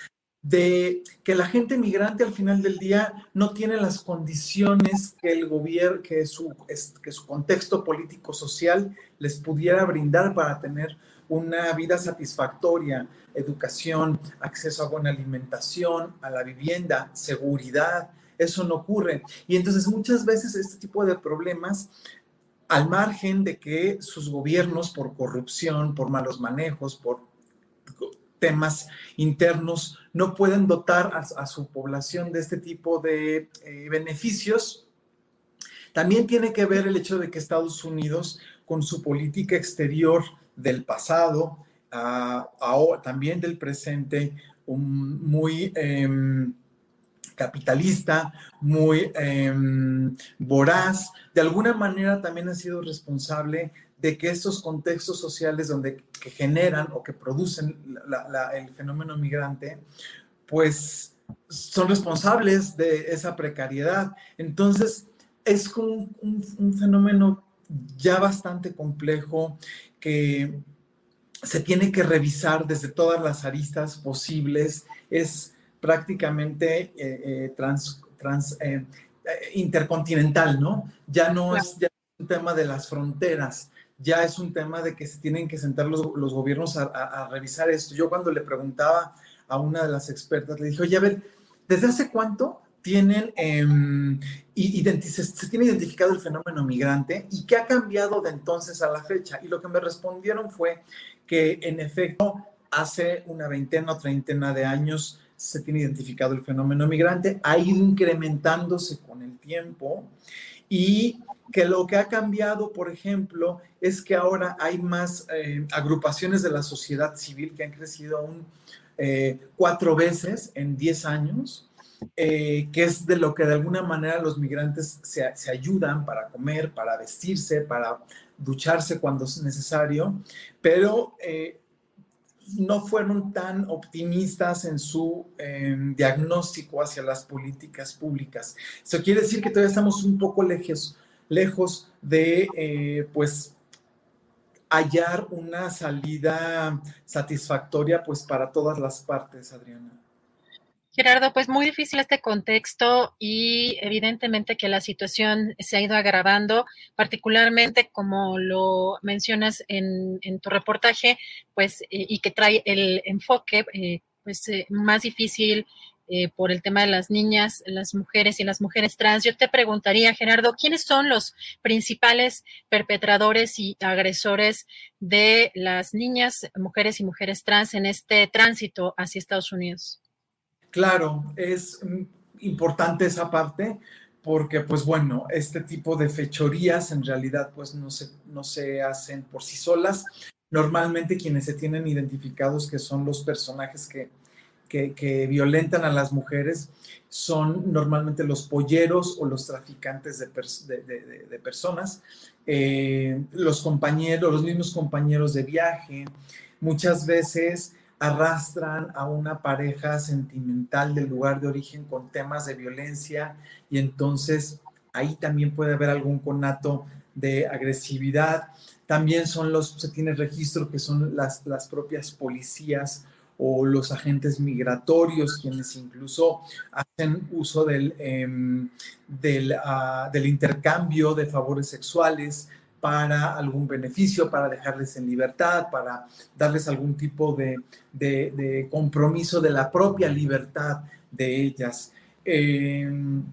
de que la gente migrante al final del día no tiene las condiciones que el gobierno, que su, que su contexto político social les pudiera brindar para tener una vida satisfactoria, educación, acceso a buena alimentación, a la vivienda, seguridad. Eso no ocurre. Y entonces muchas veces este tipo de problemas al margen de que sus gobiernos por corrupción, por malos manejos, por internos, no pueden dotar a, su población de este tipo de eh, beneficios. También tiene que ver el hecho de que Estados Unidos, con su política exterior del pasado, también del presente, muy... Em, capitalista, muy em, voraz, de alguna manera también ha sido responsable de que estos contextos sociales donde que generan o que producen el fenómeno migrante, pues son responsables de esa precariedad. Entonces, es un, un fenómeno ya bastante complejo que se tiene que revisar desde todas las aristas posibles. Es prácticamente eh, eh, trans, trans eh, intercontinental, ¿no? Ya no es un tema de las fronteras, ya es un tema de que se tienen que sentar los, los gobiernos a, revisar esto. Yo cuando le preguntaba a una de las expertas, le dije, oye, a ver, ¿desde hace cuánto tienen, eh, se, se, tiene identificado el fenómeno migrante y qué ha cambiado de entonces a la fecha? Y lo que me respondieron fue que en efecto hace una veintena o treintena de años se tiene identificado el fenómeno migrante, ha ido incrementándose con el tiempo y que lo que ha cambiado, por ejemplo, es que ahora hay más eh, agrupaciones de la sociedad civil que han crecido aún eh, cuatro veces en diez años, eh, que es de lo que de alguna manera los migrantes se, se ayudan para comer, para vestirse, para ducharse cuando es necesario, pero no fueron tan optimistas en su em, diagnóstico hacia las políticas públicas. Eso quiere decir que todavía estamos un poco lejos, lejos de, eh, pues, hallar una salida satisfactoria, pues, para todas las partes, Adriana. Gerardo, pues muy difícil este contexto y evidentemente que la situación se ha ido agravando, particularmente como lo mencionas en, tu reportaje, pues eh, y que trae el enfoque eh, pues más difícil por el tema de las niñas, las mujeres y las mujeres trans. Yo te preguntaría, Gerardo, ¿quiénes son los principales perpetradores y agresores de las niñas, mujeres y mujeres trans en este tránsito hacia Estados Unidos? Claro, es importante esa parte porque, pues bueno, este tipo de fechorías en realidad pues no se, no se hacen por sí solas. Normalmente quienes se tienen identificados que son los personajes que, que, violentan a las mujeres son normalmente los polleros o los traficantes de, personas, eh, los compañeros, los mismos compañeros de viaje, muchas veces arrastran a una pareja sentimental del lugar de origen con temas de violencia y entonces ahí también puede haber algún conato de agresividad. También son los, se tiene registro que son las, las propias policías o los agentes migratorios quienes incluso hacen uso del, em, ah, del intercambio de favores sexuales, para algún beneficio, para dejarles en libertad, para darles algún tipo de, compromiso de la propia libertad de ellas. Em,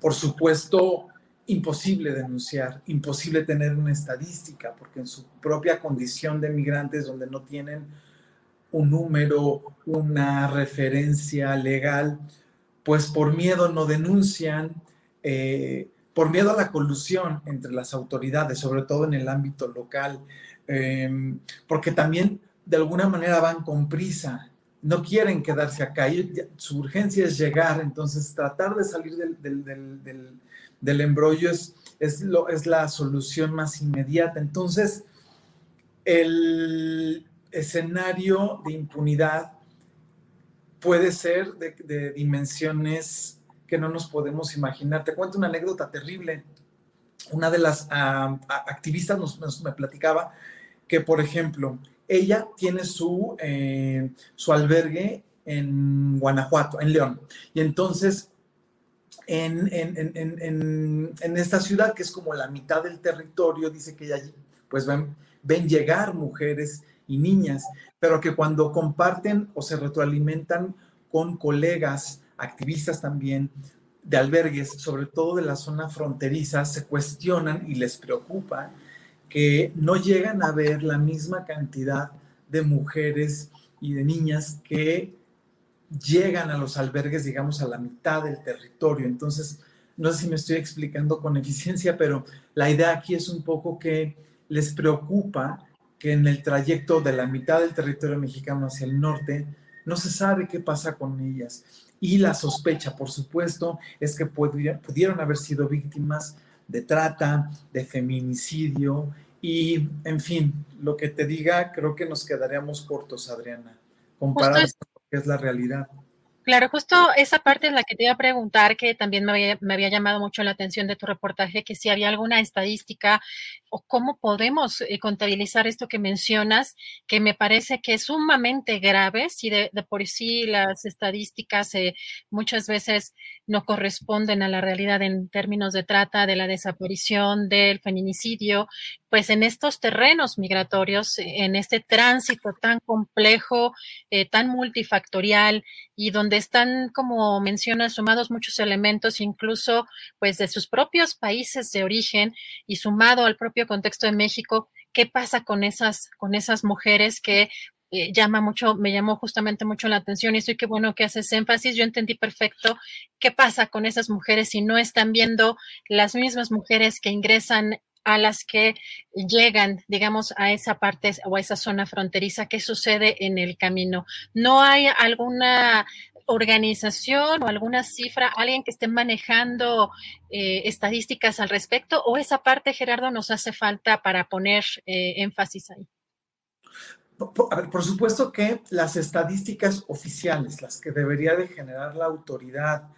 por supuesto, imposible denunciar, imposible tener una estadística, porque en su propia condición de migrantes, donde no tienen un número, una referencia legal, pues por miedo no denuncian, eh, por miedo a la colusión entre las autoridades, sobre todo en el ámbito local, em, porque también de alguna manera van con prisa, no quieren quedarse acá, su urgencia es llegar, entonces tratar de salir del, embrollo es, es, lo, es la solución más inmediata. Entonces, el escenario de impunidad puede ser de, dimensiones que no nos podemos imaginar. Te cuento una anécdota terrible. Una de las activistas nos, me platicaba que, por ejemplo, ella tiene su, eh, su albergue en Guanajuato, en León. Y entonces, en, en, esta ciudad, que es como la mitad del territorio, dice que allí pues ven, ven llegar mujeres y niñas, pero que cuando comparten o se retroalimentan con colegas, activistas también, de albergues, sobre todo de la zona fronteriza, se cuestionan y les preocupa que no llegan a ver la misma cantidad de mujeres y de niñas que llegan a los albergues, digamos, a la mitad del territorio. Entonces, no sé si me estoy explicando con eficiencia, pero la idea aquí es un poco que les preocupa que en el trayecto de la mitad del territorio mexicano hacia el norte no se sabe qué pasa con ellas. Y la sospecha, por supuesto, es que pudieron haber sido víctimas de trata, de feminicidio y, en fin, lo que te diga, creo que nos quedaríamos cortos, Adriana, comparado con lo que es la realidad. Claro, justo esa parte es la que te iba a preguntar, que también me había, llamado mucho la atención de tu reportaje, que si había alguna estadística o cómo podemos eh, contabilizar esto que mencionas, que me parece que es sumamente grave, si de, por sí las estadísticas eh, muchas veces no corresponden a la realidad en términos de trata, de la desaparición, del feminicidio, pues en estos terrenos migratorios, en este tránsito tan complejo, eh, tan multifactorial y donde están, como menciona, sumados muchos elementos, incluso pues de sus propios países de origen y sumado al propio contexto de México, ¿qué pasa con esas, con esas mujeres que eh, llama mucho, me llamó justamente mucho la atención y estoy qué bueno que haces énfasis. Yo entendí perfecto qué pasa con esas mujeres si no están viendo las mismas mujeres que ingresan a las que llegan, digamos, a esa parte o a esa zona fronteriza, ¿qué sucede en el camino? ¿No hay alguna organización o alguna cifra, alguien que esté manejando eh, estadísticas al respecto? ¿O esa parte, Gerardo, nos hace falta para poner eh, énfasis ahí? Por, a ver, por supuesto que las estadísticas oficiales, las que debería de generar la autoridad,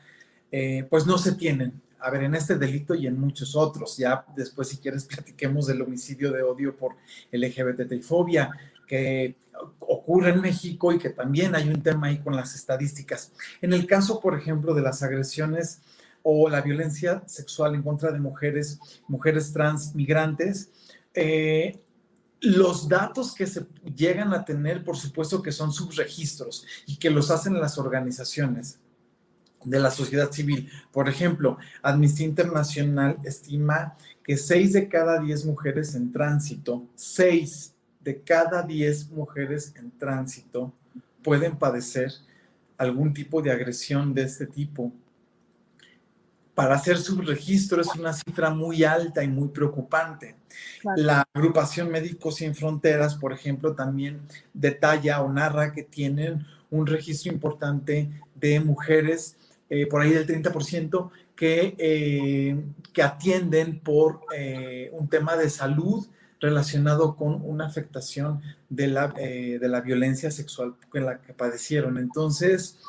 eh, pues no se tienen a ver, en este delito y en muchos otros. Ya después, si quieres, platiquemos del homicidio de odio por LGBTI-fobia que ocurre en México y que también hay un tema ahí con las estadísticas. En el caso, por ejemplo, de las agresiones o la violencia sexual en contra de mujeres, mujeres trans, migrantes, eh, los datos que se llegan a tener, por supuesto que son subregistros y que los hacen las organizaciones de la sociedad civil. Por ejemplo, Amnistía Internacional estima que 6 de cada 10 mujeres en tránsito, 6 de cada 10 mujeres en tránsito pueden padecer algún tipo de agresión de este tipo. Para hacer subregistro es una cifra muy alta y muy preocupante. La agrupación Médicos Sin Fronteras, por ejemplo, también detalla o narra que tienen un registro importante de mujeres eh, por ahí del 30%, que, eh, que atienden por eh, un tema de salud relacionado con una afectación de la, de la violencia sexual en la que padecieron. Entonces,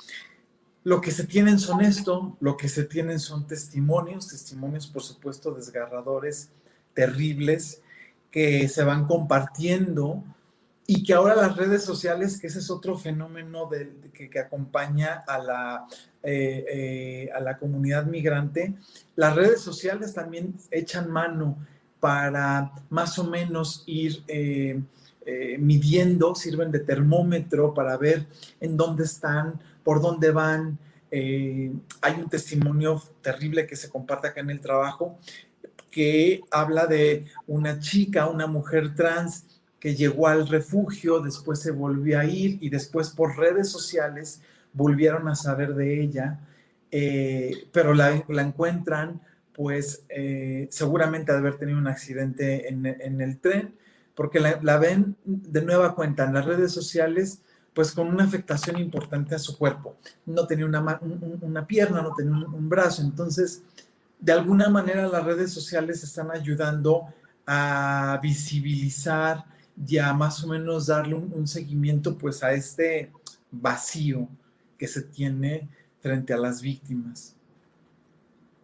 lo que se tienen son esto, lo que se tienen son testimonios, testimonios por supuesto desgarradores, terribles, que se van compartiendo y que ahora las redes sociales, que ese es otro fenómeno que, que, acompaña a la, eh, eh, a la comunidad migrante, las redes sociales también echan mano para más o menos ir eh, midiendo, sirven de termómetro para ver en dónde están, por dónde van. hay un testimonio terrible que se comparte acá en el trabajo que habla de una chica, una mujer trans que llegó al refugio, después se volvió a ir y después por redes sociales volvieron a saber de ella, eh, pero la, encuentran pues eh, seguramente de haber tenido un accidente en, el tren, porque la, ven de nueva cuenta en las redes sociales, pues con una afectación importante a su cuerpo. No tenía una, una pierna, no tenía un, brazo, entonces de alguna manera las redes sociales están ayudando a visibilizar y a más o menos darle un, un seguimiento pues a este vacío que se tiene frente a las víctimas.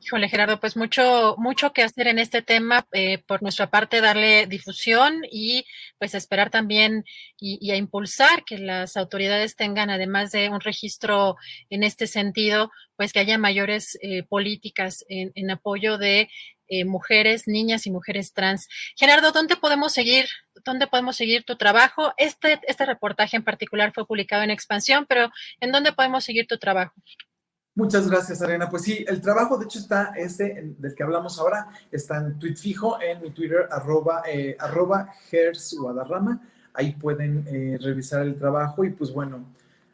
Híjole, Gerardo, pues mucho, mucho que hacer en este tema. Eh, por nuestra parte, darle difusión y pues esperar también y, a impulsar que las autoridades tengan, además de un registro en este sentido, pues que haya mayores eh, políticas en, apoyo de eh, mujeres, niñas y mujeres trans. Gerardo, ¿dónde podemos seguir? ¿Dónde podemos seguir tu trabajo? Este, este reportaje en particular fue publicado en Expansión, pero ¿en dónde podemos seguir tu trabajo? Muchas gracias, Arena. Pues sí, el trabajo, de hecho, está este del que hablamos ahora, está en tweet fijo, en mi Twitter, arroba, eh, arroba Guadarrama. Ahí pueden eh, revisar el trabajo y pues bueno,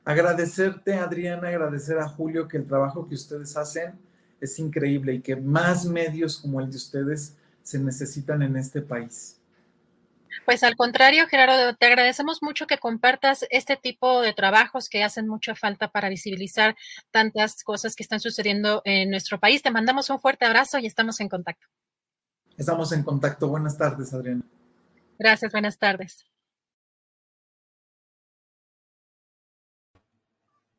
agradecerte, Adriana, agradecer a Julio que el trabajo que ustedes hacen es increíble y que más medios como el de ustedes se necesitan en este país. Pues al contrario, Gerardo, te agradecemos mucho que compartas este tipo de trabajos que hacen mucha falta para visibilizar tantas cosas que están sucediendo en nuestro país. Te mandamos un fuerte abrazo y estamos en contacto. Estamos en contacto. Buenas tardes, Adriana. Gracias, buenas tardes.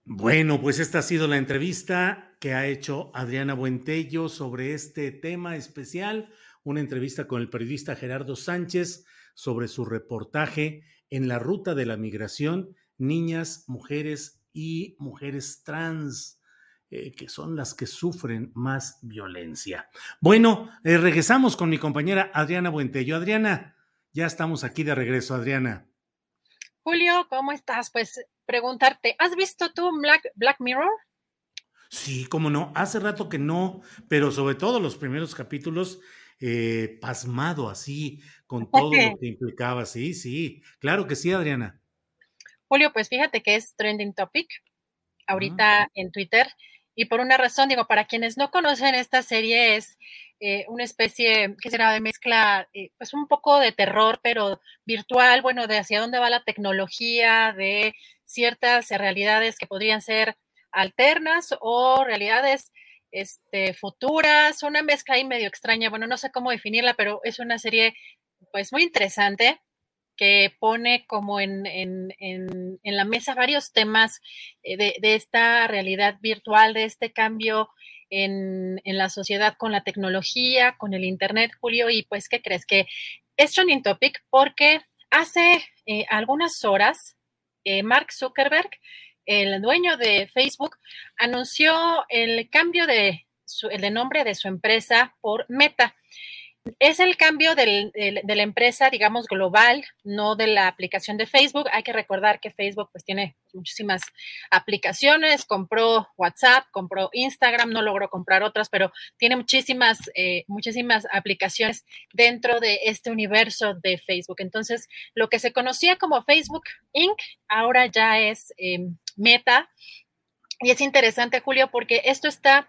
Bueno, pues esta ha sido la entrevista que ha hecho Adriana Buentello sobre este tema especial, una entrevista con el periodista Gerardo Sánchez sobre su reportaje en la ruta de la migración, niñas, mujeres y mujeres trans. Eh, que son las que sufren más violencia. Bueno, eh, regresamos con mi compañera Adriana Buentello. Adriana, ya estamos aquí de regreso, Adriana. Julio, ¿cómo estás? Pues preguntarte, ¿has visto tú Black, Black Mirror? Sí, cómo no. Hace rato que no, pero sobre todo los primeros capítulos eh, pasmado así con todo lo que implicaba. Sí, sí, claro que sí, Adriana. Julio, pues fíjate que es trending topic ahorita en Twitter. Y por una razón, digo, para quienes no conocen esta serie es eh, una especie que será de mezcla, eh, pues un poco de terror, pero virtual, bueno, de hacia dónde va la tecnología, de ciertas realidades que podrían ser alternas o realidades este, futuras, una mezcla ahí medio extraña, bueno, no sé cómo definirla, pero es una serie pues muy interesante que pone como en, la mesa varios temas eh, de, esta realidad virtual, de este cambio en, la sociedad con la tecnología, con el Internet, Julio, y pues, ¿qué crees? Que es trending topic porque hace eh, algunas horas eh, Mark Zuckerberg el dueño de Facebook, anunció el cambio de, de nombre de su empresa por Meta. Es el cambio de la empresa, digamos, global, no de la aplicación de Facebook. Hay que recordar que Facebook pues tiene muchísimas aplicaciones, compró WhatsApp, compró Instagram, no logró comprar otras, pero tiene muchísimas, eh, muchísimas aplicaciones dentro de este universo de Facebook. Entonces, lo que se conocía como Facebook Inc., ahora ya es em, Meta. Y es interesante, Julio, porque esto está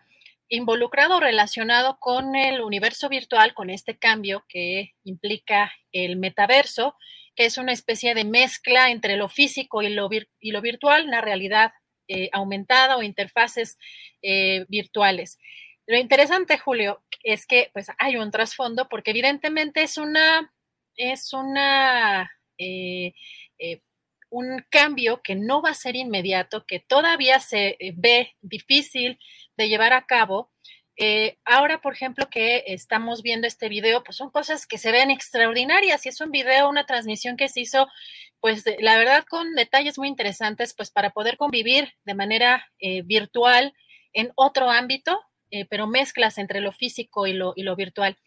involucrado o relacionado con el universo virtual, con este cambio que implica el metaverso, que es una especie de mezcla entre lo físico y lo, virtual, una realidad eh, aumentada o interfaces eh, virtuales. Lo interesante, Julio, es que pues hay un trasfondo porque evidentemente es una, es una, eh, un cambio que no va a ser inmediato, que todavía se ve difícil de llevar a cabo. Eh, ahora, por ejemplo, que estamos viendo este video, pues son cosas que se ven extraordinarias y es un video, una transmisión que se hizo, pues la verdad con detalles muy interesantes, pues para poder convivir de manera eh, virtual en otro ámbito, eh, pero mezclas entre lo físico y lo, y lo virtual.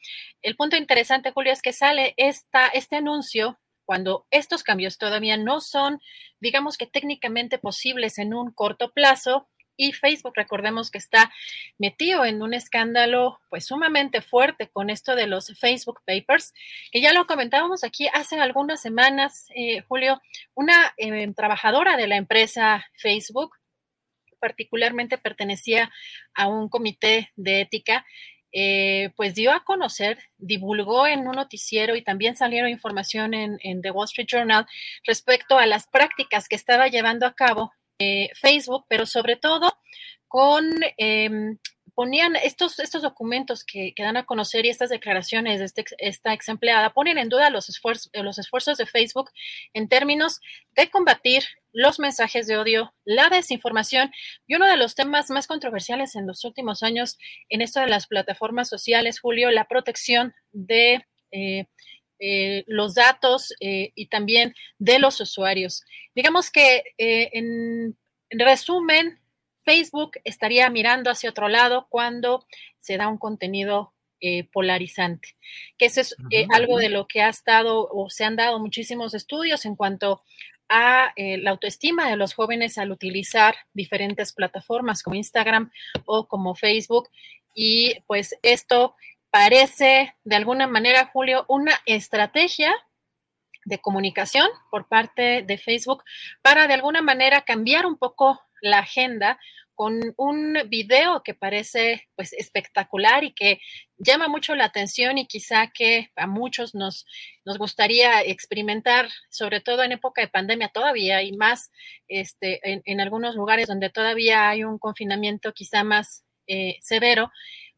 El punto interesante, Julio, es que sale esta, este anuncio cuando estos cambios todavía no son, digamos que técnicamente posibles en un corto plazo, y Facebook, recordemos que está metido en un escándalo pues sumamente fuerte con esto de los Facebook Papers, que ya lo comentábamos aquí hace algunas semanas, eh, Julio, una eh, trabajadora de la empresa Facebook particularmente pertenecía a un comité de ética eh, pues dio a conocer, divulgó en un noticiero y también salieron información en, The Wall Street Journal respecto a las prácticas que estaba llevando a cabo eh, Facebook, pero sobre todo con em, ponían estos, estos documentos que, dan a conocer y estas declaraciones de este, esta ex empleada ponen en duda los esfuerzos, los esfuerzos de Facebook en términos de combatir los mensajes de odio, la desinformación y uno de los temas más controversiales en los últimos años en esto de las plataformas sociales, Julio, la protección de eh, eh, los datos eh, y también de los usuarios. Digamos que en resumen, Facebook estaría mirando hacia otro lado cuando se da un contenido eh, polarizante, que eso es eh, algo de lo que ha estado o se han dado muchísimos estudios en cuanto a eh, la autoestima de los jóvenes al utilizar diferentes plataformas como Instagram o como Facebook. Y pues esto parece de alguna manera, Julio, una estrategia de comunicación por parte de Facebook para de alguna manera cambiar un poco la agenda con un video que parece pues espectacular y que llama mucho la atención y quizá que a muchos nos, nos gustaría experimentar, sobre todo en época de pandemia todavía y más este, en, algunos lugares donde todavía hay un confinamiento quizá más eh, severo,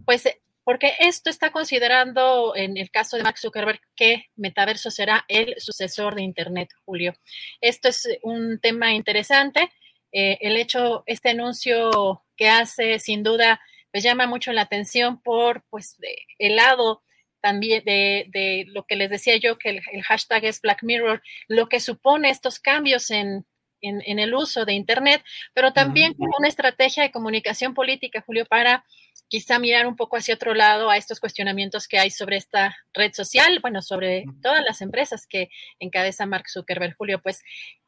pues porque esto está considerando en el caso de Max Zuckerberg que metaverso será el sucesor de Internet, Julio. Esto es un tema interesante eh, el hecho, este anuncio que hace, sin duda, pues llama mucho la atención por, pues, el lado también de, lo que les decía yo, que el, hashtag es Black Mirror, lo que supone estos cambios en, en, el uso de Internet, pero también como una estrategia de comunicación política, Julio, para quizá mirar un poco hacia otro lado a estos cuestionamientos que hay sobre esta red social, bueno, sobre todas las empresas que encabeza Mark Zuckerberg, Julio, pues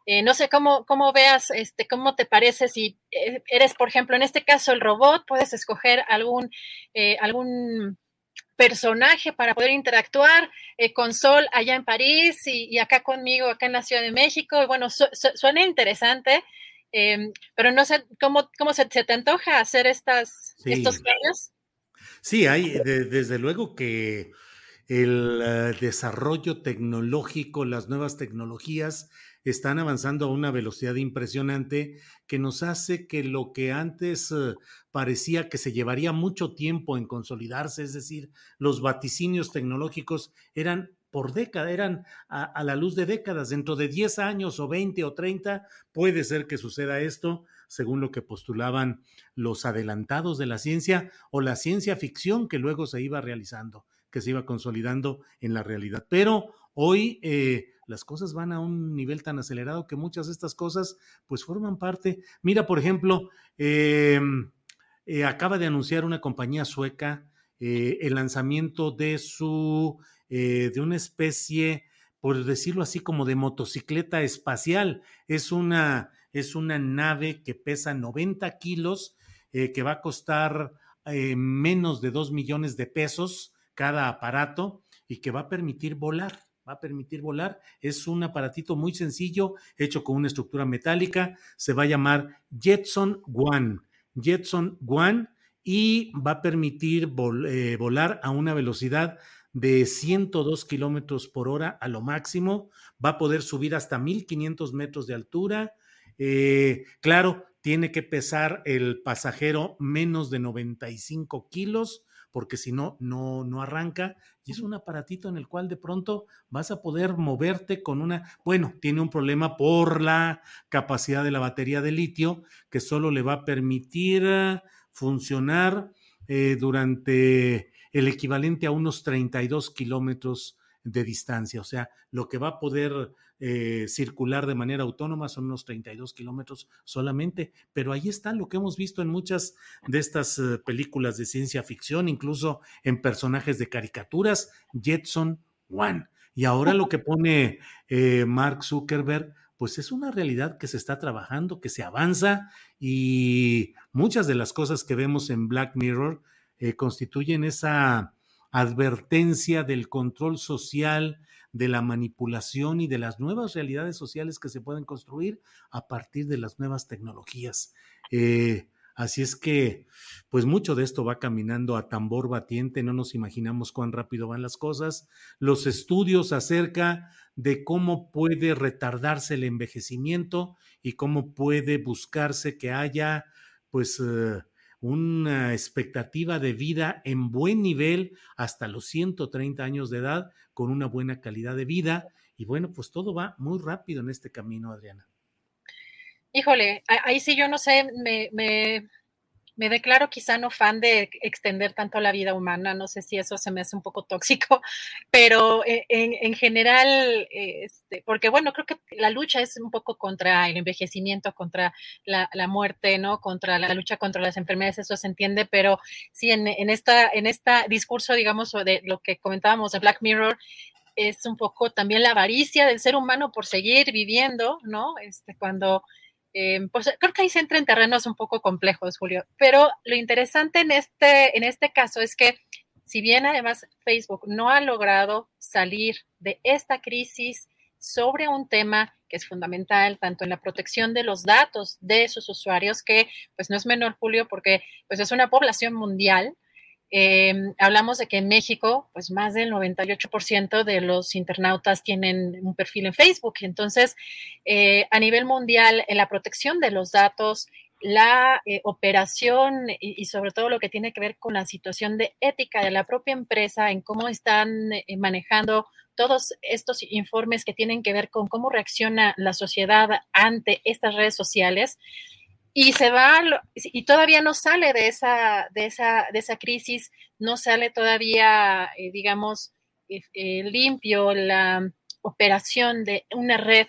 eh, no sé cómo, cómo veas, este, cómo te parece si eh, eres, por ejemplo, en este caso el robot, puedes escoger algún, eh, algún personaje para poder interactuar con Sol allá en París y, acá conmigo, acá en la Ciudad de México. Y bueno, suena interesante, em, pero no sé cómo, cómo se, te antoja hacer estas, estos cambios. Sí, hay desde luego que el desarrollo tecnológico, las nuevas tecnologías, están avanzando a una velocidad impresionante que nos hace que lo que antes eh, parecía que se llevaría mucho tiempo en consolidarse, es decir, los vaticinios tecnológicos eran por década, eran a, la luz de décadas. Dentro de 10 años o 20 o 30 puede ser que suceda esto, según lo que postulaban los adelantados de la ciencia o la ciencia ficción que luego se iba realizando, que se iba consolidando en la realidad. Pero hoy eh, las cosas van a un nivel tan acelerado que muchas de estas cosas pues forman parte. Mira, por ejemplo, em, eh, acaba de anunciar una compañía sueca eh, el lanzamiento de su, de una especie, por decirlo así, como de motocicleta espacial. Es una, es una nave que pesa 90 kilos, que va a costar menos de 2 millones de pesos cada aparato y que va a permitir volar va a permitir volar. Es un aparatito muy sencillo, hecho con una estructura metálica. Se va a llamar Jetson One. Jetson One y va a permitir eh, volar a una velocidad de 102 kilómetros por hora a lo máximo. Va a poder subir hasta 1500 metros de altura. Eh, claro, tiene que pesar el pasajero menos de 95 kilos porque si no, no, no arranca. Y es un aparatito en el cual de pronto vas a poder moverte con una, bueno, tiene un problema por la capacidad de la batería de litio, que solo le va a permitir eh, funcionar eh, durante el equivalente a unos 32 kilómetros de distancia. O sea, lo que va a poder eh, circular de manera autónoma son unos 32 kilómetros solamente, pero ahí está lo que hemos visto en muchas de estas eh, películas de ciencia ficción, incluso en personajes de caricaturas, Jetson One. Y ahora lo que pone eh, Mark Zuckerberg, pues es una realidad que se está trabajando, que se avanza y muchas de las cosas que vemos en Black Mirror constituyen esa advertencia del control social, de la manipulación y de las nuevas realidades sociales que se pueden construir a partir de las nuevas tecnologías. Eh, Así es que, pues mucho de esto va caminando a tambor batiente, no nos imaginamos cuán rápido van las cosas. Los estudios acerca de cómo puede retardarse el envejecimiento y cómo puede buscarse que haya, pues, eh, una expectativa de vida en buen nivel hasta los 130 años de edad, con una buena calidad de vida. Y bueno, pues todo va muy rápido en este camino, Adriana. Híjole, ahí sí yo no sé, me, me declaro quizá no fan de extender tanto la vida humana, no sé si eso se me hace un poco tóxico, pero eh, en, general, este, porque bueno, creo que la lucha es un poco contra el envejecimiento, contra la, muerte, ¿no? Contra la lucha contra las enfermedades, eso se entiende, pero sí, en, en esta, en este discurso, digamos, de lo que comentábamos de Black Mirror, es un poco también la avaricia del ser humano por seguir viviendo, ¿no? Este, cuando eh, pues creo que ahí se entra en terrenos un poco complejos, Julio. Pero lo interesante en este, en este caso es que si bien además Facebook no ha logrado salir de esta crisis sobre un tema que es fundamental tanto en la protección de los datos de sus usuarios, que pues no es menor, Julio, porque pues es una población mundial, Em, hablamos de que en México, pues más del 98% de los internautas tienen un perfil en Facebook. Entonces, eh, a nivel mundial, en la protección de los datos, la eh, operación y, sobre todo lo que tiene que ver con la situación de ética de la propia empresa, en cómo están eh, manejando todos estos informes que tienen que ver con cómo reacciona la sociedad ante estas redes sociales, y se va y todavía no sale de esa de esa de esa crisis no sale todavía eh, digamos eh, eh, limpio la operación de una red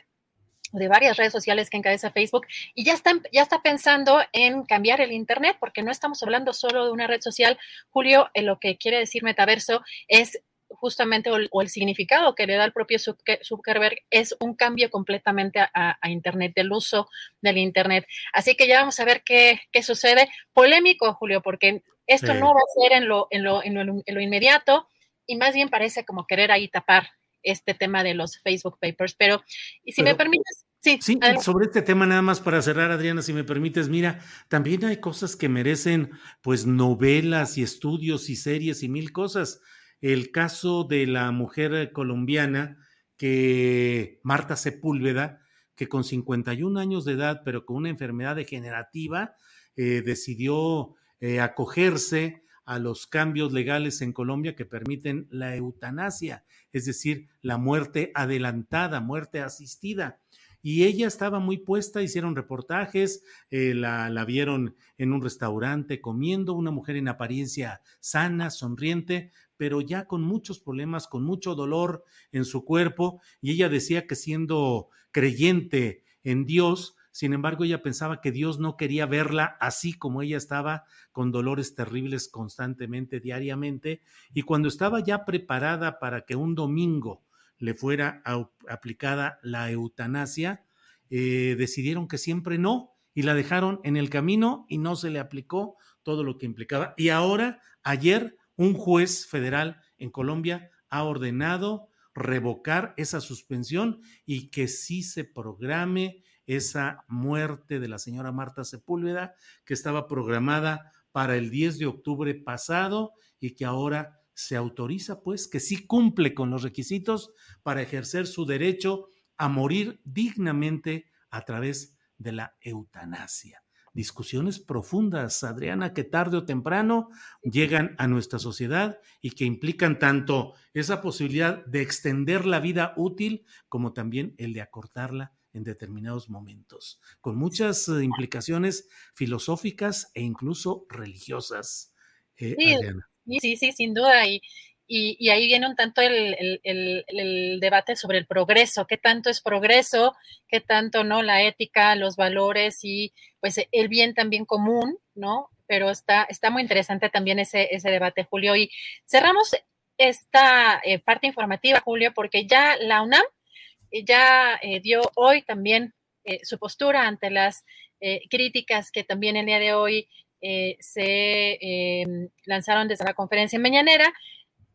de varias redes sociales que encabeza Facebook y ya está, ya está pensando en cambiar el Internet, porque no estamos hablando solo de una red social. Julio, lo que quiere decir metaverso es justamente o, el significado que le da el propio Zuckerberg es un cambio completamente a, Internet, del uso del Internet. Así que ya vamos a ver qué, sucede. Polémico, Julio, porque esto no va a ser en lo, en, lo, en, lo, inmediato y más bien parece como querer ahí tapar este tema de los Facebook Papers. Pero, y si me permites, Sí, sí sobre este tema nada más para cerrar, Adriana, si me permites, mira, también hay cosas que merecen pues novelas y estudios y series y mil cosas el caso de la mujer colombiana que Marta Sepúlveda, que con 51 años de edad, pero con una enfermedad degenerativa, eh, decidió eh, acogerse a los cambios legales en Colombia que permiten la eutanasia, es decir, la muerte adelantada, muerte asistida. Y ella estaba muy puesta, hicieron reportajes, eh, la, la, vieron en un restaurante comiendo, una mujer en apariencia sana, sonriente, pero ya con muchos problemas, con mucho dolor en su cuerpo, y ella decía que siendo creyente en Dios, sin embargo, ella pensaba que Dios no quería verla así como ella estaba, con dolores terribles constantemente, diariamente, y cuando estaba ya preparada para que un domingo le fuera aplicada la eutanasia, eh, decidieron que siempre no y la dejaron en el camino y no se le aplicó todo lo que implicaba. Y ahora, ayer, un juez federal en Colombia ha ordenado revocar esa suspensión y que sí se programe esa muerte de la señora Marta Sepúlveda, que estaba programada para el 10 de octubre pasado y que ahora se autoriza pues que sí cumple con los requisitos para ejercer su derecho a morir dignamente a través de la eutanasia. Discusiones profundas, Adriana, que tarde o temprano llegan a nuestra sociedad y que implican tanto esa posibilidad de extender la vida útil como también el de acortarla en determinados momentos, con muchas eh, implicaciones filosóficas e incluso religiosas. Eh, Adriana. Sí, sí, sin duda. Y, y, ahí viene un tanto el, debate sobre el progreso, qué tanto es progreso, qué tanto no la ética, los valores y pues el bien también común, ¿no? Pero está, está muy interesante también ese, debate, Julio. Y cerramos esta eh, parte informativa, Julio, porque ya la UNAM ya eh, dio hoy también eh, su postura ante las críticas que también el día de hoy eh, se lanzaron desde la conferencia mañanera.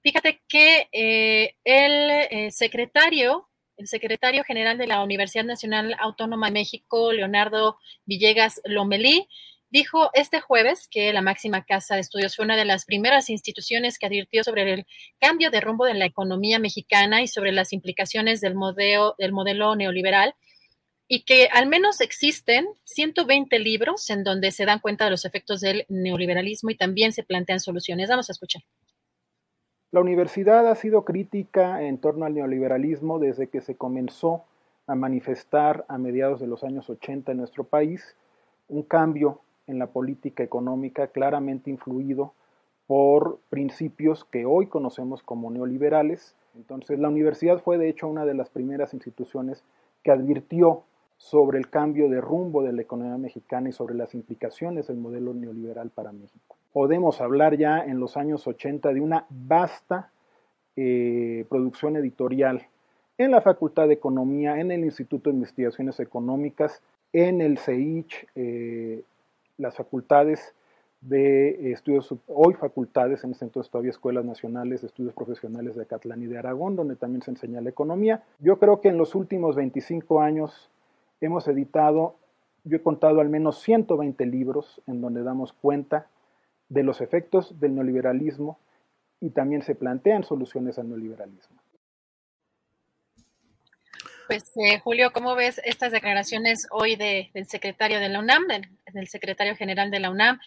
Fíjate que eh, el eh, secretario, el secretario general de la Universidad Nacional Autónoma de México, Leonardo Villegas Lomelí, dijo este jueves que la máxima casa de estudios fue una de las primeras instituciones que advirtió sobre el cambio de rumbo de la economía mexicana y sobre las implicaciones del modelo, del modelo neoliberal y que al menos existen 120 libros en donde se dan cuenta de los efectos del neoliberalismo y también se plantean soluciones. Vamos a escuchar. La universidad ha sido crítica en torno al neoliberalismo desde que se comenzó a manifestar a mediados de los años 80 en nuestro país un cambio en la política económica claramente influido por principios que hoy conocemos como neoliberales. Entonces la universidad fue de hecho una de las primeras instituciones que advirtió sobre el cambio de rumbo de la economía mexicana y sobre las implicaciones del modelo neoliberal para México. Podemos hablar ya en los años 80 de una vasta eh, producción editorial en la Facultad de Economía, en el Instituto de Investigaciones Económicas, en el CEICH, eh, las facultades de estudios, hoy facultades, en ese entonces todavía escuelas nacionales de estudios profesionales de Acatlán y de Aragón, donde también se enseña la economía. Yo creo que en los últimos 25 años hemos editado, yo he contado al menos 120 libros en donde damos cuenta de los efectos del neoliberalismo y también se plantean soluciones al neoliberalismo. Pues eh, Julio, ¿cómo ves estas declaraciones hoy del secretario de la UNAM, del, secretario general de la UNAM?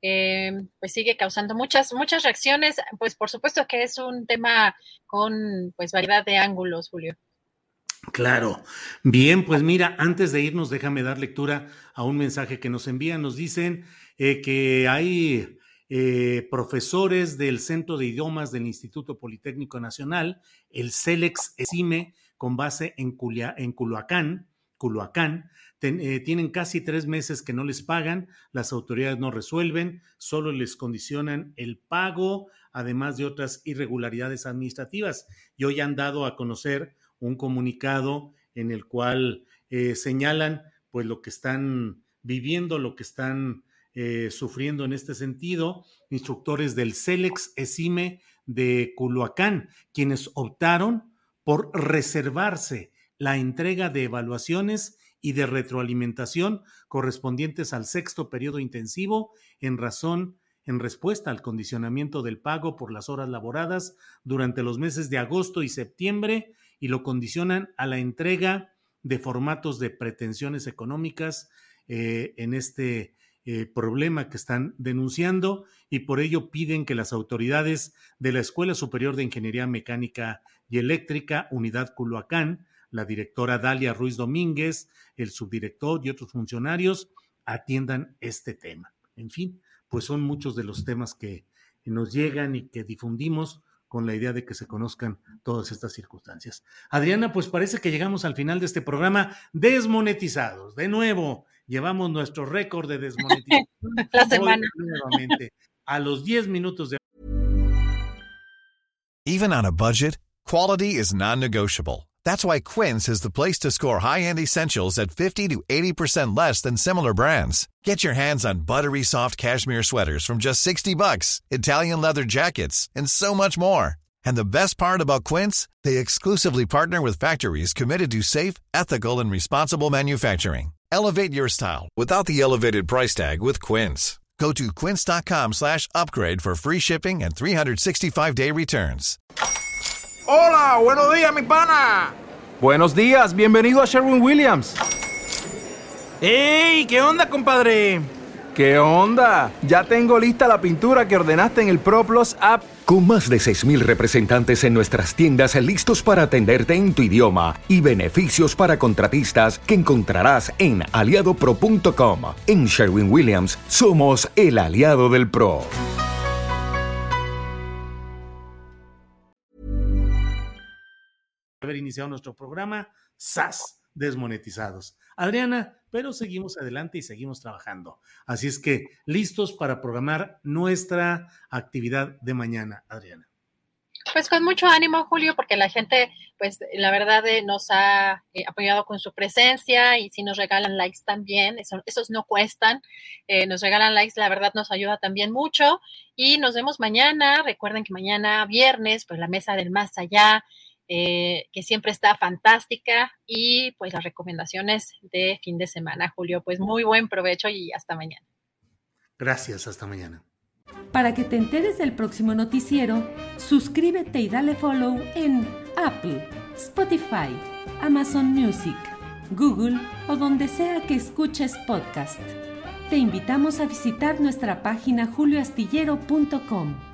Eh, pues sigue causando muchas, muchas reacciones. Pues por supuesto que es un tema con pues variedad de ángulos, Julio. Claro. Bien, pues mira, antes de irnos, déjame dar lectura a un mensaje que nos envían. Nos dicen eh, que hay eh, profesores del Centro de Idiomas del Instituto Politécnico Nacional, el CELEX ESIME, con base en, en Culhuacán, Culhuacán, eh, tienen casi tres meses que no les pagan, las autoridades no resuelven, solo les condicionan el pago, además de otras irregularidades administrativas. Y hoy han dado a conocer un comunicado en el cual eh, señalan pues lo que están viviendo, lo que están eh, sufriendo en este sentido, instructores del CELEX ESIME de Culhuacán, quienes optaron por reservarse la entrega de evaluaciones y de retroalimentación correspondientes al sexto periodo intensivo en razón en respuesta al condicionamiento del pago por las horas laboradas durante los meses de agosto y septiembre y lo condicionan a la entrega de formatos de pretensiones económicas eh, en este eh, problema que están denunciando y por ello piden que las autoridades de la Escuela Superior de Ingeniería Mecánica y Eléctrica, Unidad Culhuacán, la directora Dalia Ruiz Domínguez, el subdirector y otros funcionarios atiendan este tema. En fin, pues son muchos de los temas que nos llegan y que difundimos con la idea de que se conozcan todas estas circunstancias. Adriana, pues parece que llegamos al final de este programa desmonetizados. De nuevo, llevamos nuestro récord de desmonetización. la semana. Nuevamente, a los 10 minutos de... Even on a budget, quality is non-negotiable. That's why Quince is the place to score high-end essentials at 50 to 80% less than similar brands. Get your hands on buttery soft cashmere sweaters from just 60 bucks, Italian leather jackets, and so much more. And the best part about Quince, they exclusively partner with factories committed to safe, ethical, and responsible manufacturing. Elevate your style without the elevated price tag with Quince. Go to quince.com slash upgrade for free shipping and 365-day returns. Hola, buenos días, mi pana. Buenos días, bienvenido a Sherwin Williams. ¡Ey! ¿Qué onda, compadre? ¿Qué onda? Ya tengo lista la pintura que ordenaste en el ProPlus app. Con más de 6.000 representantes en nuestras tiendas listos para atenderte en tu idioma y beneficios para contratistas que encontrarás en aliadopro.com. En Sherwin Williams somos el aliado del PRO. Haber iniciado nuestro programa, SAS, desmonetizados. Adriana, pero seguimos adelante y seguimos trabajando. Así es que listos para programar nuestra actividad de mañana, Adriana. Pues con mucho ánimo, Julio, porque la gente, pues la verdad eh, nos ha eh, apoyado con su presencia y si nos regalan likes también, esos no cuestan, eh, nos regalan likes, la verdad nos ayuda también mucho y nos vemos mañana. Recuerden que mañana viernes, pues la mesa del más allá eh, que siempre está fantástica y pues las recomendaciones de fin de semana, Julio. Pues muy buen provecho y hasta mañana. Gracias, hasta mañana. Para que te enteres del próximo noticiero, suscríbete y dale follow en Apple, Spotify, Amazon Music, Google o donde sea que escuches podcast. Te invitamos a visitar nuestra página julioastillero.com.